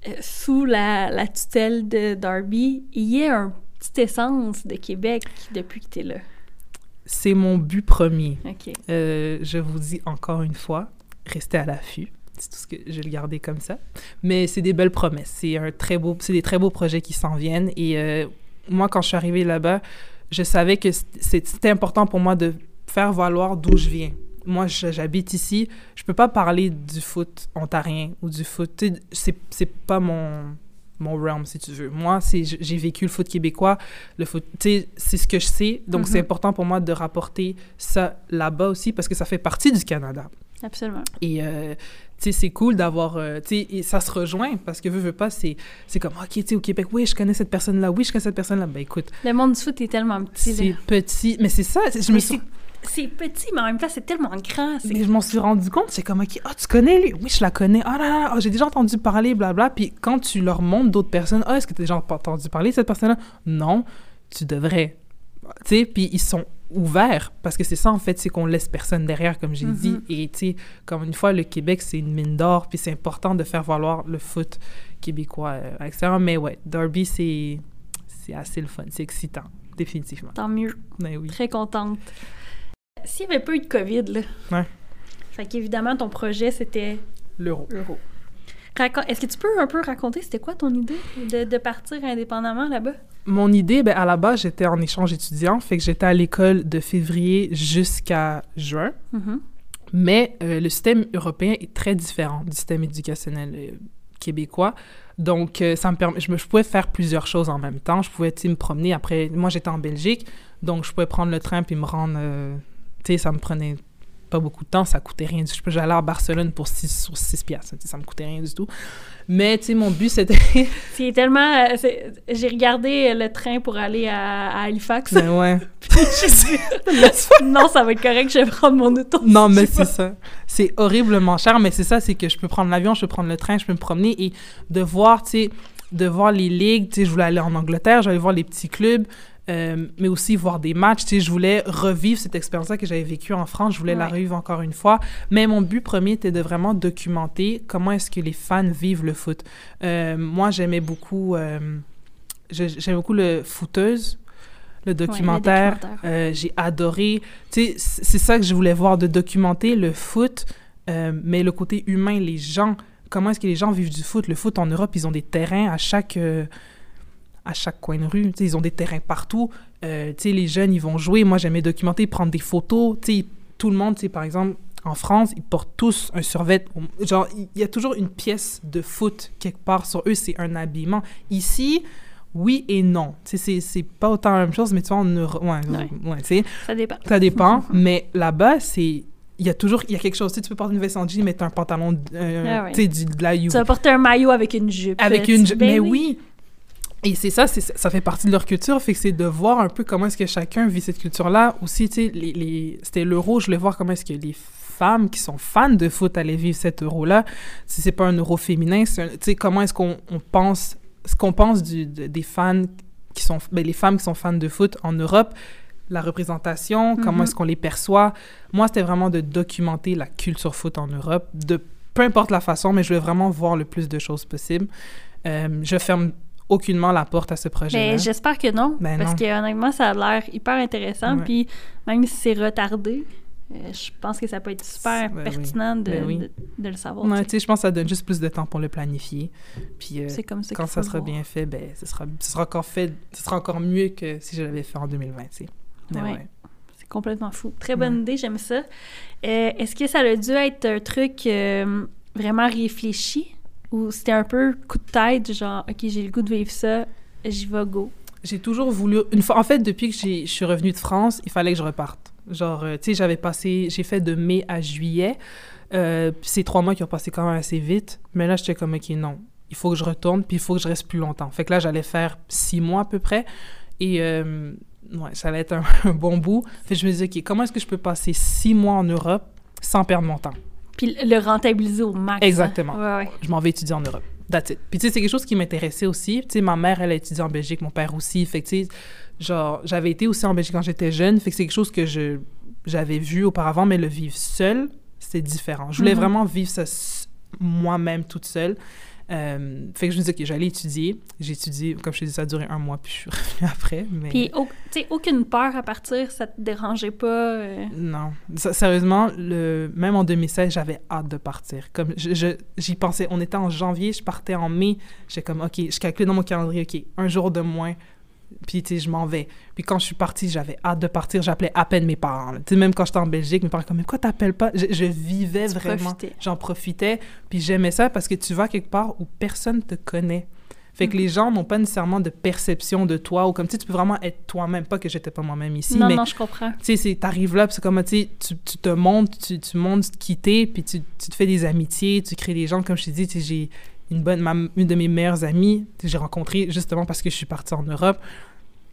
euh, sous la, la tutelle de Darby, il y ait un petite essence de Québec depuis que tu es là? C'est mon but premier. OK. Euh, je vous dis encore une fois, restez à l'affût. C'est tout ce que je vais le garder comme ça. Mais c'est des belles promesses. C'est un très beau, c'est des très beaux projets qui s'en viennent. Et euh, moi, quand je suis arrivée là-bas, je savais que c'était important pour moi de faire valoir d'où je viens. Moi, j'habite ici. Je peux pas parler du foot ontarien ou du foot. C'est pas mon mon realm, si tu veux. Moi, j'ai vécu le foot québécois, le foot, c'est ce que je sais. Donc, c'est mhm. important pour moi de rapporter ça là-bas aussi parce que ça fait partie du Canada. Absolument. Et, euh, tu sais, c'est cool d'avoir, euh, tu sais, ça se rejoint parce que, veux, veux pas, c'est comme, OK, tu sais, au Québec, oui, je connais cette personne-là, oui, je connais cette personne-là. Ben, écoute. Le monde du foot est tellement petit. C'est petit, mais c'est ça. Je me suis c'est petit, mais en même temps, c'est tellement grand. Mais je m'en suis rendu compte, c'est comme, OK, ah, tu connais lui? Oui, je la connais. Ah là là, ah, j'ai déjà entendu parler, blabla. Puis quand tu leur montres d'autres personnes, ah, est-ce que tu as déjà entendu parler de cette personne-là? Non, tu devrais. Tu sais, puis ils sont ouverts, parce que c'est ça, en fait, c'est qu'on laisse personne derrière, comme j'ai dit. Mm-hmm. Et, tu sais, comme une fois, le Québec, c'est une mine d'or, puis c'est important de faire valoir le foot québécois, euh, Mais ouais, Derby, c'est assez le fun, c'est excitant, définitivement. Tant mieux. Ben oui. Très contente s'il n'y avait pas eu de COVID, là. Ouais. Fait qu'évidemment, ton projet, c'était. L'euro. L'euro. Est-ce que tu peux un peu raconter, c'était quoi ton idée de, de partir indépendamment là-bas? Mon idée, ben, à la base, j'étais en échange étudiant, fait que j'étais à l'école de février jusqu'à juin. Mm-hmm. Mais euh, le système européen est très différent du système éducationnel euh, québécois. Donc, euh, ça me permet, je, me, je pouvais faire plusieurs choses en même temps. Je pouvais me promener. Après, moi, j'étais en Belgique, donc je pouvais prendre le train puis me rendre tu sais, ça me prenait pas beaucoup de temps, ça coûtait rien du tout. J'allais à Barcelone pour 6 sur 6 piastres, ça me coûtait rien du tout. Mais, tu sais, mon but, c'était... [LAUGHS] c'est tellement... Euh, j'ai regardé le train pour aller à, Halifax. Ben ouais. [LAUGHS] [LAUGHS] non, ça va être correct, je vais prendre mon auto. Non, mais c'est ça. C'est horriblement cher, mais c'est ça, c'est que je peux prendre l'avion, je peux prendre le train, je peux me promener et de voir, tu sais, de voir les ligues, tu sais, je voulais aller en Angleterre, j'allais voir les petits clubs, euh, mais aussi voir des matchs. Tu sais, je voulais revivre cette expérience-là que j'avais vécue en France. Je voulais la revivre encore une fois. Mais mon but premier était de vraiment documenter comment est-ce que les fans vivent le foot. Euh, moi, j'aimais beaucoup, euh, j'aimais beaucoup le footeuse. Le documentaire, j'ai adoré. Tu sais, c'est ça que je voulais voir, de documenter le foot, mais le côté humain, les gens, comment est-ce que les gens vivent du foot? Le foot en Europe, ils ont des terrains à chaque, à chaque coin de rue. ils ont des terrains partout. Euh, les jeunes, ils vont jouer. Moi, j'aimais documenter, prendre des photos. tout le monde, par exemple, en France, ils portent tous un survêt. Genre, il y a toujours une pièce de foot quelque part sur eux. C'est un habillement. Ici, oui et non. C'est pas autant la même chose, mais tu vois, on... ouais, ouais. ça dépend. Ça dépend. [LAUGHS] mais là-bas, c'est il y a toujours il y a quelque chose tu, sais, tu peux porter une veste en jean mais un pantalon euh, ah tu sais de la tu vas porter un maillot avec une jupe avec une jupe mais oui et c'est ça, ça fait partie de leur culture, fait que c'est de voir un peu comment est-ce que chacun vit cette culture-là. Aussi, tu sais, les, les, c'était l'euro, je voulais voir comment est-ce que les femmes qui sont fans de foot allaient vivre cet euro-là. Si c'est pas un euro féminin, tu sais, comment est-ce qu'on on pense, ce qu'on pense du, des fans qui sont, ben, les femmes qui sont fans de foot en Europe, la représentation, comment mm-hmm. est-ce qu'on les perçoit. Moi, c'était vraiment de documenter la culture foot en Europe, de peu importe la façon, mais je voulais vraiment voir le plus de choses possible. Euh, je ferme aucunement la porte à ce projet Mais j'espère que non, ben parce que honnêtement, ça a l'air hyper intéressant. Puis même si c'est retardé, euh, je pense que ça peut être super ben pertinent de, ben de, le savoir. Ouais, tu sais, je pense que ça donne juste plus de temps pour le planifier. Puis euh, comme ça quand ça sera bien fait, ben, ce sera, ce sera encore fait, ce sera encore mieux que si je l'avais fait en 2020. ouais. C'est complètement fou. Très bonne idée, j'aime ça. Euh, est-ce que ça a dû être un truc vraiment réfléchi? Ou c'était un peu coup de tête, genre, OK, j'ai le goût de vivre ça, j'y vais go? J'ai toujours voulu... Une fois, en fait, depuis que je suis revenue de France, il fallait que je reparte. Genre, euh, tu sais, j'avais passé... J'ai fait de mai à juillet. Euh, c'est trois mois qui ont passé quand même assez vite. Mais là, j'étais comme, OK, non, il faut que je retourne, puis il faut que je reste plus longtemps. Fait que là, j'allais faire six mois à peu près. Et euh, ouais, ça allait être un, [LAUGHS] bon bout. Fait que je me disais, OK, comment est-ce que je peux passer six mois en Europe sans perdre mon temps? Puis le rentabiliser au max. Hein. Exactement. Ouais, Je m'en vais étudier en Europe. That's it. Puis tu sais, c'est quelque chose qui m'intéressait aussi. Tu sais, ma mère, elle a étudié en Belgique, mon père aussi. Fait que tu sais, genre, j'avais été aussi en Belgique quand j'étais jeune. Fait que c'est quelque chose que je j'avais vu auparavant, mais le vivre seul, c'est différent. Je voulais mm-hmm. vraiment vivre ça moi-même toute seule. Euh, fait que je me disais, OK, j'allais étudier. J'ai étudié, comme je te dis, ça a duré un mois, puis je suis [LAUGHS] revenue après. Mais... Puis, tu sais, aucune peur à partir, ça te dérangeait pas? euh? Non. Sérieusement, le... même en 2016, j'avais hâte de partir. Comme je, je- j'y pensais, on était en janvier, je partais en mai. J'étais comme, OK, je calculais dans mon calendrier, OK, un jour de moins, puis tu sais, je m'en vais. Puis quand je suis partie, j'avais hâte de partir. J'appelais à peine mes parents. Tu sais, même quand j'étais en Belgique, mes parents comme, mais pourquoi t'appelles pas? Je, je vivais Tu vraiment. J'en profitais. Puis j'aimais ça parce que tu vas quelque part où personne te connaît. Fait Mm. que les gens n'ont pas nécessairement de perception de toi ou comme tu tu peux vraiment être toi-même. Pas que j'étais pas moi-même ici, non, mais non, je comprends. tu sais, c'est- t'arrives là, puis c'est comme, tu tu tu te montres, tu, tu montres qui t'es, puis tu, tu te fais des amitiés, tu crées des gens. Comme je t'ai dit, tu j'ai une bonne, ma- une de mes meilleures amies, que j'ai rencontrée justement parce que je suis partie en Europe.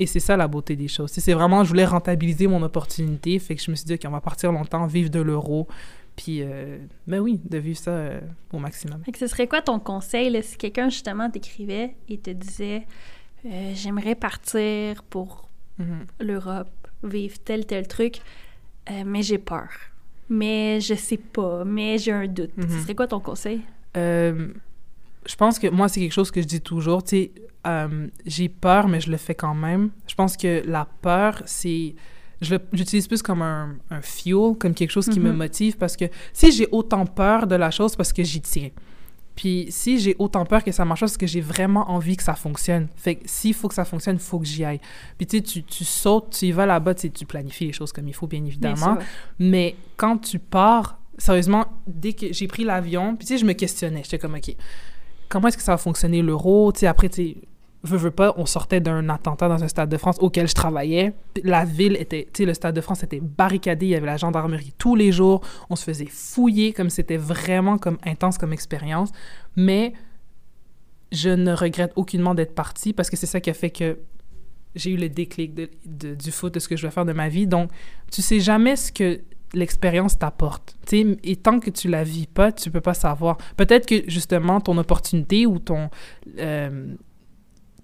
Et c'est ça la beauté des choses. C'est vraiment, je voulais rentabiliser mon opportunité, fait que je me suis dit, OK, on va partir longtemps, vivre de l'euro, puis, euh, ben oui, de vivre ça euh, au maximum. Fait que ce serait quoi ton conseil là, si quelqu'un justement t'écrivait et te disait euh, J'aimerais partir pour Mhm. l'Europe, vivre tel, tel truc, euh, mais j'ai peur. Mais je sais pas, mais j'ai un doute. Mhm. Ce serait quoi ton conseil? Je pense que moi, c'est quelque chose que je dis toujours. Tu sais, euh, j'ai peur, mais je le fais quand même. Je pense que la peur, c'est. J'utilise plus comme un, un fuel, comme quelque chose qui me Mhm. motive parce que si j'ai autant peur de la chose, parce que j'y tiens. Puis si j'ai autant peur que ça marche, parce que j'ai vraiment envie que ça fonctionne. Fait que s'il faut que ça fonctionne, il faut que j'y aille. Puis tu sais, tu, tu sautes, tu y vas là-bas, tu sais, tu planifies les choses comme il faut, bien évidemment. Mais quand tu pars, sérieusement, dès que j'ai pris l'avion, puis tu sais, je me questionnais. J'étais comme, OK, comment est-ce que ça va fonctionner l'euro? Tu sais, après, tu sais, veux, veux pas, on sortait d'un attentat dans un stade de France auquel je travaillais. La ville était, tu sais, le stade de France était barricadé, il y avait la gendarmerie tous les jours, on se faisait fouiller, comme c'était vraiment comme intense comme expérience. Mais je ne regrette aucunement d'être partie parce que c'est ça qui a fait que j'ai eu le déclic de- du foot, de ce que je veux faire de ma vie. Donc, tu sais jamais ce que l'expérience t'apporte. Et tant que tu la vis pas, tu peux pas savoir. Peut-être que justement ton opportunité ou ton euh,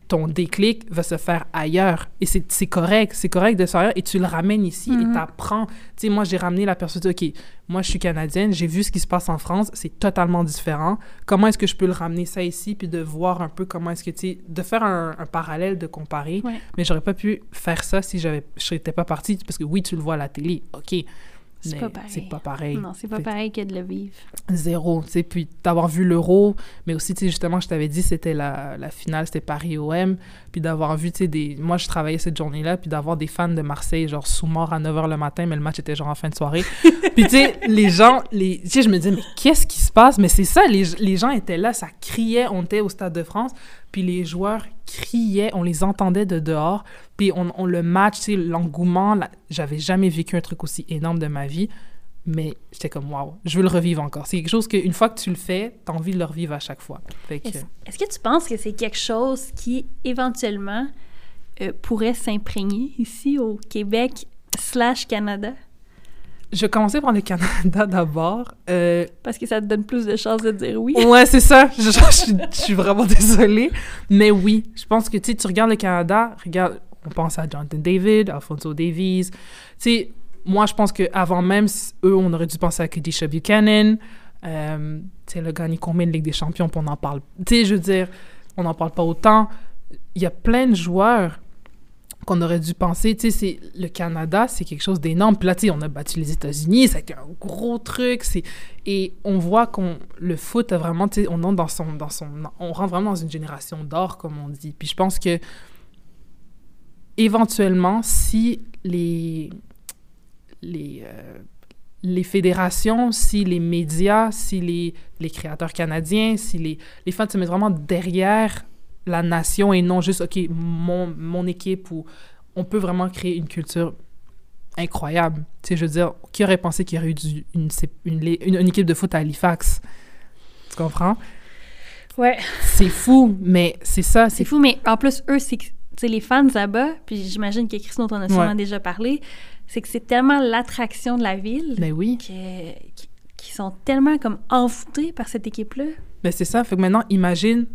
ton déclic va se faire ailleurs et c'est c'est correct, c'est correct de se faire ailleurs et tu le ramènes ici et Mhm. t'apprends. Tu sais, moi j'ai ramené la personne, ok, moi je suis canadienne, j'ai vu ce qui se passe en France, c'est totalement différent. Comment est-ce que je peux le ramener ça ici puis de voir un peu comment est-ce que tu sais, de faire un, un parallèle, de comparer. Ouais. Mais j'aurais pas pu faire ça si j'avais, je n'étais pas partie parce que oui, tu le vois à la télé, ok. C'est pas pareil. C'est pas pareil. Non, c'est pas pareil que de le vivre. Zéro, tu sais, puis d'avoir vu l'euro, mais aussi, tu sais, justement, je t'avais dit, c'était la, la finale, c'était Paris-OM, puis d'avoir vu, tu sais, des... Moi, je travaillais cette journée-là, puis d'avoir des fans de Marseille, genre, sous-mort à 9h le matin, mais le match était genre en fin de soirée. [LAUGHS] puis, tu sais, les gens, les... tu sais, je me disais, mais qu'est-ce qui se passe? Mais c'est ça, les, les gens étaient là, ça criait, on était au Stade de France, puis les joueurs criaient, on les entendait de dehors, puis on, le match, tu l'engouement, j'avais jamais vécu un truc aussi énorme de ma vie. Mais j'étais comme, waouh, je veux le revivre encore. C'est quelque chose qu'une fois que tu le fais, t'as envie de le revivre à chaque fois. Est-ce que tu penses que c'est quelque chose qui, éventuellement, euh, pourrait s'imprégner ici au Québec slash Canada? Je vais commencer par le Canada [LAUGHS] d'abord. Euh, Parce que ça te donne plus de chances de dire oui. ouais, c'est ça. [LAUGHS] Je, suis- je suis vraiment désolée. Mais oui, je pense que tu tu regardes le Canada, regarde, on pense à Jonathan David, Alfonso Davies. Tu sais, moi, je pense qu'avant même eux, on aurait dû penser à Kedisha Buchanan. Euh, tu sais, le gagné combien de Ligue des Champions, puis on en parle. Tu sais, je veux dire, on n'en parle pas autant. Il y a plein de joueurs qu'on aurait dû penser, tu sais, c'est le Canada, c'est quelque chose d'énorme. Puis là, tu sais, on a battu les États-Unis, été un gros truc. C'est et on voit qu'on le foot a vraiment, tu sais, on entre dans son, on rentre vraiment dans une génération d'or, comme on dit. Puis je pense que éventuellement, si les les euh, fédérations, si les médias, si les, les créateurs canadiens, si les, les fans se mettent vraiment derrière la nation et non juste, OK, mon, mon équipe, ou on peut vraiment créer une culture incroyable. Tu sais, je veux dire, qui aurait pensé qu'il y aurait eu du- une, une, une- une équipe de foot à Halifax? Tu comprends? Ouais. C'est fou, mais c'est ça. C'est fou, mais en plus, eux, c'est les fans là-bas, puis j'imagine que Chris, dont on a sûrement Ouais. déjà parlé, c'est que c'est tellement l'attraction de la ville Mais oui. que, qui, sont tellement comme envoûtés par cette équipe-là. Ben c'est ça. Fait que maintenant, imagine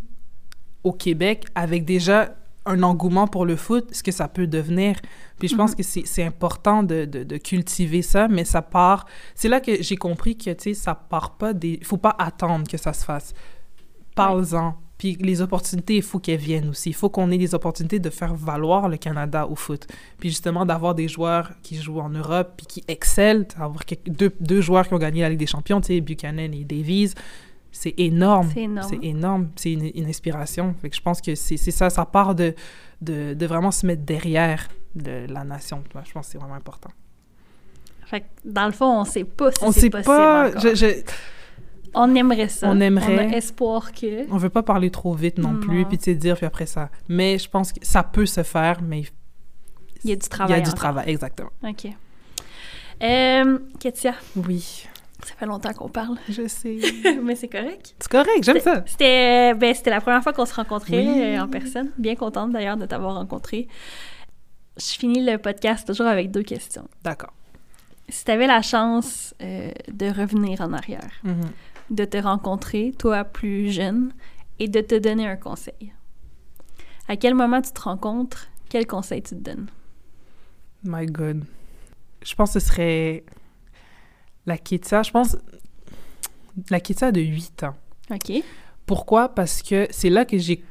au Québec, avec déjà un engouement pour le foot, ce que ça peut devenir. Puis je pense Mhm. que c'est important de, de, de cultiver ça, mais ça part... C'est là que j'ai compris que, tu sais, ça part pas des... Il faut pas attendre que ça se fasse. Parle-en. Puis les opportunités, il faut qu'elles viennent aussi. Il faut qu'on ait des opportunités de faire valoir le Canada au foot. Puis justement, d'avoir des joueurs qui jouent en Europe puis qui excellent. Avoir deux, deux joueurs qui ont gagné la Ligue des Champions, tu sais, Buchanan et Davies. C'est énorme. C'est énorme. C'est une, une, inspiration. Fait que je pense que c'est ça. Ça part de, de, de, vraiment se mettre derrière de la nation. Je pense que c'est vraiment important. Fait que dans le fond, on sait pas si On c'est sait possible pas. encore. Je, je, On aimerait ça. On aimerait. On a espoir que... on veut pas parler trop vite non, plus, Non. puis tu sais, dire, puis après ça. Mais je pense que ça peut se faire, mais Il y a du il y travail a du encore. travail, exactement. OK. Euh, Ketia, Oui, ça fait longtemps qu'on parle, [LAUGHS] je sais. [LAUGHS] mais c'est correct. C'est correct, j'aime ça. C'était ben, la première fois qu'on se rencontrait Oui. euh, en personne. Bien contente d'ailleurs de t'avoir rencontré. Je finis le podcast toujours avec deux questions. D'accord. Si tu avais la chance euh, de revenir en arrière, Mhm. de te rencontrer, toi plus jeune, et de te donner un conseil, à quel moment tu te rencontres, quel conseil tu te donnes? My God. Je pense que ce serait la Kitsa. Je pense la Kitsa de 8 ans. OK. Pourquoi? Parce que c'est là que j'ai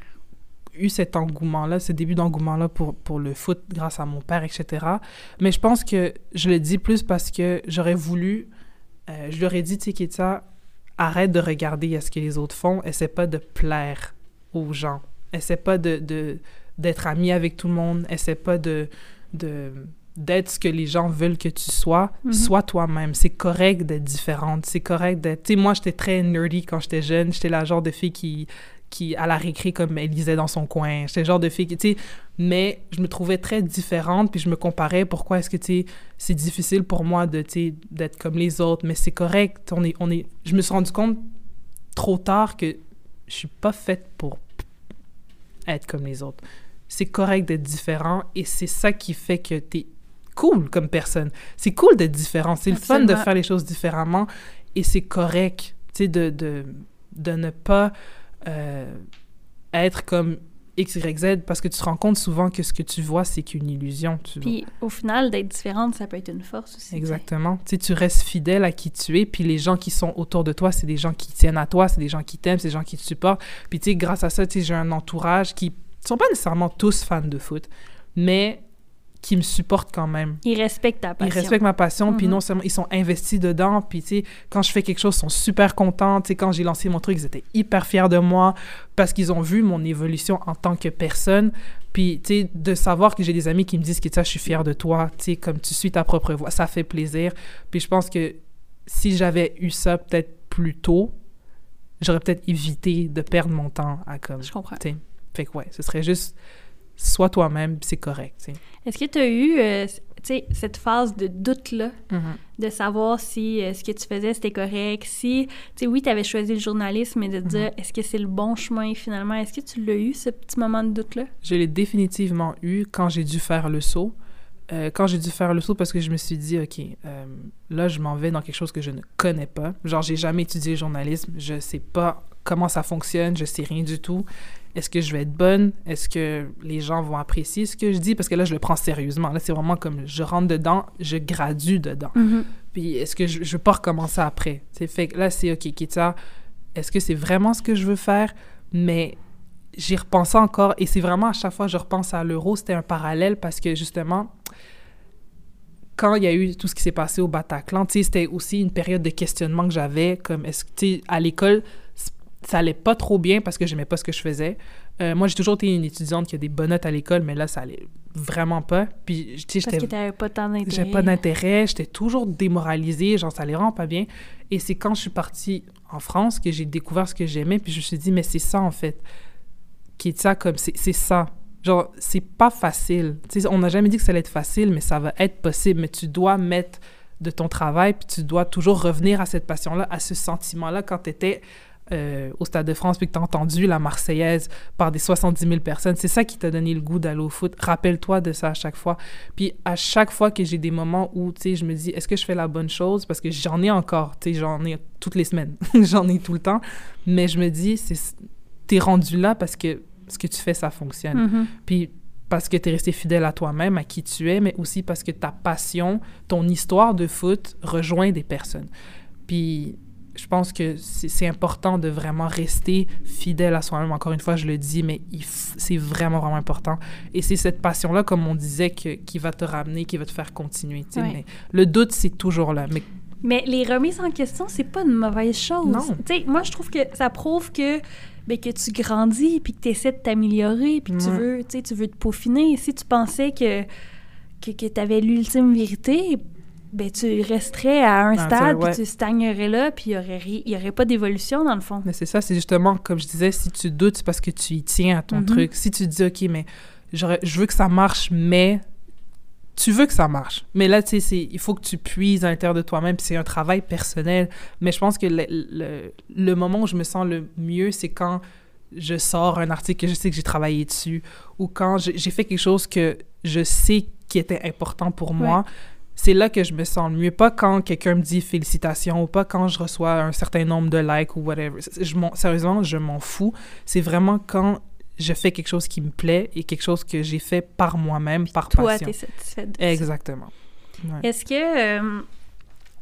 eu cet engouement-là, ce début d'engouement-là pour, pour le foot grâce à mon père, etc. Mais je pense que je le dis plus parce que j'aurais voulu, euh, je leur ai dit, tu sais, Kitsa, arrête de regarder à ce que les autres font, essaie pas de plaire aux gens, essaie pas de, de- d'être ami avec tout le monde, essaie pas de, de d'être ce que les gens veulent que tu sois, Mhm. sois toi-même. C'est correct d'être différente, c'est correct d'être... Tu sais, moi, j'étais très nerdy quand j'étais jeune, j'étais la genre de fille qui, qui, à la récré, comme elle lisait dans son coin. J'étais le genre de fille qui, tu sais, mais je me trouvais très différente, puis je me comparais, pourquoi est-ce que, tu sais, c'est difficile pour moi de, tu sais, d'être comme les autres, mais c'est correct, on est, on est... Je me suis rendu compte trop tard que je suis pas faite pour être comme les autres. C'est correct d'être différent, et c'est ça qui fait que t'es cool comme personne. C'est cool d'être différent, c'est le fun de faire les choses différemment, et c'est correct, tu sais, de, de, de ne pas euh, être comme X, Y, Z, parce que tu te rends compte souvent que ce que tu vois, c'est qu'une illusion. Tu vois. Puis au final, d'être différente, ça peut être une force aussi. Exactement. Tu sais, tu restes fidèle à qui tu es, puis les gens qui sont autour de toi, c'est des gens qui tiennent à toi, c'est des gens qui t'aiment, c'est des gens qui te supportent. Puis tu sais, grâce à ça, tu sais, j'ai un entourage qui sont pas nécessairement tous fans de foot, mais qui me supportent quand même. Ils respectent ta Ils passion. respectent ma passion, puis Mhm. non seulement ils sont investis dedans, puis tu sais, quand je fais quelque chose, ils sont super contents. Tu sais, quand j'ai lancé mon truc, ils étaient hyper fiers de moi parce qu'ils ont vu mon évolution en tant que personne. Puis, tu sais, de savoir que j'ai des amis qui me disent que ça, je suis fière de toi, tu sais, comme tu suis ta propre voix, ça fait plaisir. Puis je pense que si j'avais eu ça peut-être plus tôt, j'aurais peut-être évité de perdre mon temps à comme. Je comprends. Tu sais, fait que ouais, ce serait juste sois toi-même, c'est correct. Est-ce que tu as eu euh, cette phase de doute-là, de savoir si euh, ce que tu faisais, c'était correct, si, tu sais, oui, tu avais choisi le journalisme, mais de te dire, est-ce que c'est le bon chemin finalement? Est-ce que tu l'as eu, ce petit moment de doute-là? Je l'ai définitivement eu quand j'ai dû faire le saut. Euh, quand j'ai dû faire le saut parce que je me suis dit, OK, euh, là, je m'en vais dans quelque chose que je ne connais pas. Genre, j'ai jamais étudié le journalisme. Je sais pas comment ça fonctionne. Je sais rien du tout. Est-ce que je vais être bonne? Est-ce que les gens vont apprécier ce que je dis? Parce que là, je le prends sérieusement. Là, c'est vraiment comme je rentre dedans, je gradue dedans. Puis est-ce que je, je veux pas recommencer après? C'est fait que là, c'est OK, Kita, est-ce que c'est vraiment ce que je veux faire? Mais j'y repensais encore et c'est vraiment à chaque fois que je repense à l'euro, c'était un parallèle parce que justement, quand il y a eu tout ce qui s'est passé au Bataclan, c'était aussi une période de questionnement que j'avais, comme est-ce que, à l'école, ça allait pas trop bien parce que j'aimais pas ce que je faisais. Euh, moi, j'ai toujours été une étudiante qui a des bonnes notes à l'école, mais là, ça allait vraiment pas. Puis, tu sais, Parce j'étais que tu n'avais pas tant d'intérêt. j'ai pas d'intérêt, j'étais toujours démoralisée, genre ça allait vraiment pas bien. Et c'est quand je suis partie en France que j'ai découvert ce que j'aimais, puis je me suis dit, mais c'est ça en fait. Qui est ça comme, c'est c'est ça. Genre, c'est pas facile. Tu sais, on n'a jamais dit que ça allait être facile, mais ça va être possible. Mais tu dois mettre de ton travail, puis tu dois toujours revenir à cette passion-là, à ce sentiment-là quand tu étais au Stade de France, puis que tu as entendu la Marseillaise par des 70 000 personnes. C'est ça qui t'a donné le goût d'aller au foot. Rappelle-toi de ça à chaque fois. Puis à chaque fois que j'ai des moments où, tu sais, je me dis, est-ce que je fais la bonne chose? Parce que j'en ai encore, tu sais, j'en ai toutes les semaines. [LAUGHS] j'en ai tout le temps. Mais je me dis, c'est t'es rendu là parce que ce que tu fais, ça fonctionne. Mhm. Puis parce que tu es resté fidèle à toi-même, à qui tu es, mais aussi parce que ta passion, ton histoire de foot rejoint des personnes. Puis je pense que c'est important de vraiment rester fidèle à soi-même. Encore une fois, je le dis, mais c'est vraiment, vraiment important. Et c'est cette passion-là, comme on disait, que, qui va te ramener, qui va te faire continuer. Mais le doute, c'est toujours là. Mais... mais les remises en question, c'est pas une mauvaise chose. Non. moi, je trouve que ça prouve que, ben, que tu grandis, puis que tu essaies de t'améliorer, puis que tu, veux, tu veux te peaufiner. Si tu pensais que, que, que tu avais l'ultime vérité, ben, tu resterais à un stade, puis tu stagnerais là, puis il n'y aurait, aurait pas d'évolution, dans le fond. Mais c'est ça, c'est justement, comme je disais, si tu doutes, c'est parce que tu y tiens à ton mhm. truc. Si tu dis, OK, mais je veux que ça marche, mais tu veux que ça marche. Mais là, tu sais, il faut que tu puises à l'intérieur de toi-même, puis c'est un travail personnel. Mais je pense que le, le, le, moment où je me sens le mieux, c'est quand je sors un article que je sais que j'ai travaillé dessus, ou quand j'ai fait quelque chose que je sais qui était important pour moi, c'est là que je me sens le mieux. Pas quand quelqu'un me dit félicitations ou pas quand je reçois un certain nombre de likes ou whatever. Je sérieusement, je m'en fous. C'est vraiment quand je fais quelque chose qui me plaît et quelque chose que j'ai fait par moi-même, par toi, passion. Toi, t'es satisfaite de Exactement. Est-ce que euh,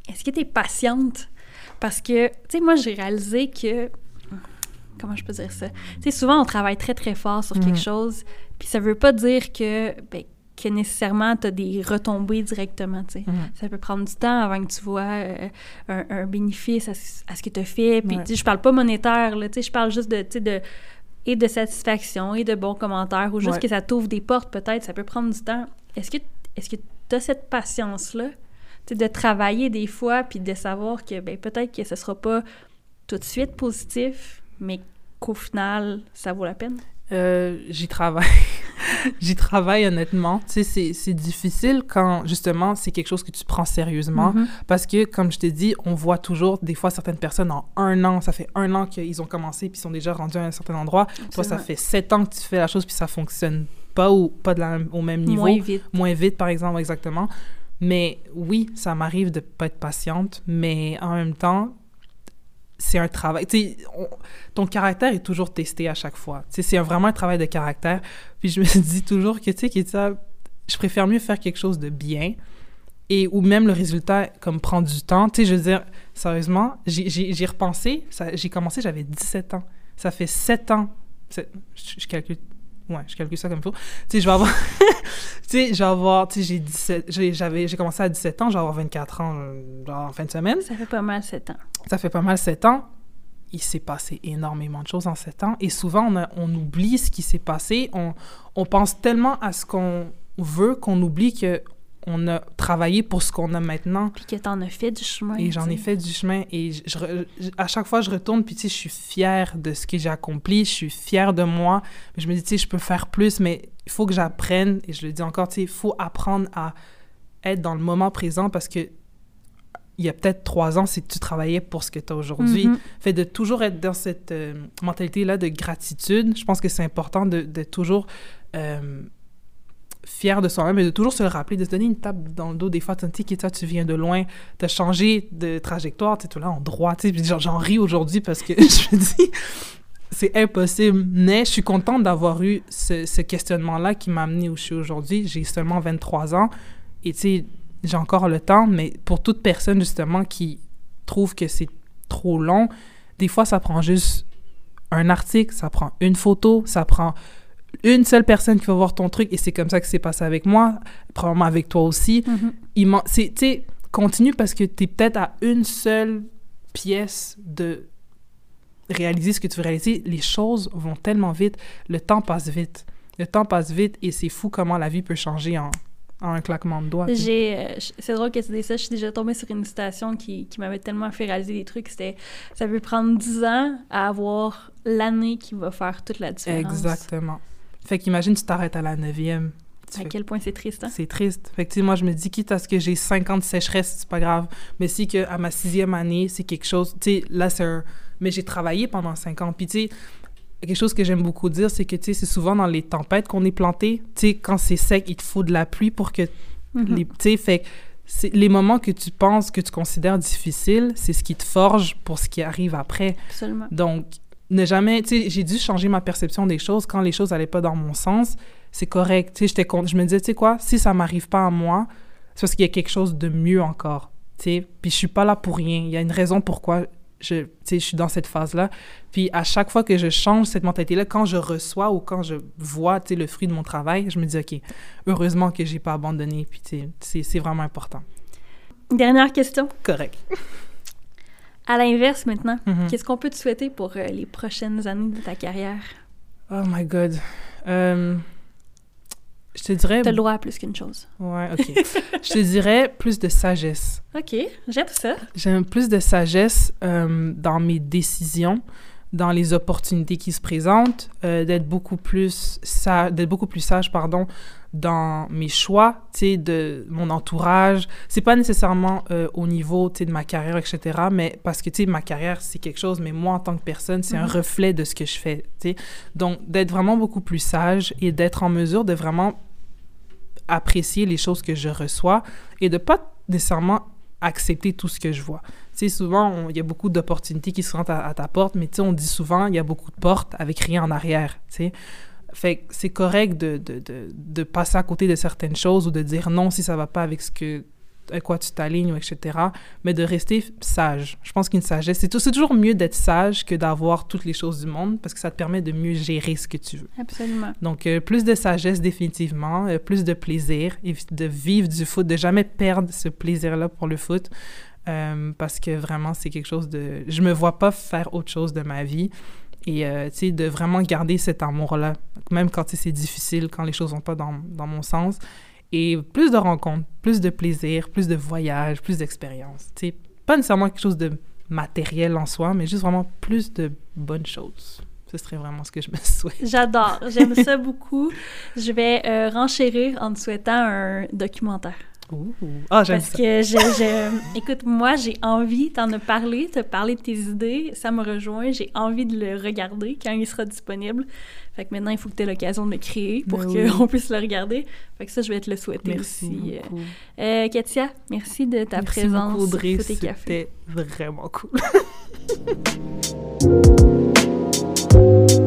est-ce que t'es patiente? Parce que, tu sais, moi, j'ai réalisé que... Comment je peux dire ça? Tu sais, souvent, on travaille très, très fort sur quelque mm. chose, puis ça veut pas dire que... Ben, que nécessairement tu as des retombées directement. tu sais. Mm-hmm. Ça peut prendre du temps avant que tu vois euh, un, bénéfice à, ce que tu as fait. Puis je parle pas monétaire, là, je parle juste de, de et de satisfaction et de bons commentaires ou juste que ça t'ouvre des portes peut-être. Ça peut prendre du temps. Est-ce que est-ce que tu as cette patience-là de travailler des fois puis de savoir que ben, peut-être que ce sera pas tout de suite positif, mais qu'au final, ça vaut la peine? Euh, j'y travaille. [LAUGHS] j'y travaille honnêtement. Tu sais, c'est difficile quand justement c'est quelque chose que tu prends sérieusement mm-hmm. parce que, comme je t'ai dit, on voit toujours des fois certaines personnes en un an, ça fait un an qu'ils ont commencé puis sont déjà rendus à un certain endroit. Toi, ça fait sept ans que tu fais la chose puis ça fonctionne pas ou pas de la, au même niveau. Moins vite. Moins vite, par exemple, exactement. Mais oui, ça m'arrive de pas être patiente, mais en même temps, c'est un travail. Tu ton caractère est toujours testé à chaque fois. Tu c'est vraiment un travail de caractère. Puis je me dis toujours que, tu sais, je préfère mieux faire quelque chose de bien et ou même le résultat comme prend du temps. Tu sais, je veux dire, sérieusement, j'ai repensé, j'ai commencé, j'avais 17 ans. Ça fait 7 ans. Je, calcule Ouais, je calcule ça comme il faut. Tu sais, je vais avoir. [LAUGHS] tu sais, je vais avoir. Tu sais, j'ai 17. J'avais, j'ai commencé à 17 ans, je vais avoir 24 ans, euh, genre en fin de semaine. Ça fait pas mal 7 ans. Ça fait pas mal 7 ans. Il s'est passé énormément de choses en 7 ans. Et souvent, on, on oublie ce qui s'est passé. On, on pense tellement à ce qu'on veut qu'on oublie que on a travaillé pour ce qu'on a maintenant. Puis que t'en as fait du chemin. Et j'en ai fait du chemin. Et je, à chaque fois, je retourne, puis tu sais, je suis fière de ce que j'ai accompli, je suis fière de moi. Je me dis, tu sais, je peux faire plus, mais il faut que j'apprenne, et je le dis encore, tu sais, il faut apprendre à être dans le moment présent parce que il y a peut-être trois ans, que tu travaillais pour ce que tu as aujourd'hui. Mm-hmm. Fait de toujours être dans cette euh, mentalité-là de gratitude, je pense que c'est important de, de toujours... Euh, fier de soi-même et de toujours se le rappeler, de se donner une tape dans le dos des fois, tu sais, toi, tu viens de loin, tu as changé de trajectoire, tu es tout là en droit, j'en ris aujourd'hui parce que [LAUGHS] je me dis, c'est impossible, mais je suis contente d'avoir eu ce, questionnement-là qui m'a amené où je suis aujourd'hui. J'ai seulement 23 ans et tu sais, j'ai encore le temps, mais pour toute personne justement qui trouve que c'est trop long, des fois, ça prend juste un article, ça prend une photo, ça prend une seule personne qui va voir ton truc et c'est comme ça que c'est passé avec moi, probablement avec toi aussi. Mm Tu sais, continue parce que tu es peut-être à une seule pièce de réaliser ce que tu veux réaliser. Les choses vont tellement vite, le temps passe vite. Le temps passe vite et c'est fou comment la vie peut changer en, un claquement de doigts. J'ai, euh, c'est drôle que tu dises ça. Je suis déjà tombée sur une citation qui, qui m'avait tellement fait réaliser des trucs. C'était ça peut prendre 10 ans à avoir l'année qui va faire toute la différence. Exactement. Fait qu'imagine, tu t'arrêtes à la neuvième. À quel point c'est triste, hein? C'est triste. Fait que, moi, je me dis, quitte à ce que j'ai 50 sécheresses, c'est pas grave. Mais si que à ma sixième année, c'est quelque chose... Tu sais, là, c'est un... Mais j'ai travaillé pendant cinq ans. Puis, tu sais, quelque chose que j'aime beaucoup dire, c'est que, tu sais, c'est souvent dans les tempêtes qu'on est planté. Tu sais, quand c'est sec, il te faut de la pluie pour que... Mm-hmm. les Tu sais, fait les moments que tu penses, que tu considères difficiles, c'est ce qui te forge pour ce qui arrive après. Absolument. Donc, ne jamais, tu sais, j'ai dû changer ma perception des choses quand les choses n'allaient pas dans mon sens. C'est correct, tu sais, je me disais, tu sais quoi, si ça m'arrive pas à moi, c'est parce qu'il y a quelque chose de mieux encore, tu sais. Puis je suis pas là pour rien. Il y a une raison pourquoi je, je suis dans cette phase-là. Puis à chaque fois que je change cette mentalité-là, quand je reçois ou quand je vois le fruit de mon travail, je me dis, OK, heureusement que j'ai pas abandonné. Puis c'est vraiment important. Dernière question. Correct. [LAUGHS] À l'inverse maintenant, Mhm. qu'est-ce qu'on peut te souhaiter pour euh, les prochaines années de ta carrière? Oh my God. Euh, je te dirais... T'as le droit à plus qu'une chose. Ouais, OK. [LAUGHS] je te dirais plus de sagesse. OK, j'aime ça. J'aime plus de sagesse euh, dans mes décisions, dans les opportunités qui se présentent, euh, d'être beaucoup plus sage, d'être beaucoup plus sage, pardon, dans mes choix, tu sais, de mon entourage. C'est pas nécessairement euh, au niveau, tu sais, de ma carrière, etc., mais parce que, tu sais, ma carrière, c'est quelque chose, mais moi, en tant que personne, c'est un Mhm. reflet de ce que je fais, tu sais. Donc, d'être vraiment beaucoup plus sage et d'être en mesure de vraiment apprécier les choses que je reçois et de pas nécessairement accepter tout ce que je vois. Tu sais, souvent, il y a beaucoup d'opportunités qui se rentrent à, à ta porte, mais tu sais, on dit souvent, il y a beaucoup de portes avec rien en arrière, tu sais. Fait que c'est correct de, de, de, de passer à côté de certaines choses ou de dire non si ça va pas avec ce que à quoi tu t'alignes, etc. Mais de rester sage. Je pense qu'une sagesse, c'est c'est toujours mieux d'être sage que d'avoir toutes les choses du monde parce que ça te permet de mieux gérer ce que tu veux. Absolument. Donc, euh, plus de sagesse définitivement, euh, plus de plaisir, et de vivre du foot, de jamais perdre ce plaisir-là pour le foot, euh, parce que vraiment, c'est quelque chose de... Je me vois pas faire autre chose de ma vie, et euh, de vraiment garder cet amour-là, même quand c'est difficile, quand les choses vont pas dans, dans mon sens, et plus de rencontres, plus de plaisir, plus de voyages, plus d'expériences, pas nécessairement quelque chose de matériel en soi, mais juste vraiment plus de bonnes choses. Ce serait vraiment ce que je me [LAUGHS] souhaite. J'adore. J'aime ça beaucoup. Je vais euh, renchérir en te souhaitant un documentaire. Ouh. Ah, j'aime Parce ça. que je, je- [LAUGHS] écoute, moi, j'ai envie, t'en as parlé, t'as parlé de tes idées, ça me rejoint, j'ai envie de le regarder quand il sera disponible. Fait que maintenant, il faut que tu aies l'occasion de le créer pour Ben oui. [LAUGHS] qu'on puisse le regarder. Fait que ça, je vais te le souhaiter Merci aussi. euh. Euh, Katia, merci de ta Merci présence beaucoup, Audrey. C'était vraiment cool. [LAUGHS]